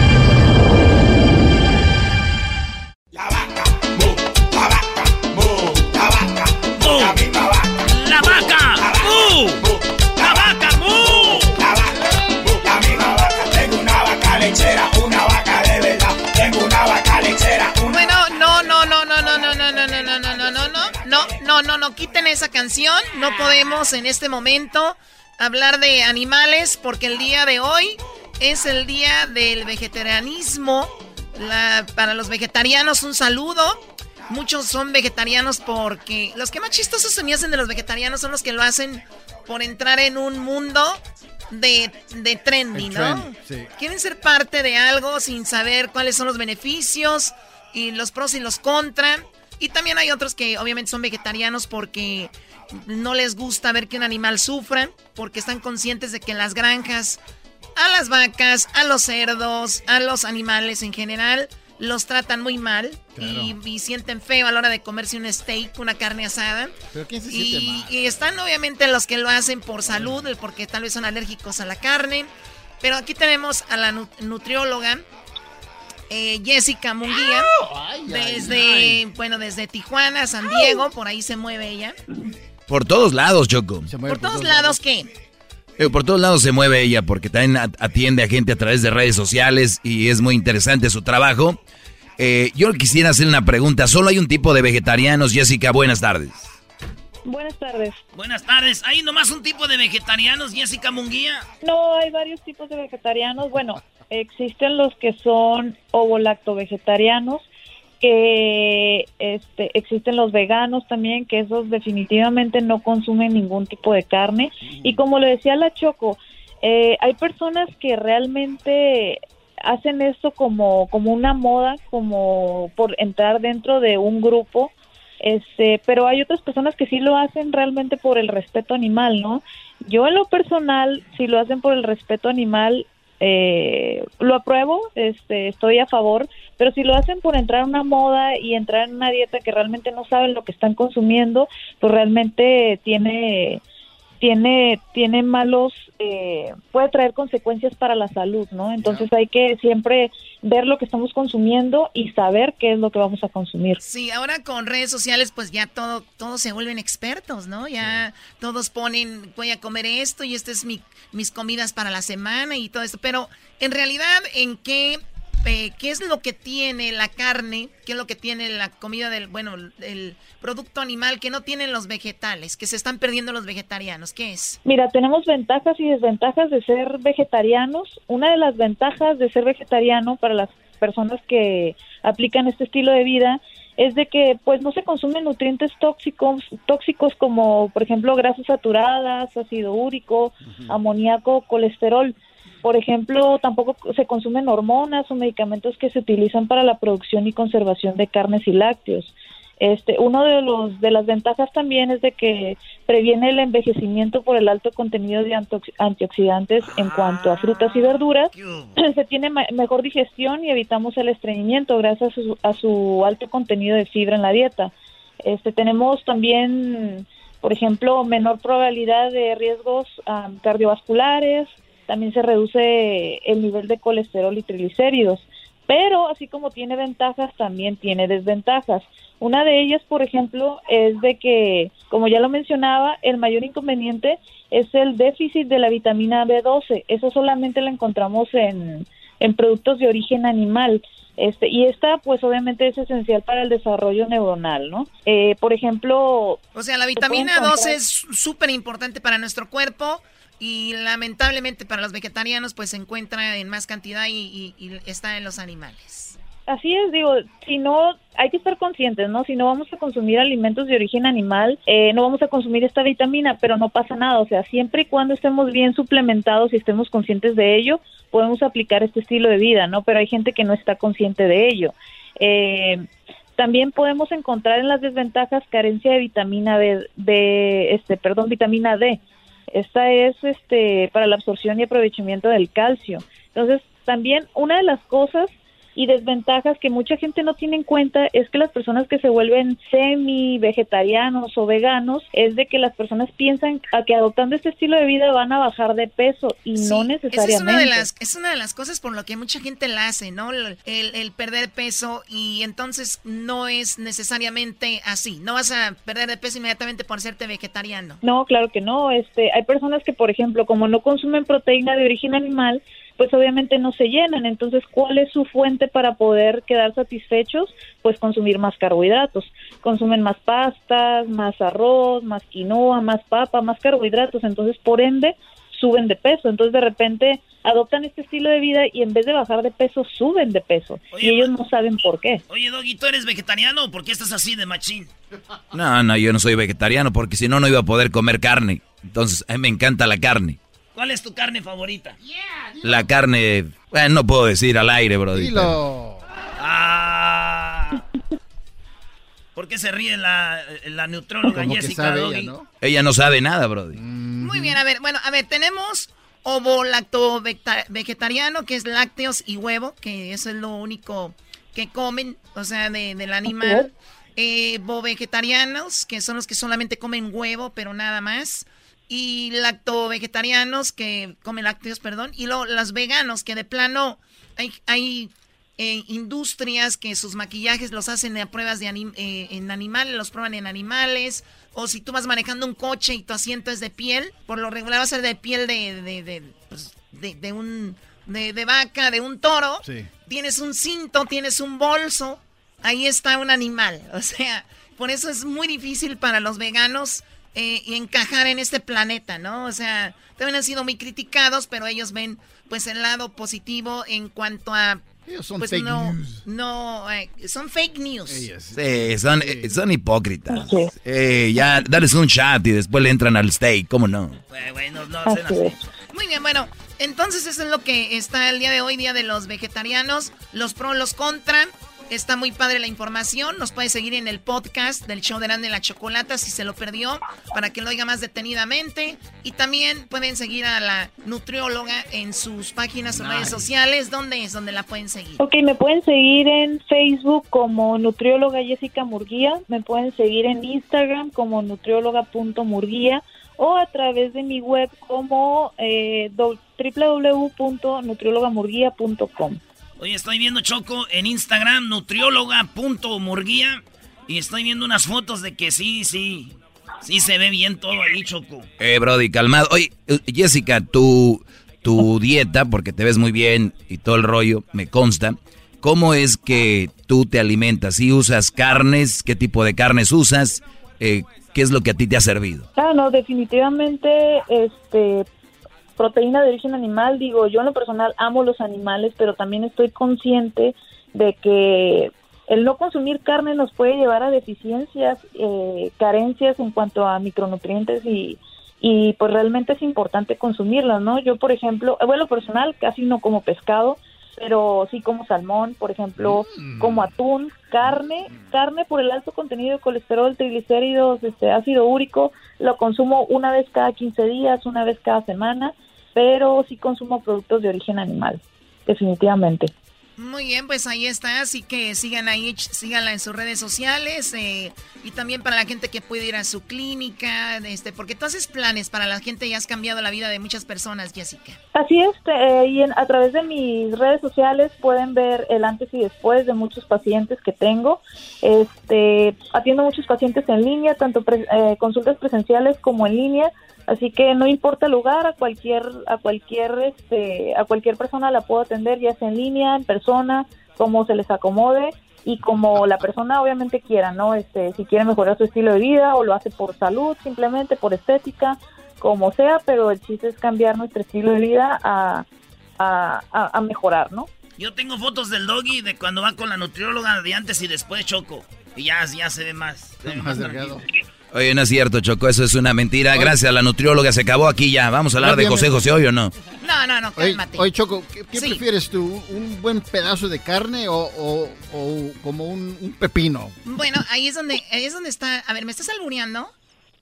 esa canción. No podemos en este momento hablar de animales porque el día de hoy es el día del vegetarianismo. La- para los vegetarianos un saludo. Muchos son vegetarianos porque los que más chistosos se me hacen de los vegetarianos son los que lo hacen por entrar en un mundo de, de trendy, El ¿no? trend, sí. Quieren ser parte de algo sin saber cuáles son los beneficios y los pros y los contra. Y también hay otros que obviamente son vegetarianos porque no les gusta ver que un animal sufra, porque están conscientes de que en las granjas a las vacas, a los cerdos, a los animales en general, los tratan muy mal y, y sienten feo a la hora de comerse un steak, una carne asada. ¿Pero quién se Y, siente mal? y están obviamente los que lo hacen por salud, porque tal vez son alérgicos a la carne. Pero aquí tenemos a la nu- nutrióloga eh, Jessica Munguía. desde, bueno, desde Tijuana, San Diego, por ahí se mueve ella. Por todos lados, Choco. Por todos lados, ¿qué? Eh, Por todos lados se mueve ella porque también at- atiende a gente a través de redes sociales y es muy interesante su trabajo. Eh, yo quisiera hacer una pregunta. ¿Solo hay un tipo de vegetarianos? Jessica, buenas tardes. Buenas tardes. Buenas tardes. ¿Hay nomás un tipo de vegetarianos, Jessica Munguía? No, hay varios tipos de vegetarianos. Bueno, existen los que son ovo-lacto vegetarianos, que este, existen los veganos también, que esos definitivamente no consumen ningún tipo de carne. Y como le decía la Choco, eh, hay personas que realmente hacen esto como, como una moda, como por entrar dentro de un grupo. Este, pero hay otras personas que sí lo hacen realmente por el respeto animal, ¿no? Yo en lo personal, si lo hacen por el respeto animal, eh, lo apruebo, este, estoy a favor, pero si lo hacen por entrar a una moda y entrar en una dieta que realmente no saben lo que están consumiendo, pues realmente tiene tiene tiene malos eh, puede traer consecuencias para la salud no entonces hay que siempre ver lo que estamos consumiendo y saber qué es lo que vamos a consumir Sí, ahora con redes sociales pues ya todo, todos se vuelven expertos, ¿no? Ya todos ponen, voy a comer esto y este es mi, mis comidas para la semana y todo esto. Pero en realidad, ¿en qué, eh, qué es lo que tiene la carne? ¿Qué es lo que tiene la comida del, bueno, el producto animal que no tienen los vegetales? Que se están perdiendo los vegetarianos. ¿Qué es? Mira, tenemos ventajas y desventajas de ser vegetarianos. Una de las ventajas de ser vegetariano para las personas que aplican este estilo de vida es de que pues no se consumen nutrientes tóxicos, tóxicos como por ejemplo grasas saturadas, ácido úrico, amoníaco, colesterol. Por ejemplo, tampoco se consumen hormonas o medicamentos que se utilizan para la producción y conservación de carnes y lácteos. Este, uno de los de las ventajas también es de que previene el envejecimiento por el alto contenido de antiox- antioxidantes en cuanto a frutas y verduras. (clears throat) Se tiene mejor digestión y evitamos el estreñimiento gracias a su, a su alto contenido de fibra en la dieta. Este, tenemos también, por ejemplo, menor probabilidad de riesgos cardiovasculares, también se reduce el nivel de colesterol y triglicéridos. Pero así como tiene ventajas, también tiene desventajas. Una de ellas, por ejemplo, es de que, como ya lo mencionaba, el mayor inconveniente es el déficit de la vitamina B12. Eso solamente lo encontramos en, en productos de origen animal. Este, y esta, pues obviamente es esencial para el desarrollo neuronal, ¿no? Eh, por ejemplo... O sea, la vitamina 12 encontrar- es súper importante para nuestro cuerpo y lamentablemente para los vegetarianos pues se encuentra en más cantidad y, y- está en los animales. Así es, digo, si no, hay que estar conscientes, ¿no? Si no vamos a consumir alimentos de origen animal, eh, no vamos a consumir esta vitamina, pero no pasa nada, o sea, siempre y cuando estemos bien suplementados y estemos conscientes de ello, podemos aplicar este estilo de vida, ¿no? Pero hay gente que no está consciente de ello. Eh, también podemos encontrar en las desventajas carencia de vitamina de, este, perdón, vitamina D. Esta es este para la absorción y aprovechamiento del calcio. Entonces, también una de las cosas y desventajas que mucha gente no tiene en cuenta es que las personas que se vuelven semi vegetarianos o veganos es de que las personas piensan a que adoptando este estilo de vida van a bajar de peso y no Esa necesariamente. es una de las es una de las cosas por lo que mucha gente la hace, ¿no? El, el- el perder peso y entonces no es necesariamente así. No vas a perder de peso inmediatamente por serte vegetariano. No, claro que no. Este, hay personas que, por ejemplo, como no consumen proteína de origen animal, pues obviamente no se llenan. Entonces, ¿cuál es su fuente para poder quedar satisfechos? Pues consumir más carbohidratos. Consumen más pastas, más arroz, más quinoa, más papa, más carbohidratos. Entonces, por ende, suben de peso. Entonces, de repente, adoptan este estilo de vida y en vez de bajar de peso, suben de peso. y ellos no saben por qué. Oye, Doggy, ¿tú eres vegetariano o por qué estás así de machín? No, no, yo no soy vegetariano porque si no, no iba a poder comer carne. Entonces, a mí me encanta la carne. ¿Cuál es tu carne favorita? La carne, bueno, no puedo decir al aire, bro. Ah. ¿Por qué se ríe la, la neutróloga Como que Jessica sabe Doggy? ella, ¿no? Ella no sabe nada, bro. Muy bien, a ver, bueno, a ver, tenemos ovo lacto vegetariano, que es lácteos y huevo, que eso es lo único que comen, o sea, de- del animal. Eh, vegetarianos, que son los que solamente comen huevo, pero nada más. Y lacto vegetarianos, que comen lácteos, perdón. Y luego los veganos, que de plano hay, hay eh, industrias que sus maquillajes los hacen a pruebas de anim- eh, en animales, los prueban en animales. O si tú vas manejando un coche y tu asiento es de piel, por lo regular va a ser de piel de, de, de, pues, de- de un de, de vaca, de un toro. Sí. Tienes un cinto, tienes un bolso, ahí está un animal. (laughs) O sea, por eso es muy difícil para los veganos eh, encajar en este planeta, ¿no? O sea, también han sido muy criticados, pero ellos ven pues el lado positivo en cuanto a son pues fake no, news. no, eh, son fake news. Sí, son, eh, son hipócritas. Eh, ya, dales un chat y después le entran al steak, ¿cómo no? Eh, güey, no, no sean así. Muy bien, bueno, entonces eso es lo que está el día de hoy, día de los vegetarianos, los pro, los contra. Está muy padre la información. Nos puede seguir en el podcast del show de Grande la Chocolata si se lo perdió, para que lo oiga más detenidamente. Y también pueden seguir a la nutrióloga en sus páginas o redes sociales. ¿Dónde es donde la pueden seguir? Ok, me pueden seguir en Facebook como nutrióloga Jessica Murguía, me pueden seguir en Instagram como nutrióloga.murguía o a través de mi web como eh, www.nutriólogamurguía.com. Oye, estoy viendo Choco en Instagram, nutrióloga.murguía. Y estoy viendo unas fotos de que sí, sí. Sí se ve bien todo ahí, Choco. Eh, Brody, calmado. Oye, eh, Jessica, tu, tu dieta, porque te ves muy bien y todo el rollo, me consta. ¿Cómo es que tú te alimentas? ¿Si usas carnes? ¿Qué tipo de carnes usas? Eh, ¿Qué es lo que a ti te ha servido? Ah, no, definitivamente, este, proteína de origen animal, digo, yo en lo personal amo los animales, pero también estoy consciente de que el no consumir carne nos puede llevar a deficiencias, eh, carencias en cuanto a micronutrientes y, y pues realmente es importante consumirlas, ¿no? Yo, por ejemplo, bueno, lo personal casi no como pescado, pero sí como salmón, por ejemplo, como atún, carne, carne por el alto contenido de colesterol, triglicéridos, este ácido úrico, lo consumo una vez cada 15 días, una vez cada semana, pero sí consumo productos de origen animal, definitivamente. Muy bien, pues ahí está, así que sigan ahí, síganla en sus redes sociales eh, y también para la gente que puede ir a su clínica, este, porque tú haces planes para la gente y has cambiado la vida de muchas personas, Jessica. Así es, eh, y en- a través de mis redes sociales pueden ver el antes y después de muchos pacientes que tengo. Este, atiendo muchos pacientes en línea, tanto pre- eh, consultas presenciales como en línea, así que no importa el lugar, a cualquier a cualquier este, a cualquier persona la puedo atender, ya sea en línea, en persona, como se les acomode y como la persona obviamente quiera, ¿no? Este, si quiere mejorar su estilo de vida o lo hace por salud, simplemente por estética, como sea, pero el chiste es cambiar nuestro estilo de vida a, a, a- a mejorar, ¿no? Yo tengo fotos del doggy de cuando va con la nutrióloga de antes y después Choco. Y ya, ya se ve más. se ve más delgado. Oye, no es cierto, Choco, eso es una mentira. Gracias a la nutrióloga, se acabó aquí ya. Vamos a hablar de José José hoy o no. No, no, no, Oye, cálmate. oye, Choco, ¿qué, qué Sí. prefieres tú? ¿Un buen pedazo de carne o, o- o como un, un pepino? Bueno, ahí es donde, ahí es donde está. A ver, ¿me estás albureando?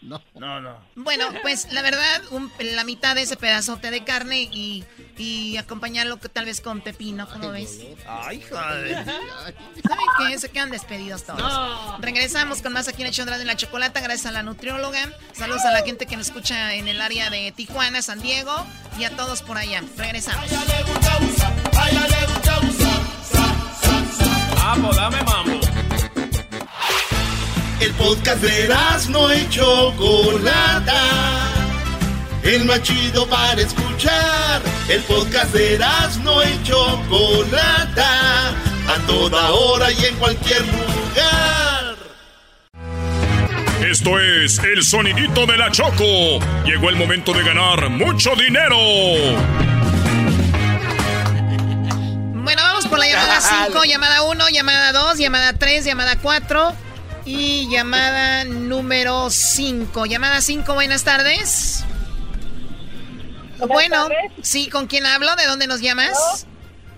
No. No, no. Bueno, pues la verdad, un- la mitad de ese pedazote de carne y, y acompañarlo que tal vez con pepino, ¿cómo ves? Ay, joder. ¿Saben qué? Se quedan despedidos todos. Regresamos con más aquí en el show de la chocolata, gracias a la nutrióloga. Saludos a la gente que nos escucha en el área de Tijuana, San Diego y a todos por allá. Regresamos. Vamos, dame mambo. El podcast de no y Chocolata. El más chido para escuchar. El podcast de no y Chocolata. A toda hora y en cualquier lugar. Esto es el sonidito de la Choco. Llegó el momento de ganar mucho dinero. Bueno, vamos por la llamada 5, llamada 1, llamada 2, llamada 3, llamada 4 y llamada número 5. Llamada 5, buenas tardes. bueno, sí, ¿con quién hablo? ¿De dónde nos llamas?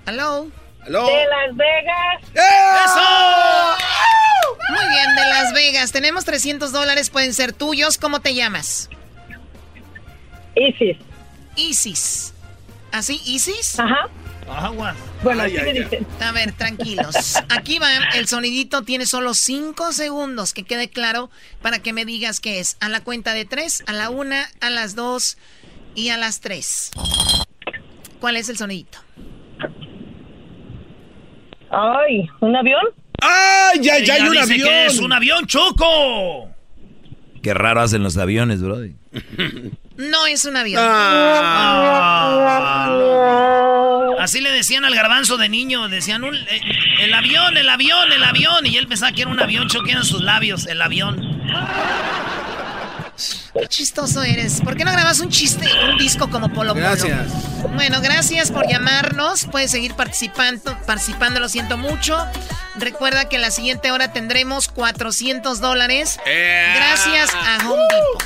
Hello. De Las Vegas. ¡Eso! Muy bien, de Las Vegas. Tenemos 300 dólares, pueden ser tuyos. ¿Cómo te llamas? Isis. Isis. ¿Así, Isis? Ajá. Agua. Bueno, dicen. A ver, tranquilos. Aquí va, el sonidito tiene solo 5 segundos, que quede claro, para que me digas qué es. A la cuenta de 3, a la 1, a las 2 y a las 3. ¿Cuál es el sonidito? Ay, ¿un avión? ¡Ay, ya, Ella dice que es un avión, Choco. Qué raro hacen los aviones, brody. (laughs) No es un avión. Ah, no. Así le decían al garbanzo de niño, decían un- eh, el avión, el avión, el avión. Y él pensaba que era un avión, Choco, eran sus labios, el avión. Qué chistoso eres. ¿Por qué no grabas un chiste, un disco como Polo Polo? Gracias. Bueno, gracias por llamarnos. Puedes seguir participando, participando, lo siento mucho. Recuerda que en la siguiente hora tendremos 400 dólares. Gracias a Home Depot.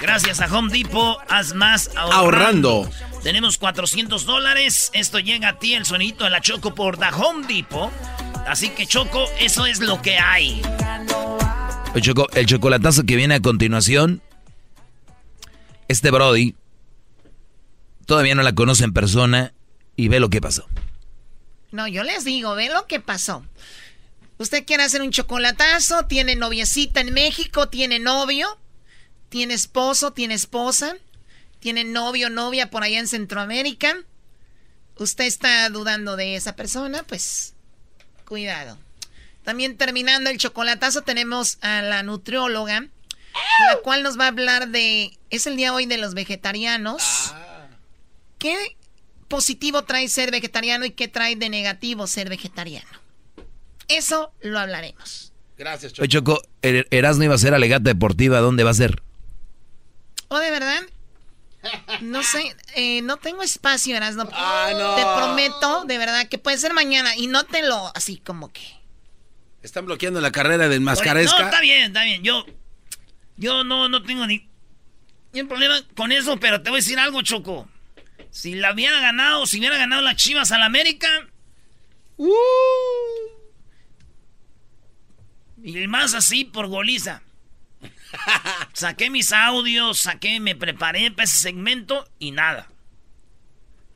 Gracias a Home Depot, haz más ahorrando. Ahorrando. Tenemos 400 dólares. Esto llega a ti, el sonidito de la Choco por The Home Depot. Así que, Choco, eso es lo que hay. El, choco- el chocolatazo que viene a continuación. Este Brody todavía no la conoce en persona y ve lo que pasó. No, yo les digo, ve lo que pasó. Usted quiere hacer un chocolatazo, tiene noviecita en México, tiene novio, tiene esposo, tiene esposa, tiene novio, novia por allá en Centroamérica. Usted está dudando de esa persona, pues cuidado. También terminando el chocolatazo tenemos a la nutrióloga, la cual nos va a hablar de, es el día hoy de los vegetarianos. ¿Qué positivo trae ser vegetariano y qué trae de negativo ser vegetariano? Eso lo hablaremos. Gracias, Oye, Choco, Er- Erasmo iba a ser alegata deportiva. ¿Dónde va a ser? ¿O de verdad? No sé, eh, no tengo espacio, Erasno. no. Te prometo, de verdad, que puede ser mañana y no te lo así como que. Están bloqueando la carrera del No, mascaresca. está bien, está bien. Yo, yo no, no tengo ni, ni un problema con eso, pero te voy a decir algo, Choco. Si la hubiera ganado, si hubiera ganado las Chivas al América, Y más así por goliza. (laughs) saqué mis audios, saqué, me preparé para ese segmento y nada.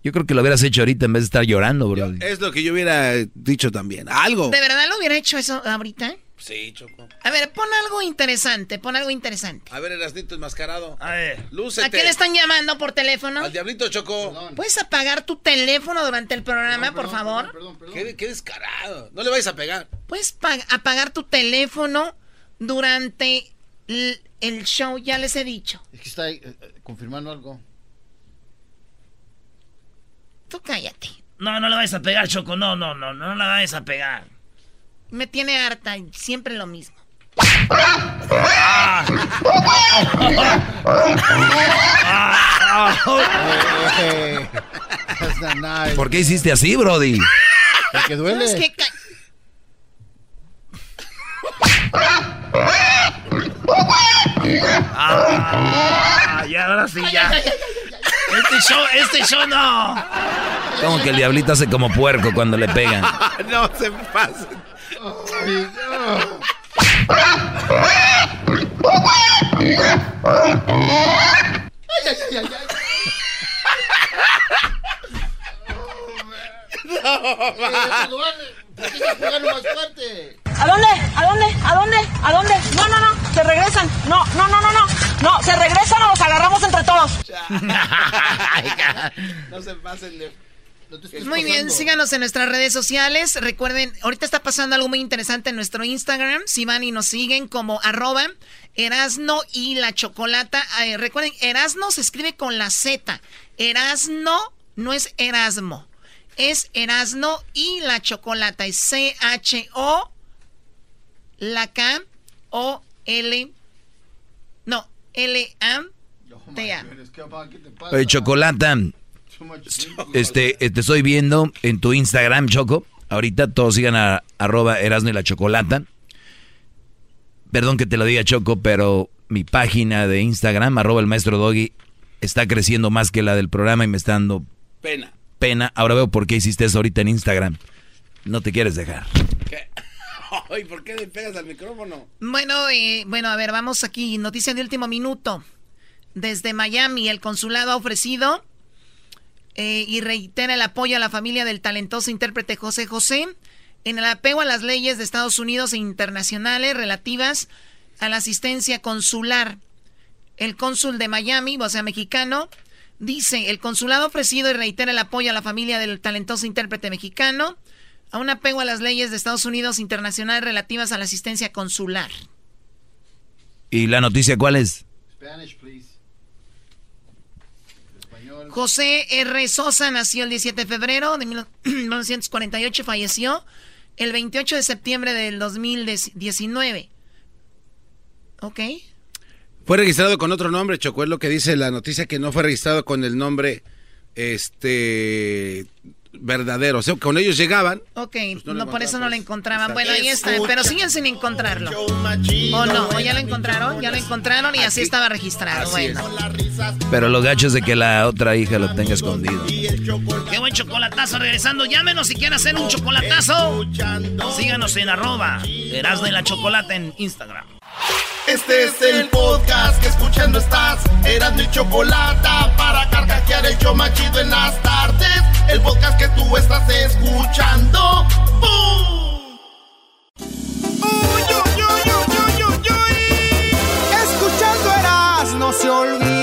Yo creo que lo hubieras hecho ahorita en vez de estar llorando, bro. Es lo que yo hubiera dicho también. Algo. ¿De verdad lo hubiera hecho eso ahorita? Sí, Choco. A ver, pon algo interesante, pon algo interesante. A ver, Erasnito enmascarado. A ver. Lúcete. ¿A qué le están llamando por teléfono? Al diablito, Choco. ¿Puedes apagar tu teléfono durante el programa, por favor? ¿Qué, qué descarado. No le vayas a pegar. ¿Puedes pa- apagar tu teléfono durante el show? Ya les he dicho. Es que está ahí, eh, eh, confirmando algo. Tú cállate. No, no le vayas a pegar, Choco. No, no, no, no la vayas a pegar. Me tiene harta, y siempre lo mismo. Nice. (laughs) ¿Por qué hiciste así, Brody? Porque duele. Es que ca- Ah, ya, ahora sí, ya. Este show, este show no. Como que el diablito hace como puerco cuando le pegan. (laughs) no se pasen. Ay, ay, ¿A dónde? ¿A dónde? ¿A dónde? ¿A dónde? No, no, no, se regresan. No, no, no, no, no. No, se regresan o los agarramos entre todos. (laughs) No se pasen de... Muy bien, síganos en nuestras redes sociales. Recuerden, ahorita está pasando algo muy interesante en nuestro Instagram. Si van y nos siguen como arroba Erasno y la Chocolata. Eh, recuerden, Erasno se escribe con la Z. Erasno no es Erasmo. Es Erasno y la Chocolata. Es C-H-O, la K, O, L, no, L-A-T-A. Oye, Chocolata, este, te estoy viendo en tu Instagram, Choco. Ahorita todos sigan a arroba Erasno y la Chocolata. Perdón que te lo diga, Choco, pero mi página de Instagram, arroba el maestro Doggy, está creciendo más que la del programa y me está dando Pena. Pena. Ahora veo por qué hiciste eso ahorita en Instagram. No te quieres dejar. ¿Qué? (laughs) Ay, ¿por qué le pegas al micrófono? Bueno, eh, bueno, a ver, vamos aquí. Noticia de último minuto. Desde Miami, el consulado ha ofrecido eh, y reitera el apoyo a la familia del talentoso intérprete José José en el apego a las leyes de Estados Unidos e internacionales relativas a la asistencia consular. El cónsul de Miami, o sea, mexicano, dice, el consulado ha ofrecido y reitera el apoyo a la familia del talentoso intérprete mexicano a un apego a las leyes de Estados Unidos internacionales relativas a la asistencia consular. ¿Y la noticia cuál es? Spanish, please. José R. Sosa nació el 17 de febrero de 1948 (clears throat) y falleció el 28 de septiembre del 2019. ¿Ok? Fue registrado con otro nombre, Choco, es lo que dice la noticia que no fue registrado con el nombre este verdadero. O sea, con ellos llegaban. Ok, Pues no por eso no lo encontraban. Está Bueno, ahí está, Escucha. pero siguen sin encontrarlo. ¿O no? ¿O ya lo encontraron? Ya lo encontraron y así estaba registrado. Bueno. Pero lo gacho es de que la otra hija lo tenga escondido. Qué buen chocolatazo regresando. Llámenos si quieren hacer un chocolatazo. Síganos en arroba Erasmo y la Chocolata en Instagram. Este es el podcast que escuchando estás. Eran mi chocolate para carcajear el yo machido en las tardes. El podcast que tú estás escuchando. ¡Bum! Escuchando Eras no se olvidan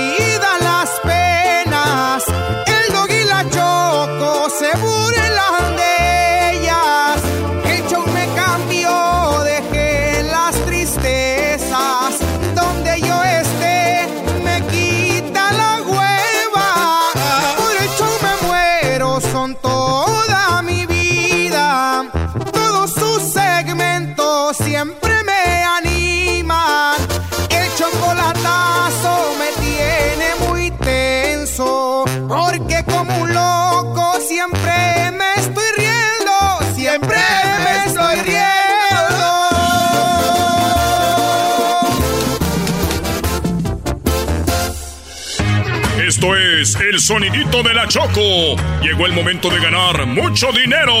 el sonidito de la Choco. Llegó el momento de ganar mucho dinero.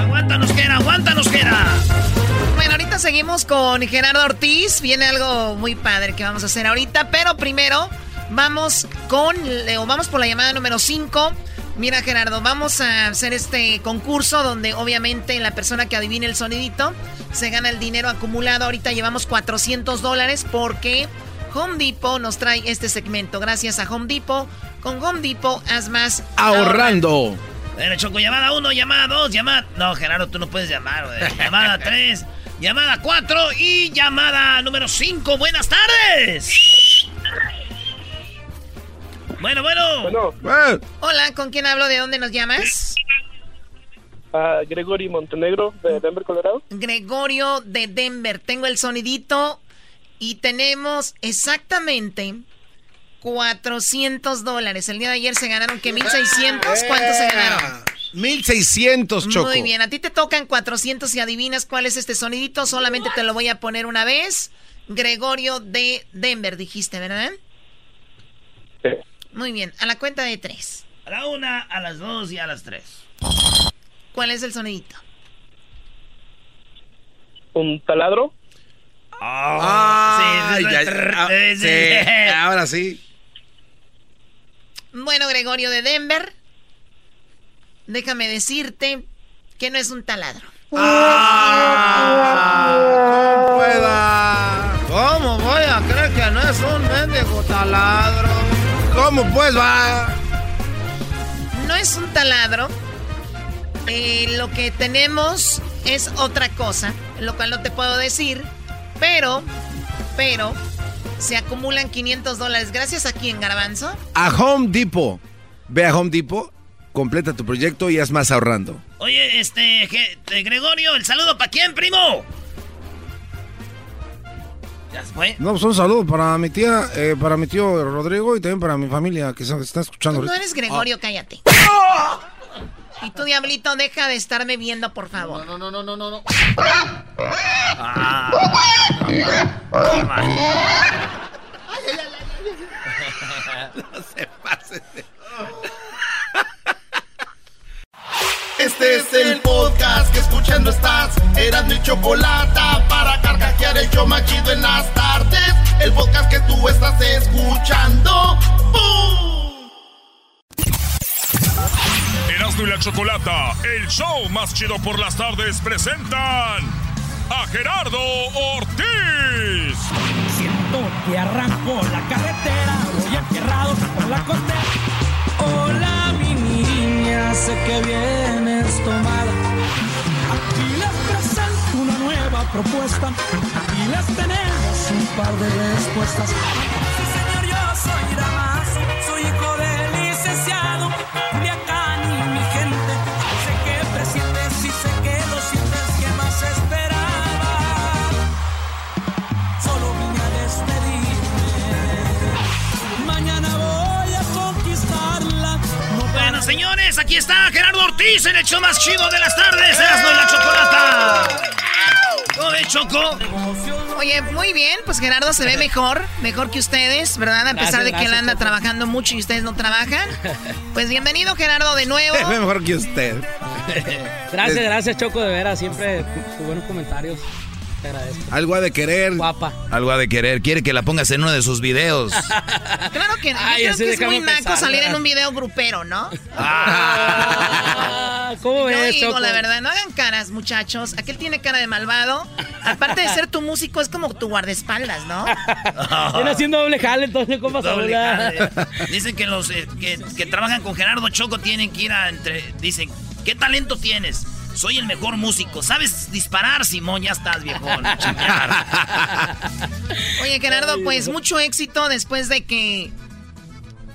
Aguántanos, Jera, aguántanos, Jera. Bueno, ahorita seguimos con Gerardo Ortiz. Viene algo muy padre que vamos a hacer ahorita, pero primero vamos con, o vamos por la llamada número 5. Mira, Gerardo, vamos a hacer este concurso donde obviamente la persona que adivine el sonidito se gana el dinero acumulado. Ahorita llevamos 400 dólares porque Home Depot nos trae este segmento. Gracias a Home Depot. Con Home Depot haz más Ahorrando. Bueno, Choco, llamada 1, llamada 2, llamada... No, Gerardo, tú no puedes llamar. güey. (laughs) Llamada 3, llamada 4 y llamada número 5. Buenas tardes. Bueno, bueno. Hola, ¿con quién hablo? ¿De dónde nos llamas? a Gregory Montenegro de Denver, Colorado. Gregorio de Denver. Tengo el sonidito y tenemos exactamente 400 dólares. El día de ayer se ganaron que 1600. ¿Cuántos se ganaron? 1600, Choco. Muy bien, a ti te tocan 400 y adivinas cuál es este sonidito. Solamente te lo voy a poner una vez. Gregorio de Denver, dijiste, ¿verdad? Sí. Muy bien, a la cuenta de tres. A la una, a las dos y a las tres. ¿Cuál es el sonidito? Un taladro. Ah, sí, ya- sí, ah, sí, sí. sí, ahora sí. Bueno, Gregorio de Denver, déjame decirte que no es un taladro. ¿Cómo voy a creer que no es un mendigo taladro? ¿Cómo pues va? No es un taladro. Eh, lo que tenemos es otra cosa, lo cual no te puedo decir, pero, pero, se acumulan 500 dólares. Gracias a quién, Garbanzo. A Home Depot. Ve a Home Depot, completa tu proyecto y haz más ahorrando. Oye, este, Je- eh, Gregorio, ¿el saludo para quién, primo? ¿Ya se fue? No, pues un saludo para mi tía, eh, para mi tío Rodrigo y también para mi familia que se está escuchando. Tú no eres Gregorio, cállate. Y tú, Diablito, deja de estarme viendo, por favor. No, no, no, no, no, no. Ah. no se pase. Este es el podcast que escuchando estás. Eran mi chocolate para carcajear el show machido en las tardes. El podcast que tú estás escuchando. Erasmo y la Chocolata, el show más chido por las tardes, presentan a Gerardo Ortiz. Siento que arranco la carretera, voy enterrado por la costera. Hola, mi niña, sé que vienes tomada. Aquí les presento una nueva propuesta y les tenemos un par de respuestas. Señores, aquí está Gerardo Ortiz en el show más chido de las tardes. Erasmo y la Chocolata. ¿Cómo ves, Choco? Oye, muy bien, pues Gerardo se ve mejor, mejor que ustedes, ¿verdad? A pesar Gracias, de que él anda Choco. trabajando mucho y ustedes no trabajan. Pues bienvenido, Gerardo, de nuevo. Ve mejor que usted. (laughs) Gracias, gracias Choco, de veras, siempre tus buenos comentarios. Te agradezco. Algo ha de querer. Guapa. Algo ha de querer. Quiere que la pongas en uno de sus videos. (laughs) Claro que no. Yo creo que es muy naco pensar, salir en un video grupero, ¿no? (laughs) Ah, (laughs) ¿Cómo Yo ves, digo, la verdad, no hagan caras, muchachos. Aquel tiene cara de malvado. Aparte de ser tu músico, es como tu guardaespaldas, ¿no? Viene haciendo doble jale, entonces, ¿cómo saluda? jale. Dicen que los eh, que, que trabajan con Gerardo Choco tienen que ir a entre. Dicen, ¿qué talento tienes? Soy el mejor músico. ¿Sabes disparar, Simón? Ya estás, viejón. (laughs) Oye, Gerardo, pues mucho éxito después de que.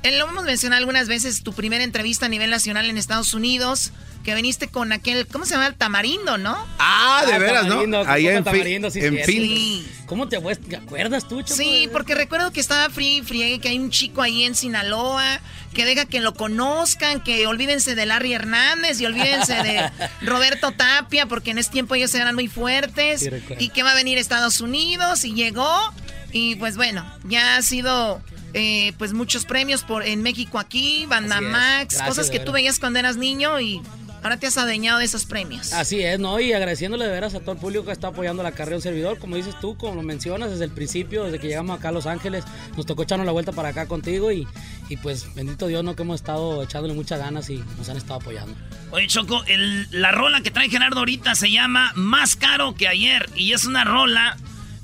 eh, Lo hemos mencionado algunas veces, tu primera entrevista a nivel nacional en Estados Unidos, que viniste con aquel, ¿cómo se llama? El tamarindo, ¿no? Ah, de veras, ¿no? Tamarindo, Ahí en, Tamarindo, sí, en. Phoenix. ¿Cómo te, te acuerdas tú, Choco? Sí, porque recuerdo que estaba free friegue, que hay un chico ahí en Sinaloa, que deja que lo conozcan, que olvídense de Larry Hernández y olvídense de (laughs) Roberto Tapia, porque en ese tiempo ellos eran muy fuertes, Sí, y que va a venir a Estados Unidos, y llegó, y pues bueno, ya ha sido eh, pues muchos premios por en México aquí, Banda. Max, cosas que tú veías cuando eras niño y ahora te has adueñado de esos premios. Así es, ¿no? Y agradeciéndole de veras a todo el público que está apoyando la carrera de un servidor. Como dices tú, como lo mencionas, desde el principio, desde que llegamos acá a Los Ángeles, nos tocó echarnos la vuelta para acá contigo y, y pues bendito Dios, ¿no? Que hemos estado echándole muchas ganas y nos han estado apoyando. Oye, Choco, el- la rola que trae Gerardo ahorita se llama Más caro que ayer. Y es una rola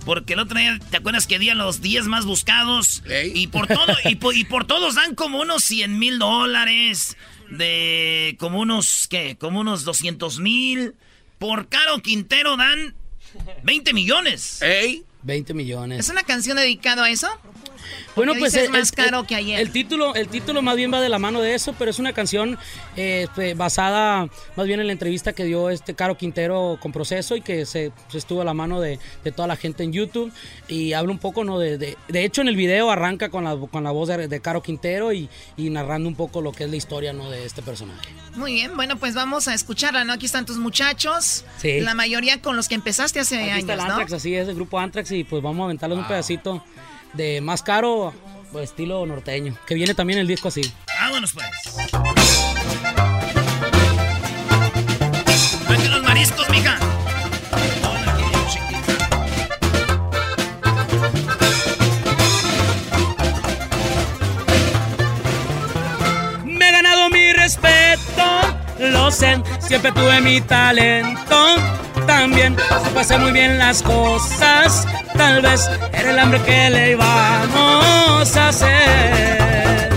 porque el otro día, ¿te acuerdas que di a los 10 más buscados? Y por todo, y por todos dan como unos 100 mil dólares, de como unos, ¿qué? Como unos 200 mil. Por Caro Quintero dan 20 millones. ¡Ey! 20 millones. ¿Es una canción dedicada a eso? Bueno, pues el- más el- caro que ayer. El título, el título más bien va de la mano de eso, pero es una canción eh, pues, basada más bien en la entrevista que dio este Caro Quintero con Proceso y que se, se estuvo a la mano de, de toda la gente en YouTube y habla un poco, ¿no? De, de, de hecho, en el video arranca con la, con la voz de, de Caro Quintero y, y narrando un poco lo que es la historia, ¿no? De este personaje. Muy bien, bueno, pues vamos a escucharla, ¿no? Aquí están tus muchachos. Sí. La mayoría con los que empezaste hace Aquí está años, el ¿no? Antrax, así es, el grupo Antrax y pues vamos a aventarles un pedacito de más caro, pues, estilo norteño, que viene también el disco así. Vámonos pues. Vete los mariscos, mija. Me he ganado mi respeto, lo sé, siempre tuve mi talento. También supe hacer muy bien las cosas, tal vez era el hambre que le íbamos a hacer.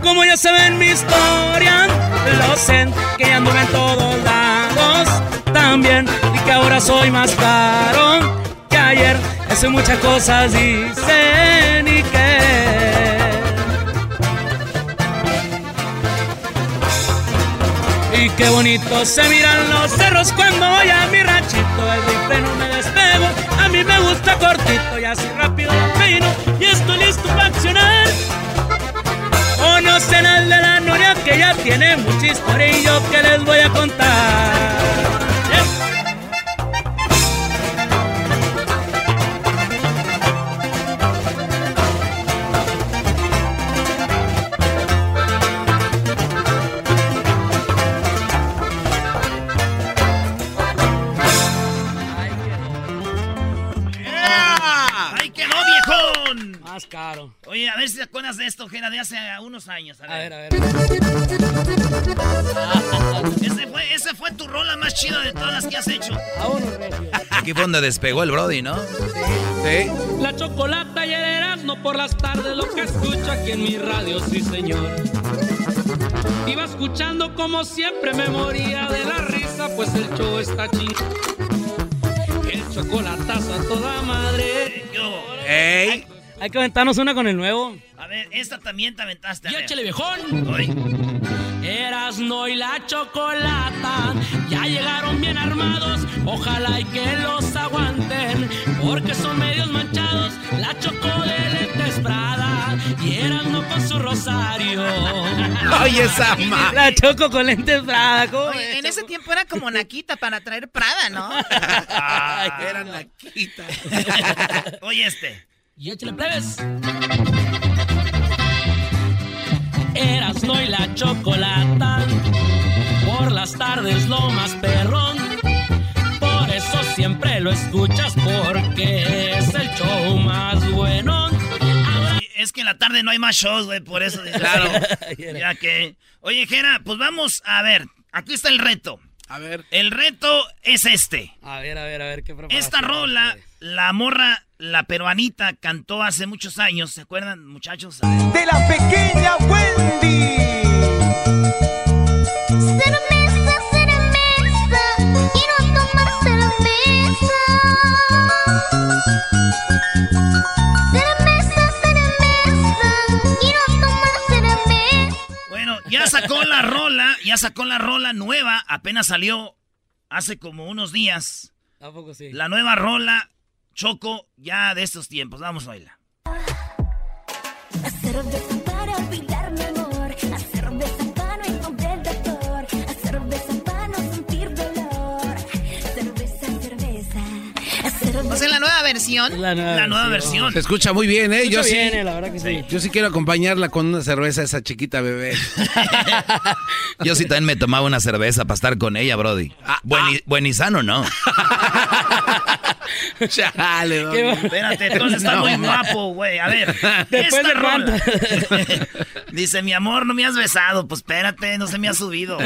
Como ya saben mi historia, lo sé, que ya anduve en todos lados. También, y que ahora soy más caro que ayer. Eso muchas cosas dicen qué bonito se miran los cerros cuando voy a mi ranchito. El rifle no me despego, a mí me gusta cortito y así rápido lo peino y estoy listo para accionar. Conocen al de la noria que ya tiene mucha historia y yo que les voy a contar. Oye, a ver si te acuerdas de esto, Gera, de hace unos años. A ver, a ver. (laughs) Ese fue, ese fue tu rola más chida de todas las que has hecho. Aquí fue donde despegó el Brody, ¿no? Sí. La chocolata y el Erasmo por las tardes, lo que escucho aquí en mi radio, sí señor. Iba escuchando como siempre me moría de la risa, pues el show está ching. El chocolatazo a toda madre. ¡Ey! Hay que aventarnos una con el nuevo. A ver, esta también te aventaste. Y échale, viejón. Ay. Erasno y la chocolata ya llegaron bien armados. Ojalá y que los aguanten, porque son medios manchados. La choco de lentes Prada y Erasno con su rosario. Oye, esa ma- La choco con lentes Prada. ¿cómo Oye, ves, en ese tiempo era como Naquita para traer Prada, ¿no? (laughs) Era Naquita. Oye, este. Y échale plebes. Erasno y la chocolata. Por las tardes lo más perrón. Por eso siempre lo escuchas porque es el show más bueno. Es que en la tarde no hay más shows, güey, por eso. Claro. (laughs) ya que. Oye, Jera, pues vamos a ver. Aquí está el reto. A ver. El reto es este. A ver, a ver, a ver qué. Esta rola, la morra, la peruanita, cantó hace muchos años. ¿Se acuerdan, muchachos? De la pequeña Wendy. Cerveza, cerveza, quiero tomar cerveza. Cerveza, cerveza, quiero tomar cerveza. Bueno, ya sacó la rola, ya sacó la rola nueva. Apenas salió hace como unos días. ¿A poco sí? La nueva rola, Choco, ya de estos tiempos. Vamos a bailar. A cerveza para olvidar mi amor. A cerveza para no encontrar doctor. A cerveza para no sentir dolor. Cerveza, cerveza. A cerveza. O sea, la nueva versión? La nueva, versión. Se escucha muy bien, ¿eh? Yo sí, bien, eh, la verdad que sí. yo sí quiero acompañarla con una cerveza a esa chiquita bebé. (laughs) Yo sí también me tomaba una cerveza para estar con ella, Brody. buen, y, buen y sano, ¿no? (laughs) (laughs) Chale, bueno. Espérate, entonces está (laughs) No, muy guapo, güey. A ver. Después esta rola. (laughs) Dice, mi amor, no me has besado. Pues espérate, no se me ha subido.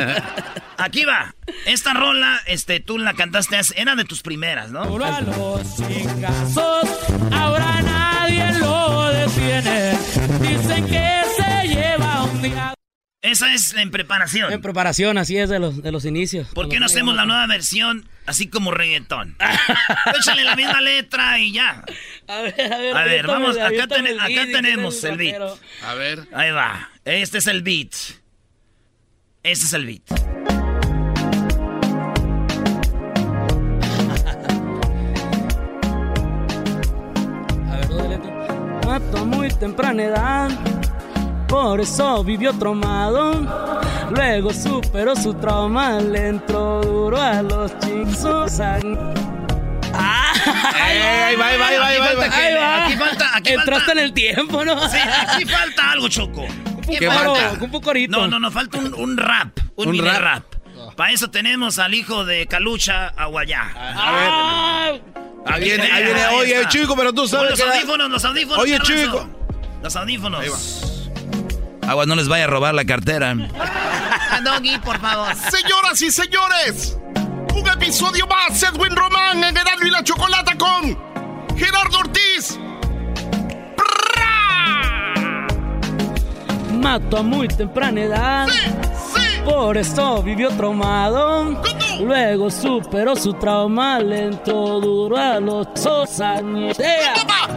Aquí va. Esta rola, este, tú la cantaste, era de tus primeras, ¿no? Duro a los chingazos, ahora nadie lo detiene. Dicen que se lleva un día. Esa es en preparación. En preparación, así es de los, de los inicios. ¿Por qué no hacemos la nueva versión así como reggaetón? (laughs) Échale la misma letra y ya. A ver, a ver. A ver, vamos, acá, ten- el acá beat, tenemos el beat. A ver. Ahí va. Este es el beat. Este es el beat. (laughs) A ver. Mato muy temprana edad, por eso vivió traumado. Luego superó su trauma, le entró duro a los chicos. ¡Ah! Ahí va, ahí va, ahí va, ahí va, ahí va. Aquí falta Ahí va. Aquí Entraste falta. en el tiempo, ¿no? Sí, aquí falta algo, Choco. ¿Qué ¿Qué coro, falta? un corito. No, no, no, falta un, un rap. Un, Un mini rap. rap. Para eso tenemos al hijo de Calucha, Aguayá. Ah, Ahí viene, ahí viene. Oye, está. chico, pero tú sabes Los que... la- audífonos, los audífonos. Oye, chico. Los audífonos. Agua, no les vaya a robar la cartera. (laughs) Doggy, por favor. Señoras y señores, un episodio más, Edwin Román en Erasmo y la Chocolata con Gerardo Ortiz. Mato a muy temprana edad. Por eso vivió traumado. Luego superó su trauma, le entró duro a los dos años.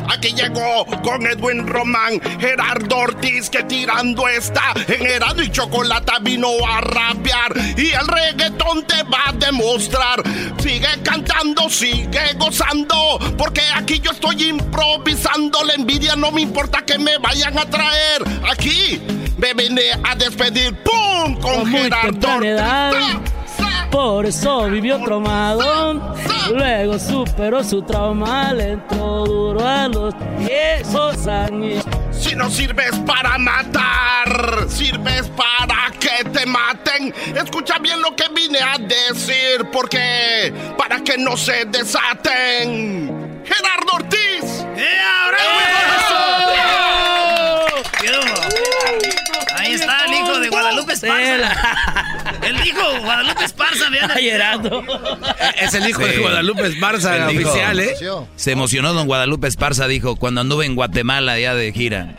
Aquí llegó con Edwin Román, Gerardo Ortiz, que tirando está en Erasmo y Chocolata vino a rapear y el reggaetón te va a demostrar. Sigue cantando, sigue gozando, porque aquí yo estoy improvisando. La envidia no me importa que me vayan a traer. Aquí me vine a despedir, ¡pum! Con muy Gerardo. Por eso vivió traumado. Luego superó su trauma, le entró duro a los esos años. Si no sirves para matar, sirves para que te maten. Escucha bien lo que vine a decir, porque para que no se desaten. Gerardo Ortiz. ¿Qué Guadalupe Esparza. (laughs) El hijo de Guadalupe Esparza, vean. Ay, video. Gerardo. Es el hijo de Sí. Guadalupe Esparza, dijo- oficial, ¿eh? Se emocionó don Guadalupe Esparza, dijo, cuando anduve en Guatemala ya de gira.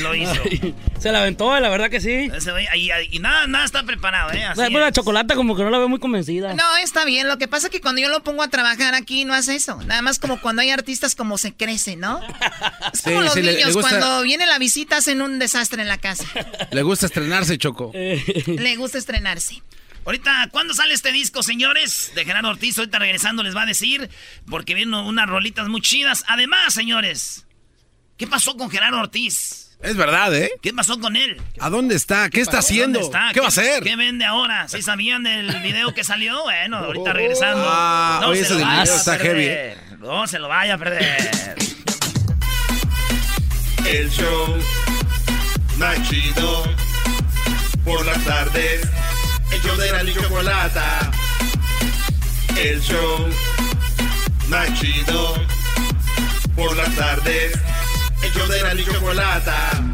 Lo hizo. (laughs) Se la aventó, la verdad que sí. Y, y nada, nada está preparado, ¿eh? Así Después la es. chocolate como que no la veo muy convencida. No, está bien. Lo que pasa es que cuando yo lo pongo a trabajar aquí no hace eso. Nada más como cuando hay artistas como se crece, ¿no? Es como Sí, los sí, le- le niños, gusta- cuando viene la visita hacen un desastre en la casa. Le gusta estrenarse, Choco. Le gusta estrenarse. Ahorita, ¿cuándo sale este disco, señores? De Gerardo Ortiz, ahorita regresando les va a decir, porque vienen unas rolitas muy chidas. Además, señores, ¿qué pasó con Gerardo Ortiz? Es verdad, ¿eh? ¿Qué pasó con él? ¿A dónde está? ¿Qué está haciendo? ¿Dónde está? ¿Qué va a hacer? ¿Qué vende ahora? ¿Sí sabían del video que salió? Bueno, ahorita regresando. Ah, oye, se ese lo vaya a está perder. No se lo vaya a perder. El show más chido por las tardes. El show de la chocolata. El show más chido por las tardes. El show de la chocolata.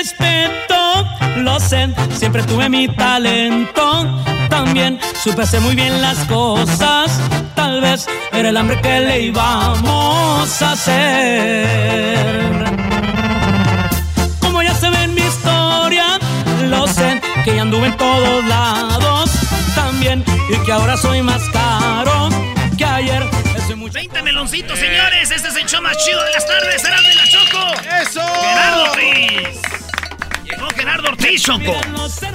Respeto, lo sé, siempre tuve mi talento. También supe hacer muy bien las cosas. Tal vez era el hambre que le íbamos a hacer. Como ya se ve en mi historia, lo sé, que ya anduve en todos lados. También, y que ahora soy más caro que ayer. Eso es mucho. 20 meloncitos, señores. Este es el show más chido de las tardes. Será de la Choco. ¡Eso! Gerardo Ortiz. Gerardo Ortiz. Choco.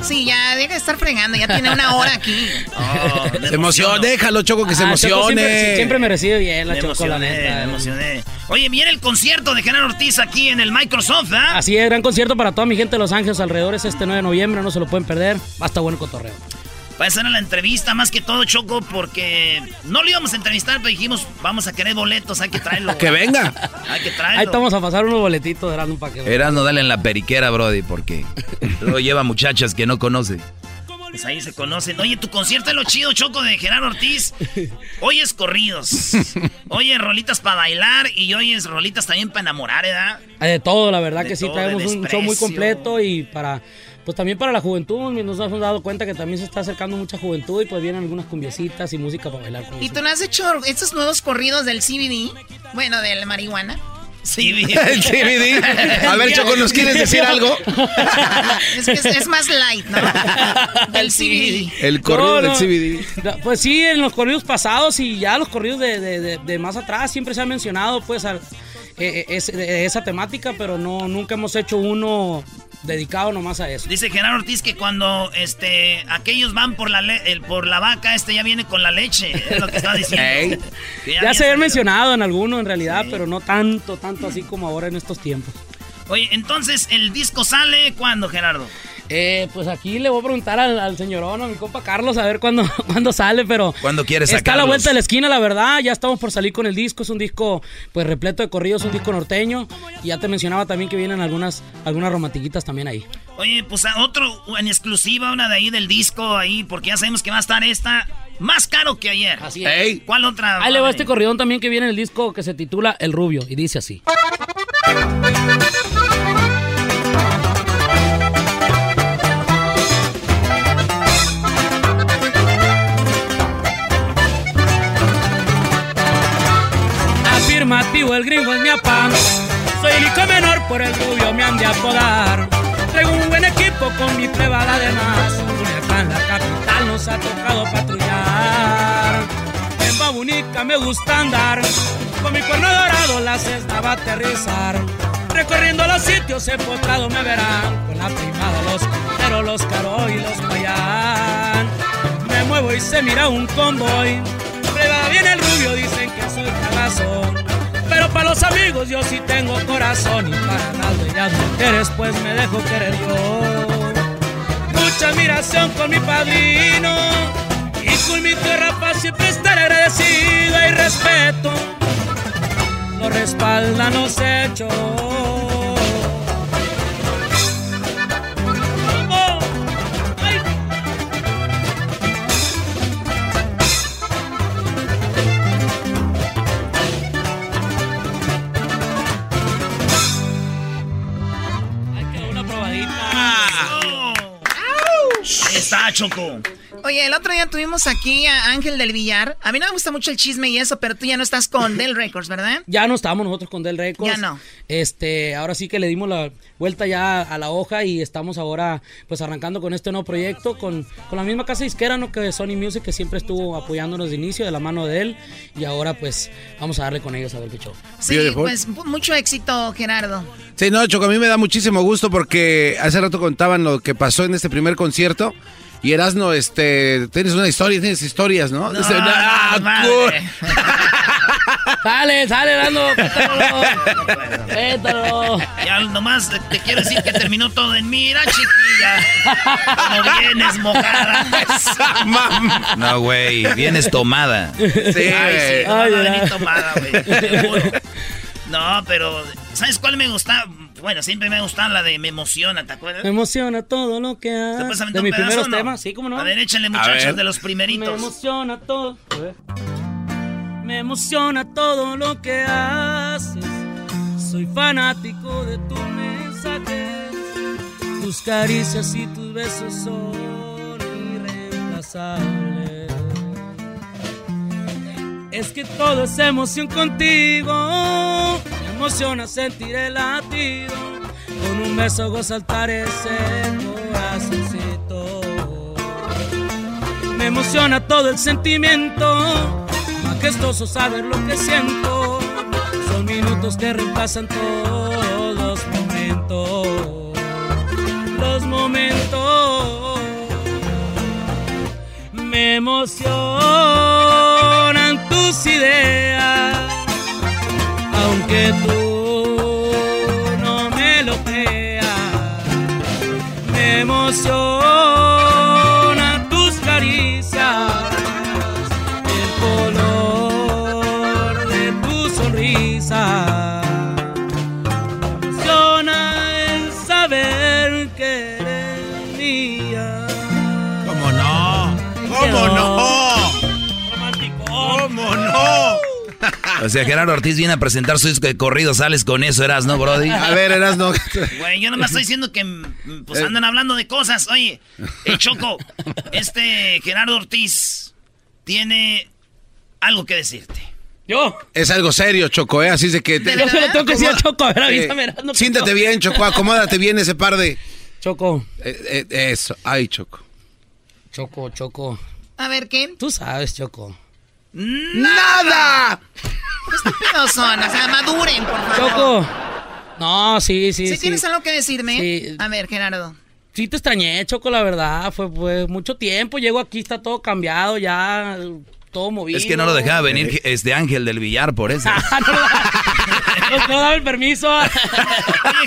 Sí, ya deja de estar fregando, ya tiene una hora aquí. (laughs) Oh, Se emociona, déjalo, Choco, que se Ah, Choco emocione. siempre, siempre me recibe bien la Me Choco, la neta. me emocioné. Oye, viene el concierto de Genaro Ortiz aquí en el Microsoft, ¿ah? Así es, gran concierto para toda mi gente de Los Ángeles alrededor. Es este 9 de noviembre, no se lo pueden perder. Va a estar bueno el cotorreo. Va a ser la entrevista más que todo, Choco, porque no lo íbamos a entrevistar, pero dijimos, vamos a querer boletos, hay que traerlo. (laughs) Que venga. Hay que traerlo. Ahí estamos a pasar unos boletitos de Erasmo para que Erasmo, dale en la periquera, Brody, porque luego lleva muchachas que no conoce. Pues ahí se conocen. Oye, tu concierto es lo chido, Choco, de Gerardo Ortiz. Hoy es corridos. Oye, rolitas para bailar y hoy es rolitas también para enamorar, ¿verdad? De todo, la verdad De que sí, traemos un show muy completo y para, pues también para la juventud, nos hemos dado cuenta que también se está acercando mucha juventud y pues vienen algunas cumbiecitas y música para bailar. con ¿Y tú no has hecho estos nuevos corridos del CBD? Bueno, del marihuana. Sí, El (laughs) CBD. A ver, Choco, ¿nos quieres decir algo? (laughs) Es que es, es más light, ¿no? Del CBD. El corrido No, del no. CBD. No, Pues sí, en los corridos pasados y ya los corridos de, de- de- de más atrás siempre se ha mencionado pues al- eh, es- eh, esa temática, pero no nunca hemos hecho uno dedicado nomás a eso. Dice Gerardo Ortiz que cuando este aquellos van por la le- el- por la vaca, este ya viene con la leche. Es lo que estaba diciendo. (laughs) Que Ya, se había mencionado en alguno en realidad, pero no tanto, tanto así como ahora en estos tiempos. Oye, entonces, ¿el disco sale cuándo, Gerardo? Eh, pues aquí le voy a preguntar al, al señorón, a mi compa Carlos, a ver cuándo, (laughs) cuándo sale, pero... ¿Cuándo quieres Está a la vuelta de la esquina, la verdad. Ya estamos por salir con el disco. Es un disco, pues, repleto de corridos, un disco norteño. Y ya te mencionaba también que vienen algunas, algunas romantiquitas también ahí. Oye, pues a otro en exclusiva, una de ahí del disco ahí, porque ya sabemos que va a estar esta más caro que ayer. Así es. ¿Cuál otra? Ahí le va este corridón también que viene en el disco que se titula El Rubio. Y dice así. El gringo es mi apán. Soy el hijo menor, por el rubio me han de apodar. Traigo un buen equipo con mi privada además. Culiacán, la capital, nos ha tocado patrullar. En Babunica me gusta andar. Con mi cuerno dorado la cesta va a aterrizar. Recorriendo los sitios empotrados me verán. Con la primada, los pero los caro y los payán. Me muevo y se mira un convoy. Prueba bien el rubio, dicen que soy cagazón. Para los amigos yo sí tengo corazón. Y para las bellas mujeres pues me dejo querer yo. Mucha admiración con mi padrino. Y con mi tierra para siempre estar agradecido y respeto. Lo respaldan los hechos. Está, Choco. Oye, el otro día tuvimos aquí a Ángel del Villar. A mí no me gusta mucho el chisme y eso, pero tú ya no estás con (laughs) Del Records, ¿verdad? Ya no estamos nosotros con Del Records. Ya no. Este, ahora sí que le dimos la vuelta ya a la hoja y estamos ahora pues arrancando con este nuevo proyecto con, con la misma casa disquera, ¿no? Que Sony Music, que siempre estuvo apoyándonos de inicio de la mano de él. Y ahora pues vamos a darle con ellos a ver qué show. Sí, pues mu- mucho éxito, Gerardo. Sí, no, Choco, a mí me da muchísimo gusto porque hace rato contaban lo que pasó en este primer concierto. Y Erasno, este, tienes una historia, tienes historias, ¿no? No, Dice, no, "Ah, madre. (laughs) Sale, sale, dando. Pétalo. Ya nomás te- te quiero decir que terminó todo en mira, chiquilla. Como vienes mojada. No, güey, vienes tomada. Sí, Ay, sí, Ay, no, tomada, güey. No, pero ¿sabes cuál me gusta? Bueno, siempre me gusta la de Me emociona, ¿te acuerdas? Me emociona todo lo que ¿Te haces. puedes aventar De un mis pedazo primeros no? temas, sí, cómo no. A ver, échale muchachos de los Me primeritos. emociona todo. A ver. Me emociona todo lo que haces. Soy fanático de tus mensajes. Tus caricias y tus besos son irreemplazables. Es que todo es emoción contigo. Me emociona sentir el latido. Con un beso hago saltar ese corazoncito. Me emociona todo el sentimiento. Majestoso saber lo que siento. Son minutos que reemplazan todos los momentos. Los momentos. Me emociona tus ideas, aunque tú no me lo creas. Me emocionan O sea, Gerardo Ortiz viene a presentar su disco de corrido, sales con eso, eras, ¿no, Brody? A ver, eras, no. Güey, yo nomás estoy diciendo que pues andan hablando de cosas. Oye, eh, Choco, este Gerardo Ortiz tiene algo que decirte. Yo. Es algo serio, Choco, ¿eh? Así es de que... ¿De Yo se lo tengo que decir a Choco, a ver, avísame, Eh, Erasmo, siéntate bien, Choco, acomódate bien ese par de... Choco. Eh, eh, eso, ay, Choco. Choco, Choco. A ver, ¿qué? Tú sabes, Choco. ¡Nada! Estúpidos son, o sea, maduren, por favor. Choco. No, sí, sí, ¿Sí, sí. tienes algo que decirme? Sí. A ver, Gerardo. Sí te extrañé, Choco, la verdad. Fue, fue mucho tiempo. Llego aquí, está todo cambiado, ya todo movido. Es que no lo dejaba venir este Ángel del Villar por eso. (laughs) No, no daba el permiso. Oye,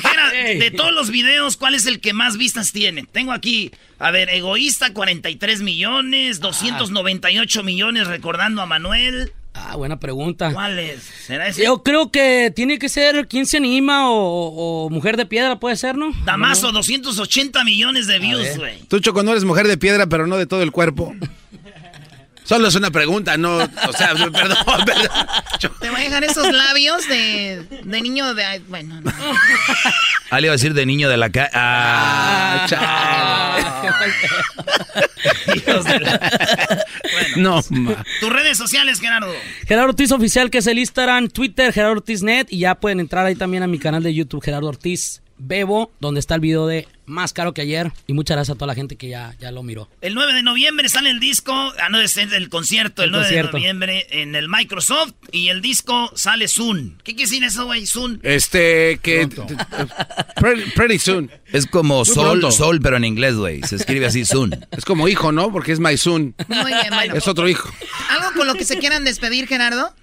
Gera, de todos los videos, ¿cuál es el que más vistas tiene? Tengo aquí, a ver, Egoísta, 43 millones, 298 millones recordando a Manuel. Ah, buena pregunta. ¿Cuál es? ¿Será ese? Yo creo que tiene que ser ¿Quién se anima? O, o Mujer de Piedra, puede ser, ¿no? Damaso, 280 millones de views, güey. Tú, Choco, no eres mujer de piedra, pero no de todo el cuerpo. (laughs) Solo es una pregunta, no... O sea, (laughs) perdón, perdón. Te voy a dejar esos labios de, de niño de... Bueno, no. (laughs) Ah, le iba a decir de niño de la calle. Ah, No, ma. Tus redes sociales, Gerardo. Gerardo Ortiz Oficial, que es el Instagram, Twitter, Gerardo Ortiz Net. Y ya pueden entrar ahí también a mi canal de YouTube, Gerardo Ortiz Bebo, donde está el video de Más Caro que Ayer. Y muchas gracias a toda la gente que ya, ya lo miró. El 9 de noviembre sale el disco, ah, no, es el concierto, el, El 9 concierto. de noviembre en el Microsoft y el disco sale soon. ¿Qué quiere decir eso, güey? Soon. Este, que... Pretty, pretty soon. Es como Muy sol, pronto. sol, pero en inglés, güey. Se escribe así, soon. Es como hijo, ¿no? Porque es my soon. Muy bien, bueno. Es otro hijo. ¿Algo con lo que se quieran despedir, Gerardo?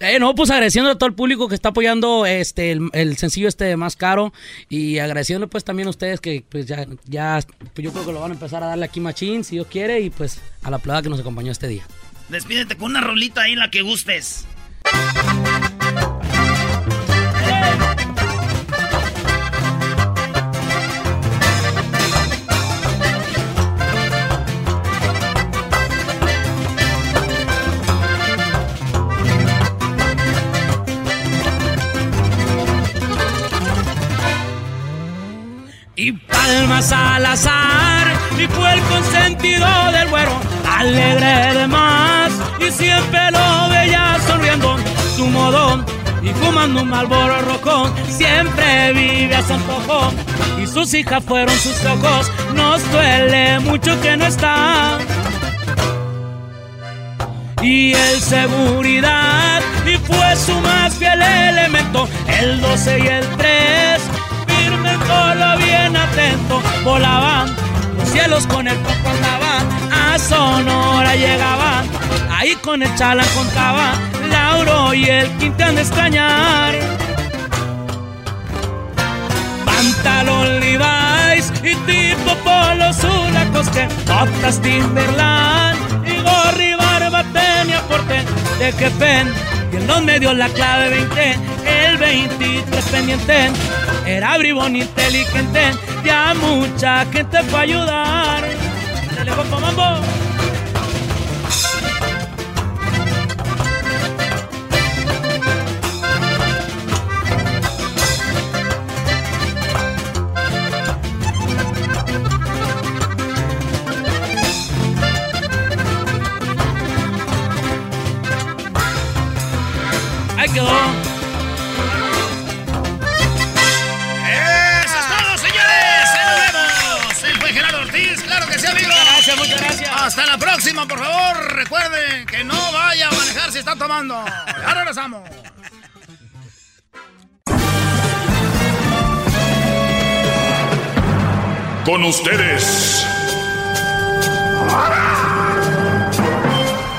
Eh, no, pues agradeciendo a todo el público que está apoyando este el, sencillo este más caro y agradeciendo pues también a ustedes que pues ya, ya pues yo creo que lo van a empezar a darle aquí machín si Dios quiere y pues a la plada que nos acompañó este día. Despídete con una rolita ahí, la que gustes. Y palmas al azar, y fue el consentido del güero, alegre de más, y siempre lo veía sonriendo, su modo, y fumando un malboro rojo, siempre vive a su antojo, y sus hijas fueron sus ojos, nos duele mucho que no está. Y el seguridad, y fue su más fiel elemento, el 12 y el 3, firme lo bien atento, volaban los cielos con el coco andaban, a Sonora llegaban, ahí con el chala contaban, Lauro y el Quintán de extrañar. Pantalón Levi's y tipo polo Zulacosque, botas Timberland y gorri barba tenía porte de que pen y en los medios la clave 20, el 23 pendiente, era bribón inteligente, ya mucha gente fue a ayudar. Dale, mambo. Por favor. Recuerden que no vaya a manejar si está tomando. Ya regresamos. Con ustedes.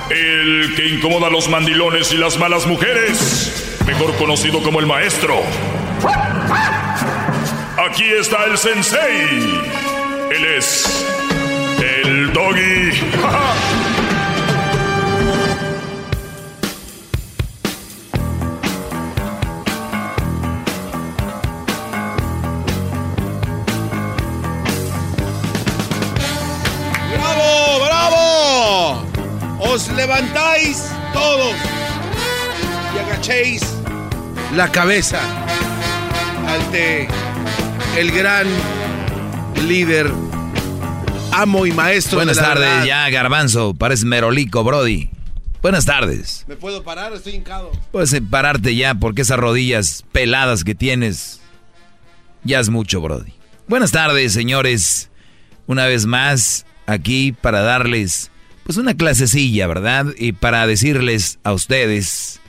El que incomoda a los mandilones y las malas mujeres, mejor conocido como el maestro. Aquí está el sensei. Él es el doggy. (laughs) Os levantáis todos y agachéis la cabeza ante el gran líder, amo y maestro Buenas de la tardes, verdad. ya, Garbanzo. Pares merolico, Brody. Buenas tardes. ¿Me puedo parar? Estoy hincado. Puedes pararte ya porque esas rodillas peladas que tienes ya es mucho, Brody. Buenas tardes, señores. Una vez más aquí para darles pues una clasecilla, ¿verdad? Y para decirles a ustedes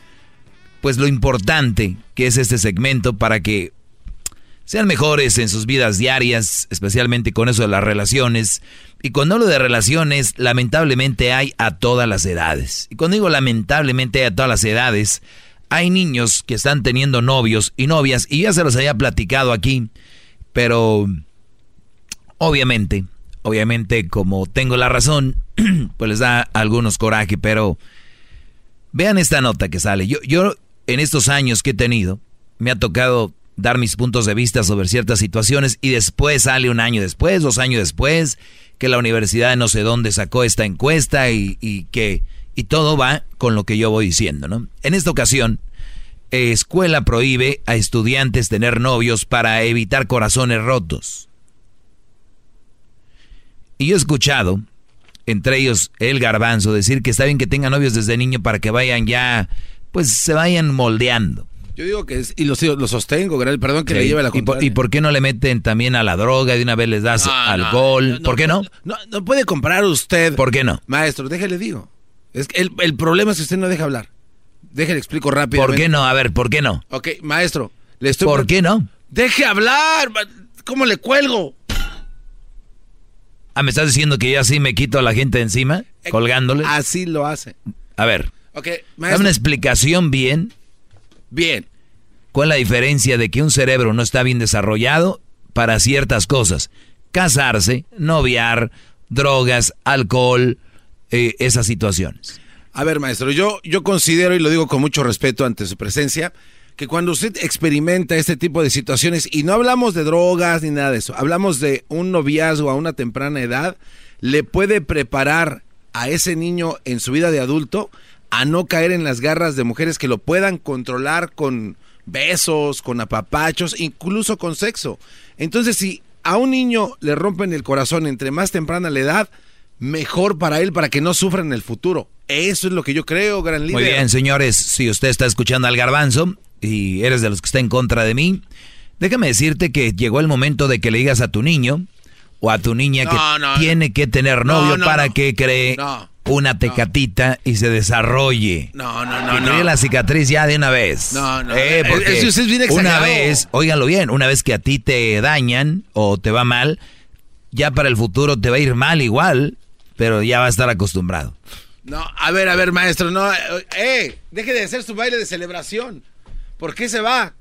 pues lo importante que es este segmento para que sean mejores en sus vidas diarias, especialmente con eso de las relaciones. Y cuando hablo de relaciones, lamentablemente hay a todas las edades. Y cuando digo lamentablemente hay a todas las edades, hay niños que están teniendo novios y novias, y ya se los había platicado aquí, pero obviamente, obviamente como tengo la razón, (clears throat) pues les da algunos coraje, pero vean esta nota que sale. Yo, yo en estos años que he tenido, me ha tocado dar mis puntos de vista sobre ciertas situaciones y después sale un año después, dos años después, que la universidad de no sé dónde sacó esta encuesta y, que y todo va con lo que yo voy diciendo, ¿no? En esta ocasión, escuela prohíbe a estudiantes tener novios para evitar corazones rotos. Y yo he escuchado, entre ellos el garbanzo, decir que está bien que tengan novios desde niño para que vayan ya, pues se vayan moldeando. Yo digo que es, y lo, lo sostengo, perdón que Sí, le lleve la ¿Y por, contraria. y por qué no le meten también a la droga y de una vez les das No, alcohol? no, ¿Por qué no? No, puede comprar usted. ¿Por qué no? Maestro, déjale digo. Es que el, el problema es que usted no deja hablar. Déjale explico rápido. ¿Por qué no? A ver, ¿por qué no? Ok, maestro, le estoy ¿Por qué no? Deje hablar. ¿Cómo le cuelgo? Ah, ¿me estás diciendo que yo así me quito a la gente de encima? Colgándole. Así lo hace. A ver, Ok, dame una explicación bien. Bien. ¿Cuál es la diferencia de que un cerebro no está bien desarrollado para ciertas cosas? Casarse, noviar, drogas, alcohol, eh, esas situaciones. A ver, maestro, yo, yo considero, y lo digo con mucho respeto ante su presencia, que cuando usted experimenta este tipo de situaciones, y no hablamos de drogas ni nada de eso, hablamos de un noviazgo a una temprana edad, le puede preparar a ese niño en su vida de adulto a no caer en las garras de mujeres que lo puedan controlar con besos, con apapachos, incluso con sexo. Entonces, si a un niño le rompen el corazón entre más temprana la edad, mejor para él, para que no sufra en el futuro. Eso es lo que yo creo, gran líder. Muy bien, señores, si usted está escuchando al garbanzo y eres de los que está en contra de mí, déjame decirte que llegó el momento de que le digas a tu niño o a tu niña No, que no, tiene que tener novio no, para que cree una tecatita y se desarrolle. No, no, Y no, cree no. la cicatriz ya de una vez. No, no. Eh, porque es que usted es bien una vez, óiganlo bien, una vez que a ti te dañan o te va mal, ya para el futuro te va a ir mal igual, pero ya va a estar acostumbrado. No, a ver, a ver, maestro, no, eh, eh, deje de hacer su baile de celebración. ¿Por qué se va?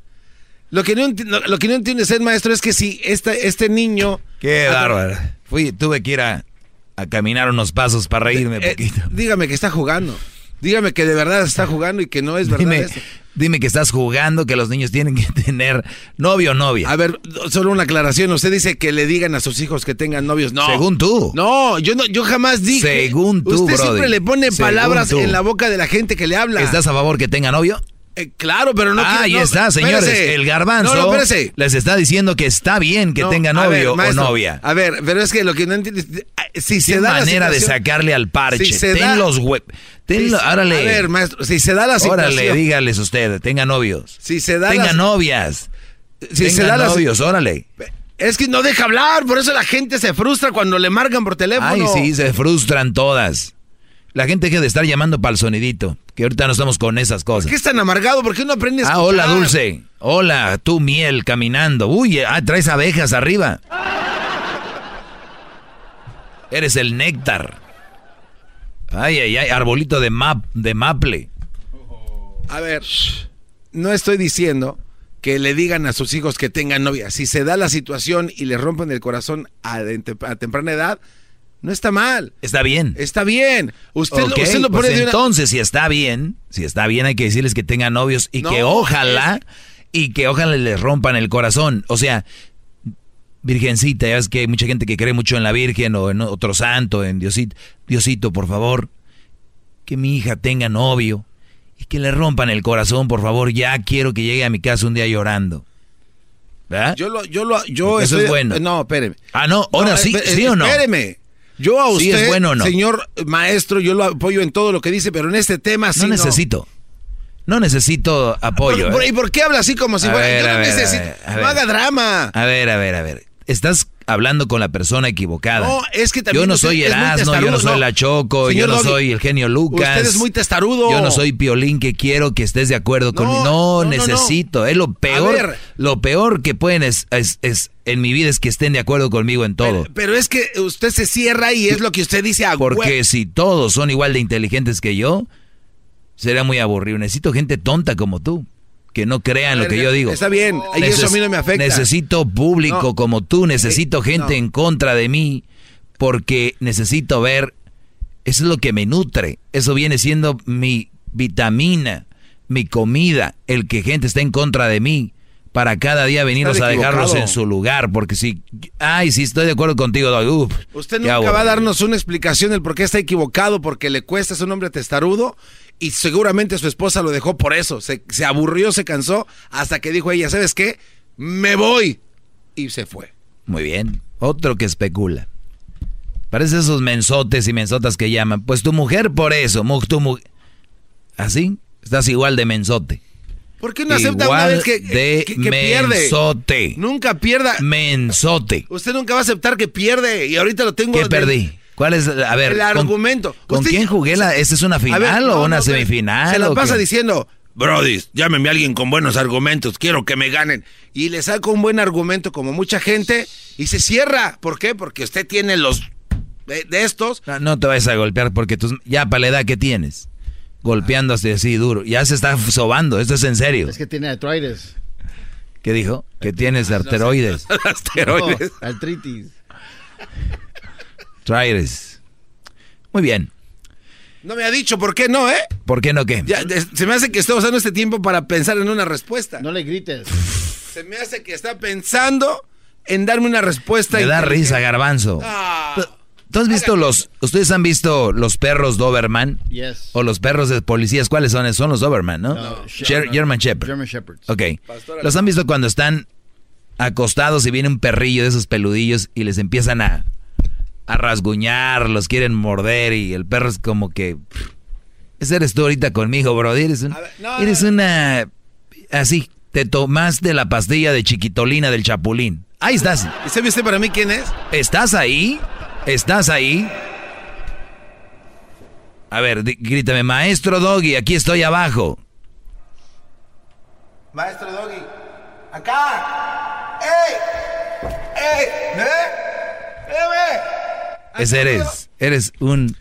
Lo que no, lo, lo que no entiende usted, maestro, es que si este, este niño... Qué Ah, bárbaro. Fui, tuve que ir a, a caminar unos pasos para reírme un eh, poquito. dígame que está jugando. Dígame que de verdad está jugando y que no es verdad Dime, eso. dime que estás jugando, que los niños tienen que (laughs) tener novio o novia. A ver, solo una aclaración. Usted dice que le digan a sus hijos que tengan novios. No. Según tú. No, yo no, yo jamás dije. Según tú, Usted siempre le pone palabras en la boca de la gente que le habla. ¿Estás a favor que tenga novio? Eh, claro, pero no ah, ahí no, está, señores. espérese. El garbanzo No, no, espérese. les está diciendo que está bien que tenga ver, novio maestro, o novia. A ver, pero es que lo que no entiendes. Si se da la manera de sacarle al parche. Si se ten da- los hue- ten si lo-. A ver, maestro, si se da la situación. Órale, dígales usted, tenga novios. Si se da tenga novias. Si tenga se da la- novios, órale. Es que no deja hablar, por eso la gente se frustra cuando le marcan por teléfono. Ay, sí, se frustran todas. La gente deja de estar llamando para el sonidito, que ahorita no estamos con esas cosas. ¿Por qué es tan amargado? ¿Por qué no aprendes Ah, hola? Dulce. Hola, tú, miel, caminando. Uy, ah, traes abejas arriba. Eres el néctar. Ay, ay, ay, arbolito de, map, de maple. A ver, no estoy diciendo que le digan a sus hijos que tengan novia. Si se da la situación y les rompen el corazón a temprana edad, no está mal. Está bien. Está bien. Usted, lo, usted lo pues pone de una... entonces, si está bien, si está bien, hay que decirles que tengan novios y No, que ojalá, y que ojalá les rompan el corazón. O sea, Virgencita, ya ves que hay mucha gente que cree mucho en la Virgen o en otro santo, en Diosito. Diosito, por favor, que mi hija tenga novio y que le rompan el corazón, por favor. Ya quiero que llegue a mi casa un día llorando. ¿Verdad? Yo lo, yo lo, yo Eso estoy- es bueno. No, espéreme. Ah, no, ahora sí, ¿sí o no? Espéreme. Yo a Sí usted, es bueno o no. señor maestro, yo lo apoyo en todo lo que dice, pero en este tema sí no necesito. No necesito apoyo. ¿Por- por- ¿eh? ¿Y por qué habla así como si A fuera? ver, yo no ver, necesito. ver, no haga drama. A ver, a ver, a ver. Estás hablando con la persona equivocada. No, es que también Yo no usted soy Erasmo, yo no soy no. La Choco, Señor yo no Doggy, soy el genio Lucas. usted es muy testarudo. Yo no soy Piolín que quiero que estés de acuerdo conmigo. no, necesito. Es lo peor. Lo peor que pueden es, es- es- en mi vida es que estén de acuerdo conmigo en todo. Pero es que usted se cierra y es lo que usted dice a Porque si todos son igual de inteligentes que yo, sería muy aburrido. Necesito gente tonta como tú, que no crean lo que yo digo. está bien, y eso a mí no me afecta. Necesito público No. como tú, necesito gente no. en contra de mí, porque necesito ver, eso es lo que me nutre, eso viene siendo mi vitamina, mi comida, el que gente esté en contra de mí. Para cada día venirnos Está a dejarlos en su lugar, porque si, ay, sí estoy de acuerdo contigo, uf, Usted nunca va a darnos una explicación del por qué está equivocado, porque le cuesta, es un hombre testarudo y seguramente su esposa lo dejó por eso. Se, se aburrió, se cansó, hasta que dijo ella, ¿sabes qué? Me voy. Y se fue. Muy bien. Otro que especula. Parece esos mensotes y mensotas que llaman. Pues tu mujer por eso. tu mu- ¿Así? Estás igual de mensote. ¿Por qué no acepta una Igual vez que, de que- que pierde? mensote. Nunca pierda. Mensote. Usted nunca va a aceptar que pierde y ahorita lo tengo. ¿Qué de- perdí? ¿Cuál es? A ver. El ¿con- argumento. ¿Con, Usted- quién jugué la? ¿Esta es una A final ver, o una no, semifinal? Se la pasa qué? diciendo, Brody, llámeme a alguien con buenos argumentos, quiero que me ganen. Y le saca un buen argumento como mucha gente y se cierra. ¿Por qué? Porque usted tiene los de, de estos. No, no te vayas a golpear porque tú, ya para la edad que tienes, golpeándose así duro, ya se está sobando, esto es en serio. Es que tiene artroides. ¿Qué dijo? Que tienes (laughs) arteroides. No, artritis. Traires. Muy bien. No me ha dicho por qué no, ¿eh? ¿Por qué no qué? Ya, se me hace que está usando este tiempo para pensar en una respuesta. No le grites. Se me hace que está pensando en darme una respuesta. Me da risa, garbanzo. Ah. ¿Tú- ¿Tú has visto los, ustedes han visto los perros Doberman? Yes. O los perros de policías, ¿cuáles son? Son los Doberman, ¿no? No, Sher- German Shepherd. German Shepherds. Ok. ¿Los han visto cuando están acostados y viene un perrillo de esos peludillos y les empiezan a, a rasguñar, los quieren morder y el perro es como que... Ese eres tú ahorita conmigo, bro. Eres, un- eres una... Así, te tomaste la pastilla de chiquitolina del chapulín. Ahí estás. ¿Y sabe usted para mí quién es? ¿Estás ahí? ¿Estás ahí? A ver, grítame, maestro Doggy, aquí estoy abajo. Maestro Doggy. Acá. ¡Ey! ¡Ey! ¿Eh? ¡Eh, Ese eres. Eres un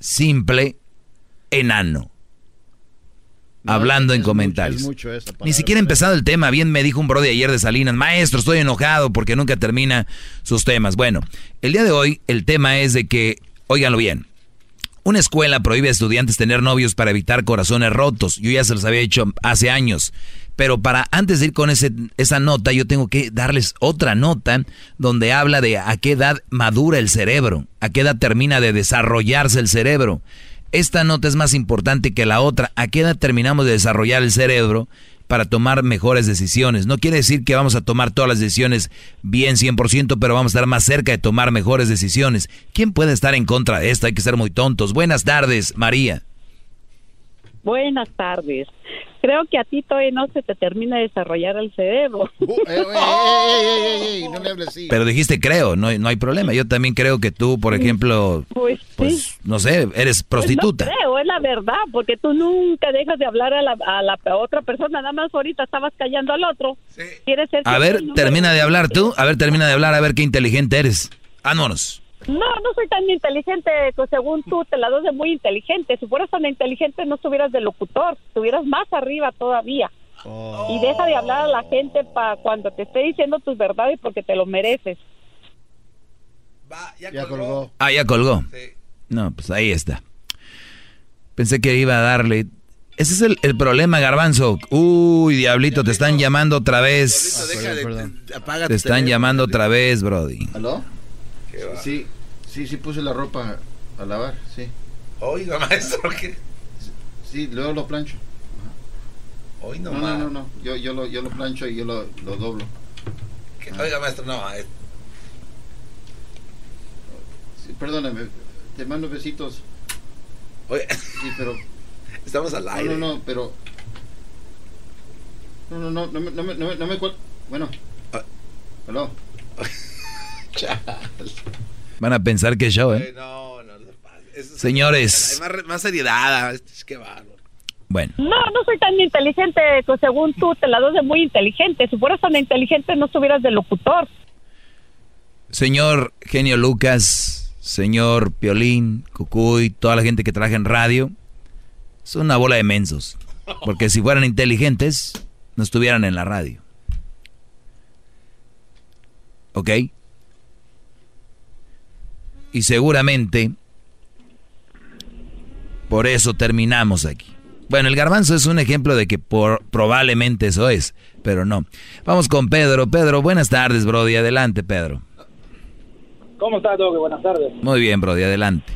simple enano. Hablando en mucho, comentarios. mucho Ni siquiera empezado el tema. Bien me dijo un bro de ayer de Salinas. Maestro, estoy enojado porque nunca termina sus temas. Bueno, el día de hoy el tema es de que, óiganlo bien, una escuela prohíbe a estudiantes tener novios para evitar corazones rotos. Yo ya se los había dicho hace años. Pero para antes de ir con ese, esa nota, yo tengo que darles otra nota donde habla de a qué edad madura el cerebro, a qué edad termina de desarrollarse el cerebro. Esta nota es más importante que la otra. ¿A qué edad terminamos de desarrollar el cerebro para tomar mejores decisiones? No quiere decir que vamos a tomar todas las decisiones bien 100%, pero vamos a estar más cerca de tomar mejores decisiones. ¿Quién puede estar en contra de esto? Hay que ser muy tontos. Buenas tardes, María. Buenas tardes. Creo que a ti todavía no se te termina de desarrollar el cerebro. (laughs) Uh, ey, ey, ey, ey, ey, ey, no le hables así. Pero dijiste creo, no, hay- no hay problema. Yo también creo que tú, por ejemplo, Pues, pues, no sé, eres Pues prostituta. no creo, es la verdad, porque tú nunca dejas de hablar a la, a la otra persona, nada más ahorita estabas callando al otro. ¿Quieres ser A ver, termina de hablar tú. A ver, termina de hablar, a ver qué inteligente eres. Vámonos. No, no soy tan inteligente, según tú te la das de muy inteligente. Si fueras tan inteligente no estuvieras de locutor, estuvieras más arriba todavía. Y deja de hablar a la gente para cuando te esté diciendo tus verdades porque te lo mereces. Ya colgó. Ah, ya colgó. No, pues ahí está. Pensé que iba a darle. Ese es el, el problema, Garbanzo. Uy, diablito, te están llamando otra vez. Te están llamando otra vez, Brody. ¿Aló? Sí, sí, sí puse la ropa a lavar, sí. Oiga, maestro, ¿qué? Sí, luego lo plancho. Hoy no, No, no, no, no. Yo, yo, lo, yo lo plancho y yo lo, lo doblo. Que- Oiga, maestro, no. eh, Sí, perdóname, te mando besitos. Oye, Sí, pero... (laughs) estamos al aire. No, no, no, pero... No, no, no, no me, no me, no me, no me cuel- Bueno. Ah. ¿Aló? (laughs) Van a pensar que es show, ¿eh? No, no, no Señores. Hay más, más seriedad. Es que bárbaro. Bueno, No, no soy tan inteligente, que según tú te la das de muy inteligente. Si fueras tan inteligente no estuvieras de locutor. señor Genio Lucas, señor Piolín, Cucuy, toda la gente que trabaja en radio, son una bola de mensos. Porque si fueran inteligentes, no estuvieran en la radio. ¿Ok? Y seguramente por eso terminamos aquí. Bueno, el garbanzo es un ejemplo de que por, probablemente eso es, pero no. Vamos con Pedro. Pedro, buenas tardes, Brody. Adelante, Pedro. ¿Cómo estás, Doggy? Buenas tardes. Muy bien, Brody, adelante.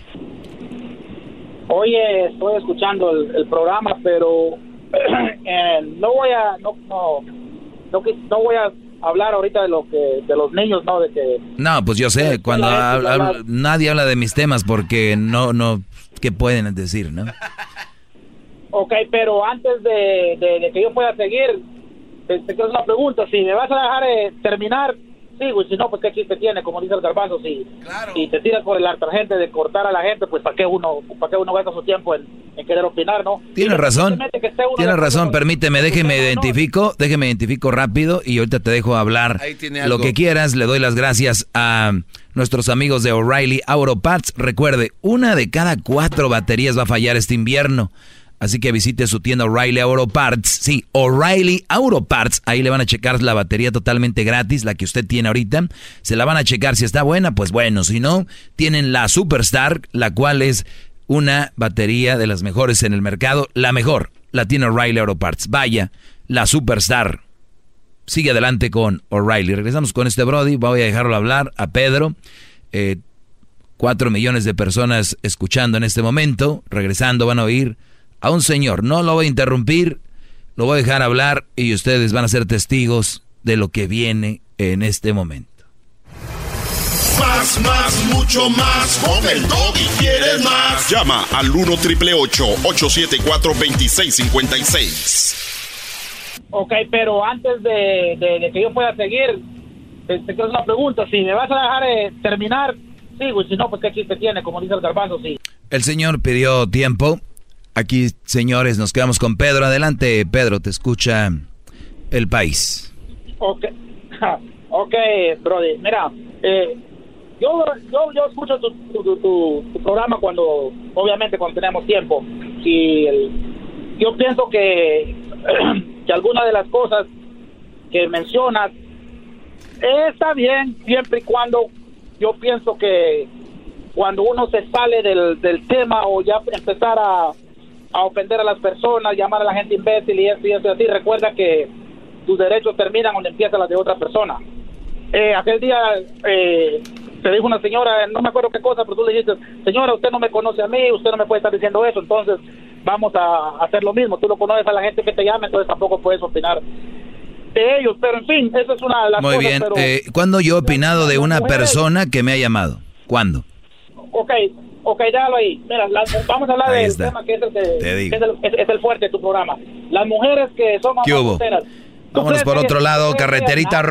Oye, estoy escuchando el, el programa, pero (clears throat) eh, no voy a no no no, no voy a hablar ahorita de lo que de los niños, no de que No, pues yo sé, cuando habla- la- habla- nadie habla de mis temas porque no, no, ¿qué pueden decir, no? Ok, pero antes de, de- de que yo pueda seguir, te quiero hacer una pregunta. Si me vas a dejar eh, terminar, sigo. Y si no, pues qué chiste tiene, como dice el garbanzo. Si, si te tiras por la gente de cortar a la gente, pues ¿para qué uno para qué uno gasta su tiempo en, en querer opinar, no? Tienes razón, tienes razón, permíteme, déjeme identifico, déjeme identifico rápido y ahorita te dejo hablar Ahí tiene lo que quieras. Le doy las gracias a nuestros amigos de O'Reilly Auto Parts. Recuerde, una de cada cuatro baterías va a fallar este invierno. Así que visite su tienda O'Reilly Auto Parts. Sí, O'Reilly Auto Parts. Ahí le van a checar la batería totalmente gratis, la que usted tiene ahorita. Se la van a checar si está buena, pues bueno. Si no, tienen la Superstar, la cual es una batería de las mejores en el mercado. La mejor, la tiene O'Reilly Auto Parts. Vaya, la Superstar. Sigue adelante con O'Reilly. Regresamos con este Brody. Voy a dejarlo hablar a Pedro. Eh, cuatro millones de personas escuchando en este momento. Regresando van a oír a un señor. No lo voy a interrumpir. Lo voy a dejar hablar y ustedes van a ser testigos de lo que viene en este momento. Más, más, mucho más. Con el y quieres más. Llama al 1 triple 874 2656. Ok, pero antes de, de- de que yo pueda seguir, te, te quiero hacer una pregunta. Si me vas a dejar eh, terminar, sigo. Y si no, pues qué chiste tiene, como dice el garbanzo, sí. El señor pidió tiempo. Aquí, señores, nos quedamos con Pedro. Adelante, Pedro, te escucha el país. Ok, (laughs) ok, Brody. Mira, eh, yo, yo, yo escucho tu, tu, tu- tu- programa cuando, obviamente, cuando tenemos tiempo. Y yo pienso que, (clears throat) que algunas de las cosas que mencionas está bien, siempre y cuando yo pienso que cuando uno se sale del, del tema o ya empezar a, a ofender a las personas, llamar a la gente imbécil y eso y eso y así, recuerda que tus derechos terminan donde empiezan las de otra persona. Eh, aquel día eh, te dijo una señora, no me acuerdo qué cosa, pero tú le dijiste, señora, usted no me conoce a mí, usted no me puede estar diciendo eso, entonces vamos a hacer lo mismo. Tú no conoces a la gente que te llama, entonces tampoco puedes opinar de ellos. Pero en fin, esa es una de las Muy cosas. bien. pero- Eh, ¿Cuándo yo he opinado de una persona que me ha llamado? ¿Cuándo? Ok, ok, déjalo ahí. Mira, las- vamos a hablar Ahí del está. tema que es el, que, Te digo. que es, el, es- es el fuerte de tu programa. Las mujeres que son ¿Qué hubo? solteras. ¿Tú Vámonos por otro lado, carreterita.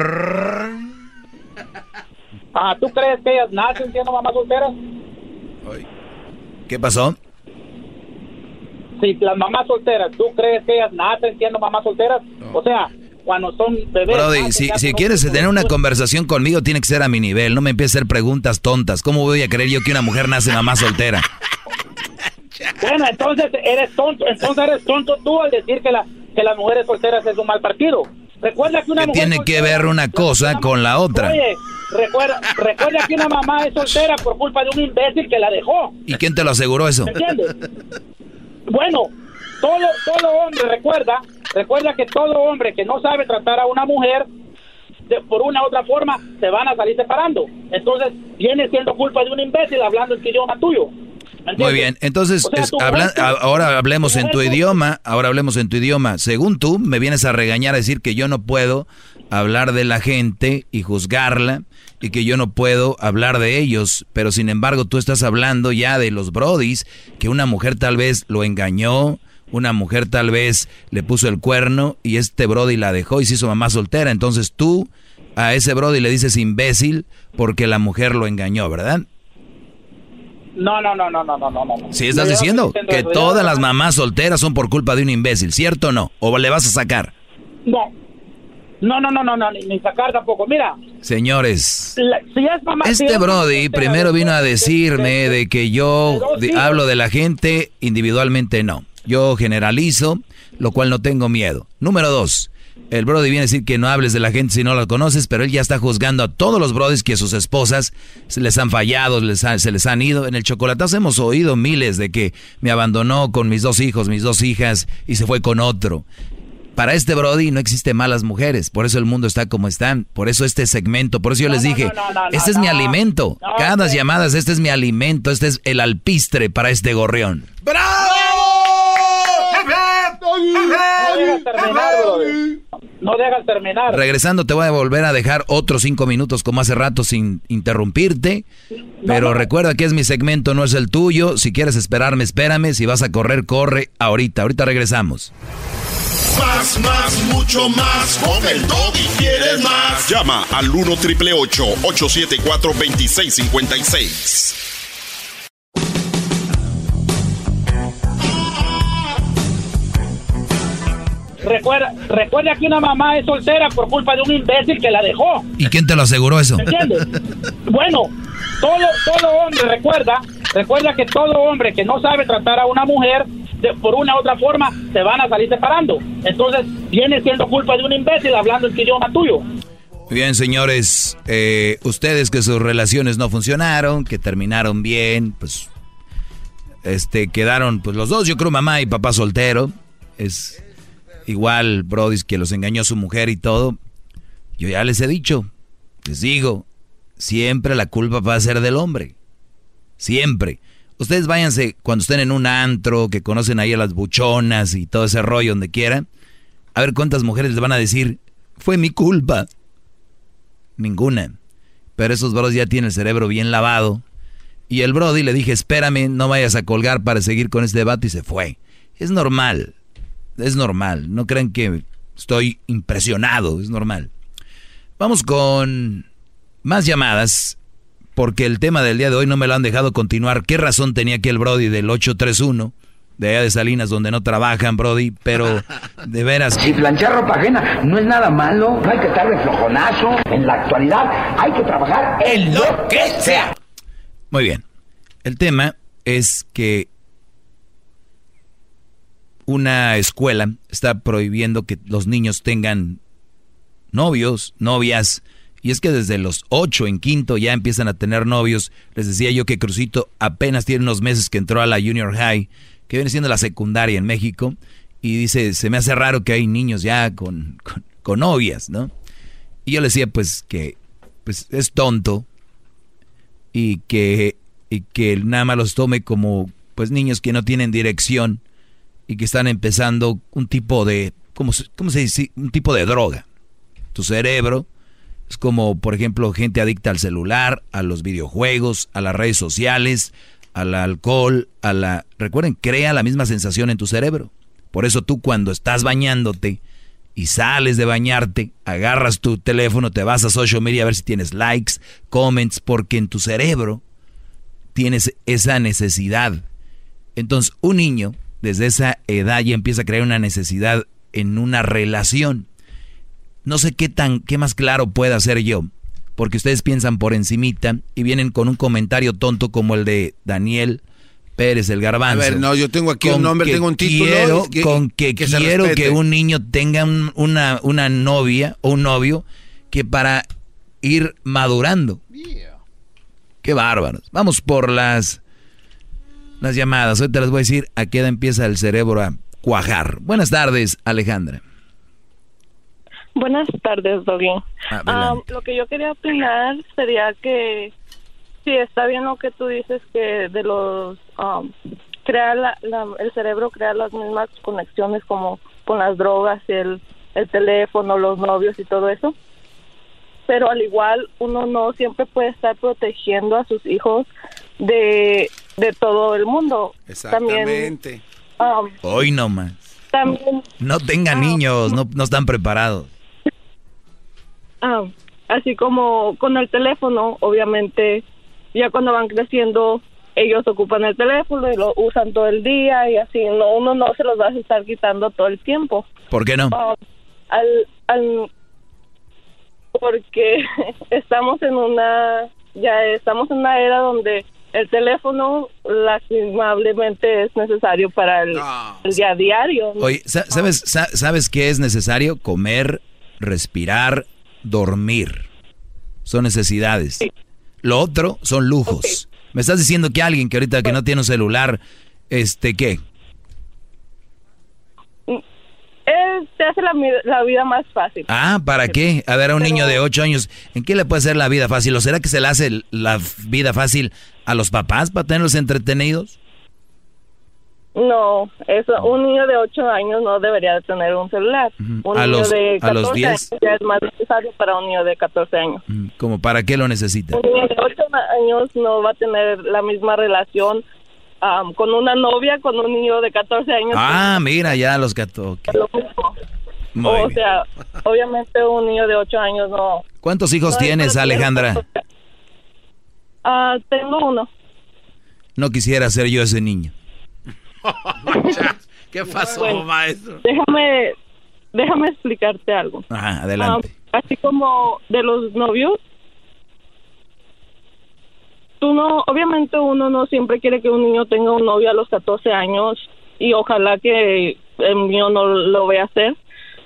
Ah, ¿tú crees que ellas nacen siendo mamás solteras? ¿Qué pasó? Sí, las mamás solteras, ¿tú crees que ellas nacen siendo mamás solteras? O sea, cuando son bebés. Brody, ah, si, si quieres tener una conversación conmigo, tiene que ser a mi nivel. No me empieces a hacer preguntas tontas. ¿Cómo voy a creer yo que una mujer nace mamá soltera? (laughs) Bueno, entonces eres tonto, entonces eres tonto tú al decir que, la, que las mujeres solteras es un mal partido. Recuerda que una ¿Qué mujer tiene que ver una cosa con la otra? Oye, recuerda, recuerda que una mamá es soltera por culpa de un imbécil que la dejó. ¿Y quién te lo aseguró eso? ¿Me entiendes? Bueno, todo, todo hombre, recuerda, recuerda que todo hombre que no sabe tratar a una mujer de- por una u otra forma, se van a salir separando. Entonces, viene siendo culpa de un imbécil hablando el idioma tuyo. ¿Me Muy bien, entonces O sea, es- tu habla- ahora hablemos en tu idioma, ahora hablemos en tu idioma. Según tú, me vienes a regañar a decir que yo no puedo hablar de la gente y juzgarla y que yo no puedo hablar de ellos, pero sin embargo tú estás hablando ya de los brodis, que una mujer tal vez lo engañó, una mujer tal vez le puso el cuerno y este brody la dejó y se hizo mamá soltera, entonces tú a ese brody le dices imbécil porque la mujer lo engañó, ¿verdad? No, no, no, no, no, no, no, no. Sí, estás Yo diciendo que eso. todas las mamás solteras son por culpa de un imbécil, ¿cierto o no? ¿O le vas a sacar? No. No, no, no, no, no, ni, ni sacar tampoco. Mira, Señores, la- si es mamá... si este es mamá Brody primero vino a decirme de que yo de hablo de la gente, individualmente no. Yo generalizo, lo cual no tengo miedo. Número dos, el Brody viene a decir que no hables de la gente si no la conoces, pero él ya está juzgando a todos los Brodis que sus esposas se les han fallado, les han- se les han ido. En el chocolatazo hemos oído miles de que me abandonó con mis dos hijos, mis dos hijas y se fue con otro. Para este Brody no existe malas mujeres, por eso el mundo está como está, por eso este segmento, por eso yo les dije, no, no, no, este es mi no. alimento, No, cada sí. llamadas, este es mi alimento, este es el alpistre para este gorrión. No dejas terminar. No dejas terminar. Regresando te voy a volver a dejar otros cinco minutos como hace rato sin interrumpirte, pero recuerda que es mi segmento, no es el tuyo, si quieres esperarme, espérame, si vas a correr, corre ahorita, ahorita regresamos. Más, más, mucho más. Con el y quieres más. Llama al 1 triple 874 2656. Recuerda, recuerda que una mamá es soltera por culpa de un imbécil que la dejó. ¿Y quién te lo aseguró eso? ¿Me entiendes? bueno, todo, todo hombre, recuerda, recuerda que todo hombre que no sabe tratar a una mujer de- por una u otra forma, se van a salir separando. Entonces, viene siendo culpa de un imbécil hablando el idioma tuyo. Muy bien, señores, eh, ustedes que sus relaciones no funcionaron, que terminaron bien, pues, este, quedaron, pues los dos, yo creo mamá y papá soltero, es igual Brody que los engañó su mujer y todo. Yo ya les he dicho, les digo, siempre la culpa va a ser del hombre, siempre. Ustedes váyanse cuando estén en un antro, que conocen ahí a las buchonas y todo ese rollo donde quieran, a ver cuántas mujeres les van a decir, fue mi culpa. Ninguna. Pero esos bros ya tienen el cerebro bien lavado. Y el Brody le dije, espérame, no vayas a colgar para seguir con este debate y se fue. Es normal. Es normal. No crean que estoy impresionado. Es normal. Vamos con más llamadas. Porque el tema del día de hoy no me lo han dejado continuar. ¿Qué razón tenía aquí el Brody del 831? De allá de Salinas, donde no trabajan, Brody. Pero (laughs) de veras. Si planchar ropa ajena no es nada malo, no hay que estar de flojonazo. En la actualidad hay que trabajar en lo que sea. Muy bien. El tema es que una escuela está prohibiendo que los niños tengan novios, novias. Y es que desde los ocho en quinto ya empiezan a tener novios. Les decía yo que Crucito apenas tiene unos meses que entró a la junior high, que viene siendo la secundaria en México. Y dice, se me hace raro que hay niños ya con, con, novias, ¿no? Y yo le decía pues que pues, es tonto y que, y que nada más los tome como pues niños que no tienen dirección y que están empezando un tipo de, ¿cómo, cómo se dice? Un tipo de droga. Tu cerebro es como, por ejemplo, gente adicta al celular, a los videojuegos, a las redes sociales, al alcohol, a la... Recuerden, crea la misma sensación en tu cerebro. Por eso tú cuando estás bañándote y sales de bañarte, agarras tu teléfono, te vas a social media a ver si tienes likes, comments, porque en tu cerebro tienes esa necesidad. Entonces, un niño desde esa edad ya empieza a crear una necesidad en una relación. no sé qué tan, qué más claro pueda ser yo. Porque ustedes piensan por encimita y vienen con un comentario tonto como el de Daniel Pérez, el garbanzo. A ver, no, yo tengo aquí un nombre, tengo un título. quiero- que- con que, quiero que un niño tenga un- una, una novia o un novio que para ir madurando. Qué bárbaros. Vamos por las, las llamadas. Hoy te las voy a decir a qué edad empieza el cerebro a cuajar. Buenas tardes, Alejandra. Buenas tardes, Doggy. Adelante. Ah, lo que yo quería opinar sería que sí está bien lo que tú dices que de los um, crear la- la- el cerebro crea las mismas conexiones como con las drogas, el, el teléfono, los novios y todo eso. Pero al igual uno no siempre puede estar protegiendo a sus hijos de, de todo el mundo. También, Exactamente. um, Hoy no más. también No tengan niños, no, no están preparados. Ah, así como con el teléfono, obviamente, ya cuando van creciendo, ellos ocupan el teléfono y lo usan todo el día y así, no, uno no se los va a estar quitando todo el tiempo. ¿Por qué no? Ah, al, al, porque (laughs) estamos en una, ya estamos en una era donde el teléfono lastimablemente es necesario para el, el día a diario. ¿no? Oye, sa- ¿sabes, sa- ¿sabes qué es necesario? Comer, respirar, dormir. Son necesidades. Lo otro son lujos. Me estás diciendo que alguien que ahorita que no tiene un celular, este, ¿qué? Eh, te hace la, vida más fácil. Ah, ¿para qué? A ver, a un niño de 8 años, ¿en qué le puede hacer la vida fácil? ¿O será que se le hace la vida fácil a los papás para tenerlos entretenidos? No, eso, un niño de 8 años no debería de tener un celular. Un A niño los- de a los 14 10. años ya es más necesario para un niño de 14 años. ¿Como para qué lo necesita? Un niño de 8 años no va a tener la misma relación con una novia con un niño de 14 años. Ah, mira, ya los gatos. Es lo o bien. sea, obviamente un niño de 8 años no. ¿Cuántos hijos no tienes, Alejandra? Ah, tengo uno. No quisiera ser yo ese niño. (laughs) ¿Qué pasó, Bueno, maestro? Déjame, déjame explicarte algo. Ajá, adelante. Ah, así como de los novios, tú no, obviamente uno no siempre quiere que un niño tenga un novio a los 14 años y ojalá que el niño no lo vea hacer,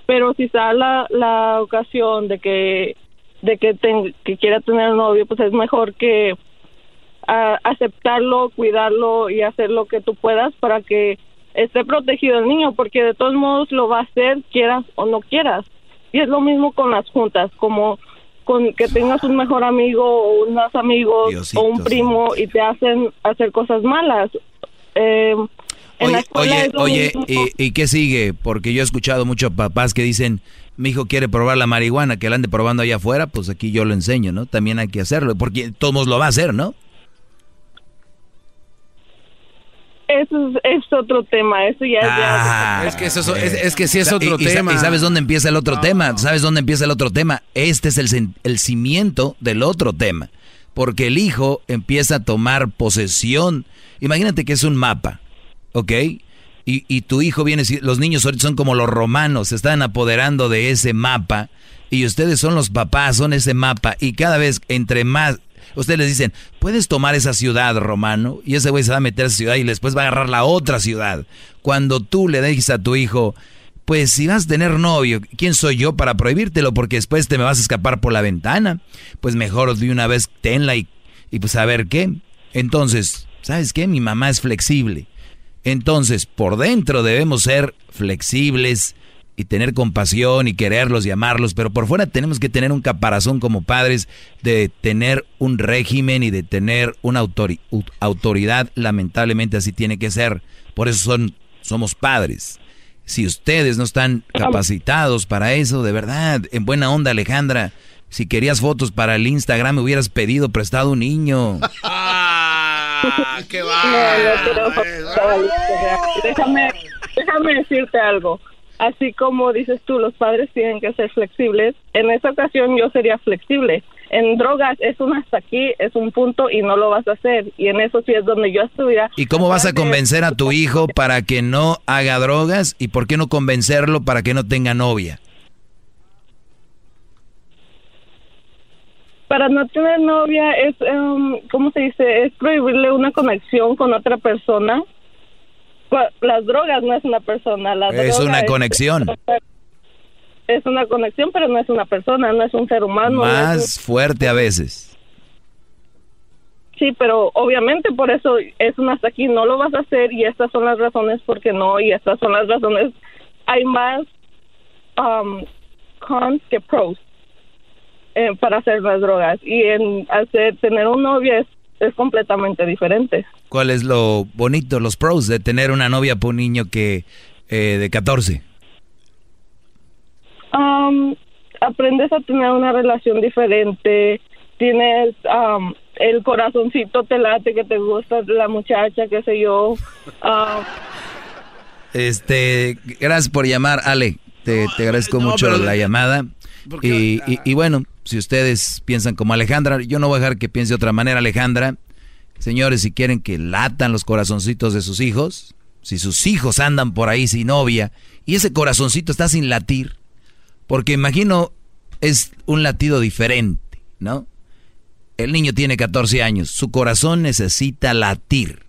pero si está la, ocasión de que de que, ten- que quiera tener un novio, pues es mejor que aceptarlo, cuidarlo y hacer lo que tú puedas para que esté protegido el niño, porque de todos modos lo va a hacer, quieras o no quieras. Y es lo mismo con las juntas, como con que tengas un mejor amigo o unos amigos o un primo y te hacen hacer cosas malas. Eh, en la Oye, oye, oye. ¿y, y qué sigue? Porque yo he escuchado muchos papás que dicen, mi hijo quiere probar la marihuana, que la ande probando allá afuera, pues aquí yo lo enseño, ¿no? También hay que hacerlo, porque todos lo va a hacer, ¿no? Eso es, es otro tema, eso ya es Ah, ya- Es que, eso, es, es que sí es otro y- tema. ¿Y sabes dónde empieza el otro tema? ¿Sabes dónde empieza el otro tema? Este es el, el cimiento del otro tema. Porque el hijo empieza a tomar posesión. Imagínate que es un mapa, ¿ok? Y, y tu hijo viene, los niños ahorita son como los romanos, se están apoderando de ese mapa. Y ustedes son los papás, son ese mapa. Y cada vez, entre más, ustedes les dicen, puedes tomar esa ciudad, romano. Y ese güey se va a meter a esa ciudad y después va a agarrar la otra ciudad. Cuando tú le dices a tu hijo, pues si vas a tener novio, ¿quién soy yo para prohibírtelo? Porque después te me vas a escapar por la ventana. Pues mejor de una vez tenla y, y pues a ver qué. Entonces, ¿sabes qué? Mi mamá es flexible. Entonces, por dentro debemos ser flexibles y tener compasión y quererlos y amarlos, pero por fuera tenemos que tener un caparazón como padres de tener un régimen y de tener una autori- u- autoridad, lamentablemente así tiene que ser. Por eso son somos padres. Si ustedes no están capacitados para eso, de verdad, en buena onda, Alejandra, si querías fotos para el Instagram, me hubieras pedido prestado un niño. (laughs) Ah, qué No, no, pero, déjame, déjame decirte algo. Así como dices tú, los padres tienen que ser flexibles. En esta ocasión yo sería flexible. En drogas es un hasta aquí, es un punto y no lo vas a hacer. Y en eso sí es donde yo estuviera. ¿Y cómo vas a convencer a tu hijo para que no haga drogas? ¿Y por qué no convencerlo para que no tenga novia? para no tener novia es, em, ¿cómo se dice? Es prohibirle una conexión con otra persona. Cua- Las drogas no es una persona. La Es droga una conexión. Es una conexión, pero no es una persona, no es un ser humano. no es un- Más fuerte a veces. Sí, pero obviamente por eso es un hasta aquí, no lo vas a hacer y estas son las razones por qué no y estas son las razones. Hay más um, cons que pros eh, para hacer las drogas y en hacer tener un novio es, es completamente diferente. ¿Cuál es lo bonito, los pros de tener una novia por un niño que eh, de 14? Um, aprendes a tener una relación diferente, tienes um, el corazoncito te late que te gusta la muchacha, qué sé yo. Este, gracias por llamar, Ale. Te, te agradezco no, mucho la llamada. Y, y- y bueno, si ustedes piensan como Alejandra, yo no voy a dejar que piense de otra manera, Alejandra. Señores, si quieren que latan los corazoncitos de sus hijos, si sus hijos andan por ahí sin novia y ese corazoncito está sin latir, porque imagino es un latido diferente, ¿no? El niño tiene 14 años, su corazón necesita latir.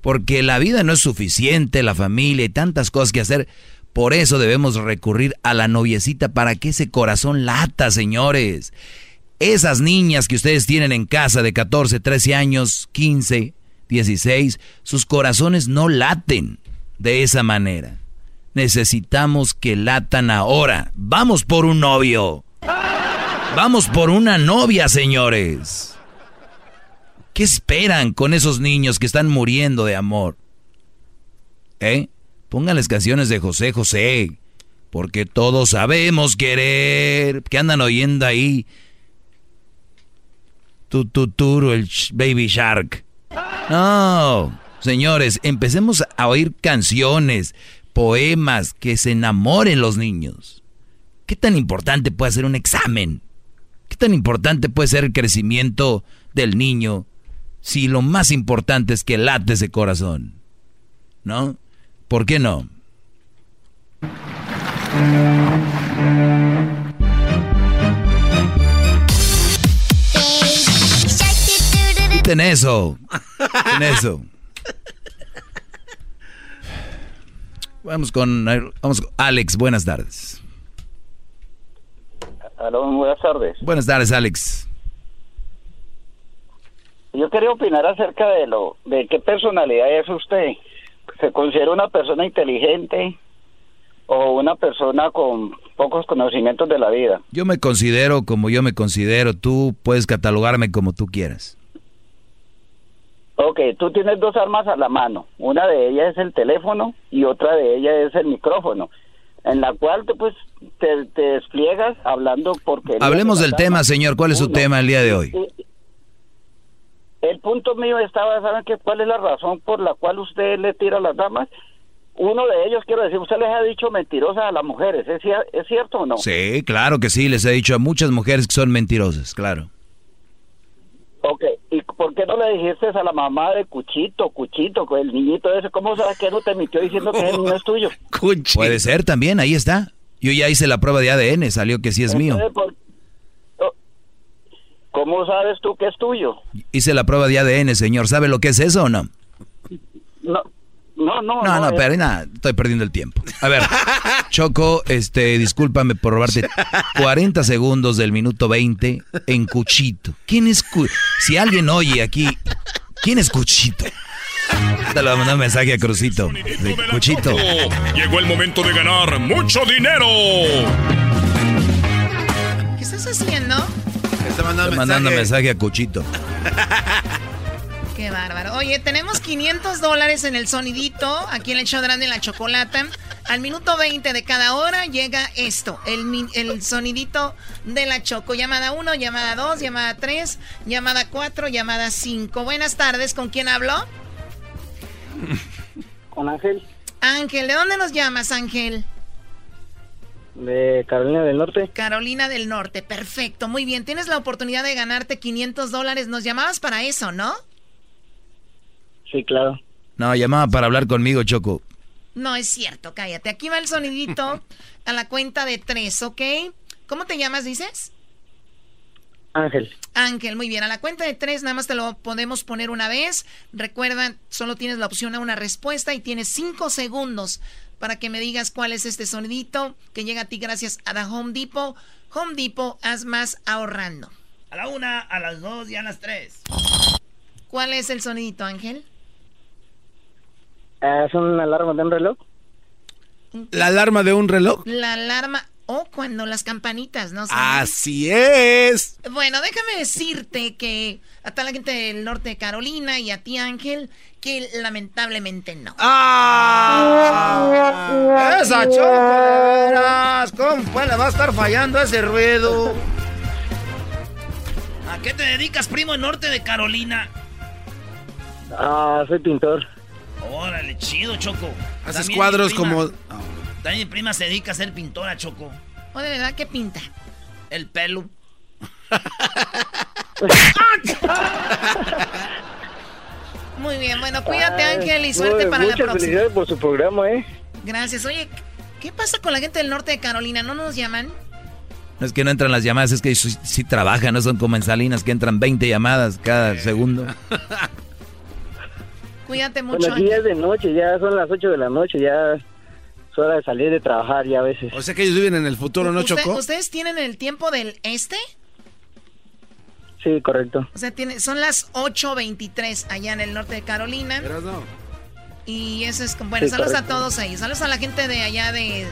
Porque la vida no es suficiente, la familia y tantas cosas que hacer. Por eso debemos recurrir a la noviecita para que ese corazón lata, señores. Esas niñas que ustedes tienen en casa de 14, 13 años, 15, 16, sus corazones no laten de esa manera. Necesitamos que latan ahora. Vamos por un novio. Vamos por una novia, señores. ¿Qué esperan con esos niños que están muriendo de amor? ¿Eh? Pónganles canciones de José José. Porque todos sabemos querer. ¿Qué andan oyendo ahí? Tututuro, el Baby Shark. No, señores, empecemos a oír canciones, poemas, que se enamoren los niños. ¿Qué tan importante puede ser un examen? ¿Qué tan importante puede ser el crecimiento del niño si lo más importante es que late ese corazón? ¿No? ¿Por qué no? Quiten eso. Quiten eso. Vamos con, vamos con Alex, buenas tardes. Aló, buenas tardes. Buenas tardes, Alex. Yo quería opinar acerca de lo de qué personalidad es usted. ¿Se considera una persona inteligente o una persona con pocos conocimientos de la vida? Yo me considero como yo me considero. Tú puedes catalogarme como tú quieras. Ok, tú tienes dos armas a la mano. Una de ellas es el teléfono y otra de ellas es el micrófono, en la cual tú pues te, te despliegas hablando porque... Hablemos del tema, señor. ¿Cuál es su Uno. tema el día de hoy? El punto mío estaba, ¿saben qué? ¿Cuál es la razón por la cual usted le tira a las damas? Uno de ellos, quiero decir, usted les ha dicho mentirosas a las mujeres, ¿es, ¿es cierto o no? Sí, claro que sí. Les he dicho a muchas mujeres que son mentirosas, claro. Ok, ¿y por qué no le dijiste a la mamá de Cuchito, Cuchito, con el niñito ese? ¿Cómo sabes que no te mintió diciendo que ese niño es tuyo? (laughs) Puede ser también, ahí está. Yo ya hice la prueba de ADN, salió que sí es mío. ¿por- ¿Cómo sabes tú que es tuyo? Hice la prueba de ADN, señor. ¿Sabe lo que es eso o no? No, no, no. No, no, es- pero nada, estoy perdiendo el tiempo. A ver, (laughs) Choco, este, discúlpame por robarte 40 segundos del minuto 20 en Cuchito. ¿Quién es Cu- Si alguien oye aquí, ¿quién es Cuchito? Te lo voy a mandar un mensaje a Crucito. de Cuchito. Llegó el momento de ganar mucho dinero. ¿Qué estás haciendo? Está mandando, Estoy mandando mensaje a Cuchito. (laughs) Qué bárbaro. Oye, tenemos 500 dólares en el sonidito, aquí en el show de Erasmo y la Chocolata. Al minuto 20 de cada hora llega esto, el sonidito de la Choco. Llamada 1, llamada 2, llamada 3, llamada 4, llamada 5. Buenas tardes, ¿con quién hablo? Con Ángel, Ángel, ¿de dónde nos llamas, Ángel? De Carolina del Norte. Carolina del Norte, perfecto, muy bien. Tienes la oportunidad de ganarte 500 dólares. Nos llamabas para eso, ¿no? Sí, claro. No, llamaba para hablar conmigo, Choco. No es cierto, cállate. Aquí va el sonidito (laughs) a la cuenta de tres, ¿ok? ¿Cómo te llamas, dices? Ángel. Ángel, muy bien. A la cuenta de tres, nada más te lo podemos poner una vez. Recuerda, solo tienes la opción a una respuesta y tienes cinco segundos para que me digas cuál es este sonidito que llega a ti gracias a The Home Depot. Home Depot, haz más ahorrando. A la una, a las dos y a las tres. ¿Cuál es el sonidito, Ángel? Ah, ¿Es una alarma de un reloj? ¿La alarma de un reloj? La alarma o cuando las campanitas, ¿no? Así es. Bueno, déjame decirte que a toda la gente del norte de Carolina y a ti, Ángel, que lamentablemente no. ¡Ah! Esa choco, de veras. ¿Cómo pues le va a estar fallando ese ruedo? ¿A qué te dedicas, primo, en norte de Carolina? Ah, soy pintor. Órale, chido, Choco. Haces También cuadros como... También mi prima se dedica a ser pintora, Choco. ¿O de verdad qué pinta? El pelo. (laughs) Muy bien, bueno, cuídate, Ay, Ángel, y suerte para la Muchas próxima. felicidades por su programa, ¿eh? Gracias. Oye, ¿qué pasa con la gente del norte de Carolina? ¿No nos llaman? No es que no entran las llamadas, es que sí, sí trabajan, no son como en Salinas que entran 20 llamadas cada segundo. Cuídate mucho. Bueno, aquí ya es de noche, ya son las 8 de la noche, ya es hora de salir de trabajar ya a veces. O sea que ellos viven en el futuro, ¿no, ¿Usted- Choco? ¿Ustedes tienen el tiempo del este? Sí, correcto. O sea, tiene, son las 8.23 allá en el norte de Carolina. Y eso es, como- bueno, Sí, saludos a todos ahí. Saludos a la gente de allá de,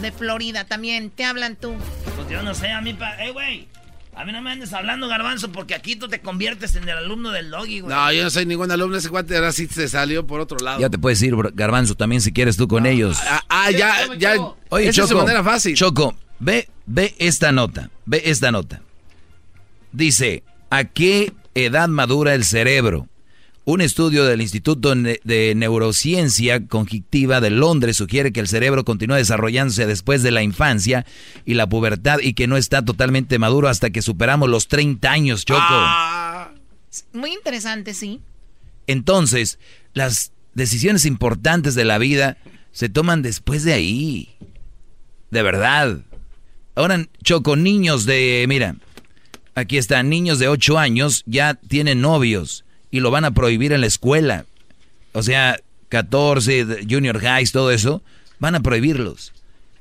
de Florida también. Te hablan tú. Pues yo no sé, a mí, pa... ¡Ey, güey! A mí no me andes hablando, garbanzo, porque aquí tú te conviertes en el alumno del doggy, güey. No, yo no soy ningún alumno. Ese cuate ahora sí se salió por otro lado. Ya te puedes ir, Garbanzo, también si quieres tú con ellos. Ah, ya, ya. Oye, esa Choco, de manera fácil. Choco, ve, ve esta nota, ve esta nota. Dice, ¿a qué edad madura el cerebro? Un estudio del Instituto de Neurociencia Cognitiva de Londres sugiere que el cerebro continúa desarrollándose después de la infancia y la pubertad y que no está totalmente maduro hasta que superamos los 30 años, Choco. Ah. Muy interesante, sí. Entonces, las decisiones importantes de la vida se toman después de ahí. De verdad. Ahora, Choco, niños de, mira, aquí están, niños de 8 años ya tienen novios y lo van a prohibir en la escuela. O sea, 14, de- junior highs, todo eso, van a prohibirlos.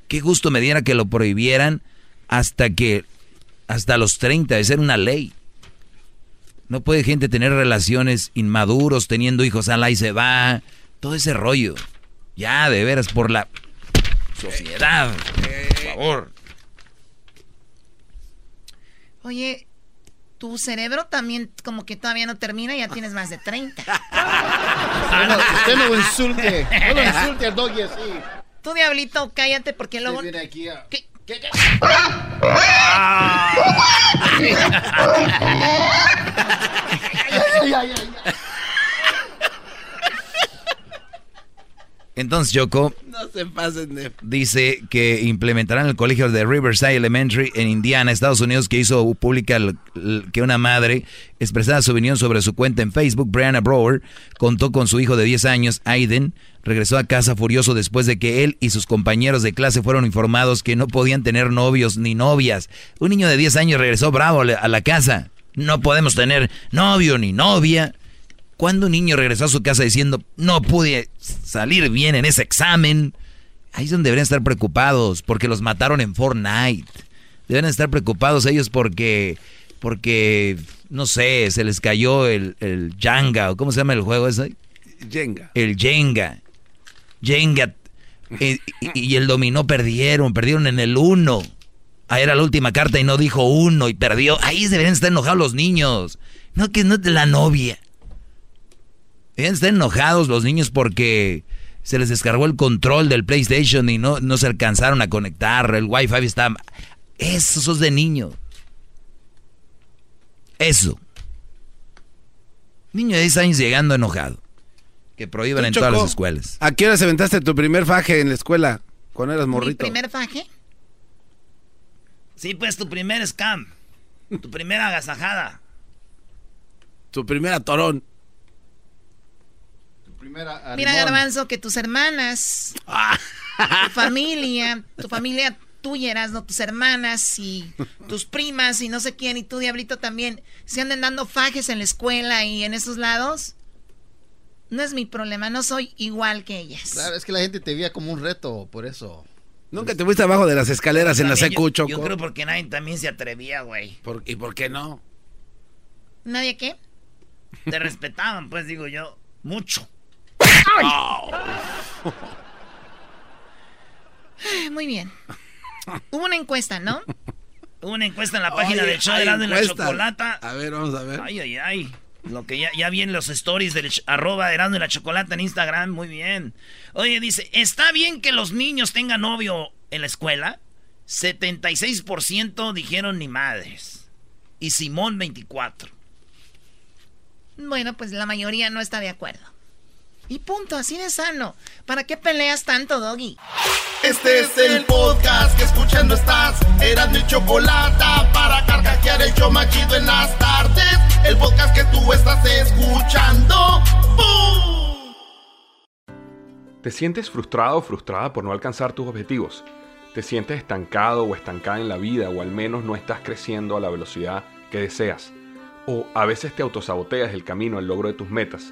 Qué gusto me diera que lo prohibieran hasta que, hasta los 30, de ser una ley. No puede gente tener relaciones inmaduros, teniendo hijos al y se va. Todo ese rollo. Ya, de veras, por la sociedad. Por favor. Oye, tu cerebro también como que todavía no termina, ya tienes más de 30. Bueno, (laughs) usted no lo insulte. No lo insulte al doggy así. Tú, diablito, cállate porque luego... viene aquí a- ¿Qué? ¿Qué? qué? Entonces, Yoko No se pasen de... dice que implementarán el colegio de Riverside Elementary en Indiana, Estados Unidos, que hizo pública que una madre expresara su opinión sobre su cuenta en Facebook. Brianna Brower contó con su hijo de 10 años, Aiden. Regresó a casa furioso después de que él y sus compañeros de clase fueron informados que no podían tener novios ni novias. Un niño de 10 años regresó bravo a la casa. No podemos tener novio ni novia. Cuando un niño regresó a su casa diciendo, no pude salir bien en ese examen, ahí es donde deberían estar preocupados, porque los mataron en Fortnite. Deben estar preocupados ellos porque, porque, no sé, se les cayó el, el Jenga, o cómo se llama el juego ese. Jenga. El Jenga. Jenga. eh, y, y el dominó perdieron, perdieron en el uno. Ahí era la última carta y no dijo uno y perdió. Ahí deberían estar enojados los niños. No que no es de la novia. Estar enojados los niños porque se les descargó el control del PlayStation y no, no se alcanzaron a conectar. El Wi-Fi está... Eso sos de niño. Eso. Niño de 10 años llegando enojado. Que prohíban en todas las escuelas. ¿A qué hora se aventaste tu primer faje en la escuela? Cuando eras ¿Mi morrito. primer faje? Sí, pues tu primer scam. Tu primera agasajada. Tu primer Mira, Garbanzo, que tus hermanas, Ah. tu familia, tu familia tú y Erasno, tus hermanas y tus primas y no sé quién, y tú, Diablito, también, se anden dando fajes en la escuela y en esos lados, no es mi problema, no soy igual que ellas. Claro, es que la gente te veía como un reto, por eso. Nunca te fuiste abajo de las escaleras en la secu, yo, Choco. yo creo porque nadie también se atrevía, güey. ¿Por- ¿Y por qué no? ¿Nadie qué? Te respetaban, pues digo yo, mucho. Ay, Muy bien. Hubo una encuesta, ¿no? Hubo una encuesta en la página del show de la. Chocolata. A ver, vamos a ver. Ay, ay, ay. Lo que ya, ya vi en los stories del arroba Erasmo y la Chocolata en Instagram, muy bien. Oye, dice, ¿está bien que los niños tengan novio en la escuela? 76% dijeron ni madres. Y Simón 24. Bueno, pues la mayoría no está de acuerdo. Y punto, así de sano. ¿Para qué peleas tanto, Doggy? Este es el podcast que escuchando estás. Eran mi chocolate para carcajear el yo machido en las tardes. El podcast que tú estás escuchando. ¡Bum! ¿Te sientes frustrado o frustrada por no alcanzar tus objetivos? ¿Te sientes estancado o estancada en la vida o al menos no estás creciendo a la velocidad que deseas? ¿O a veces te autosaboteas el camino al logro de tus metas?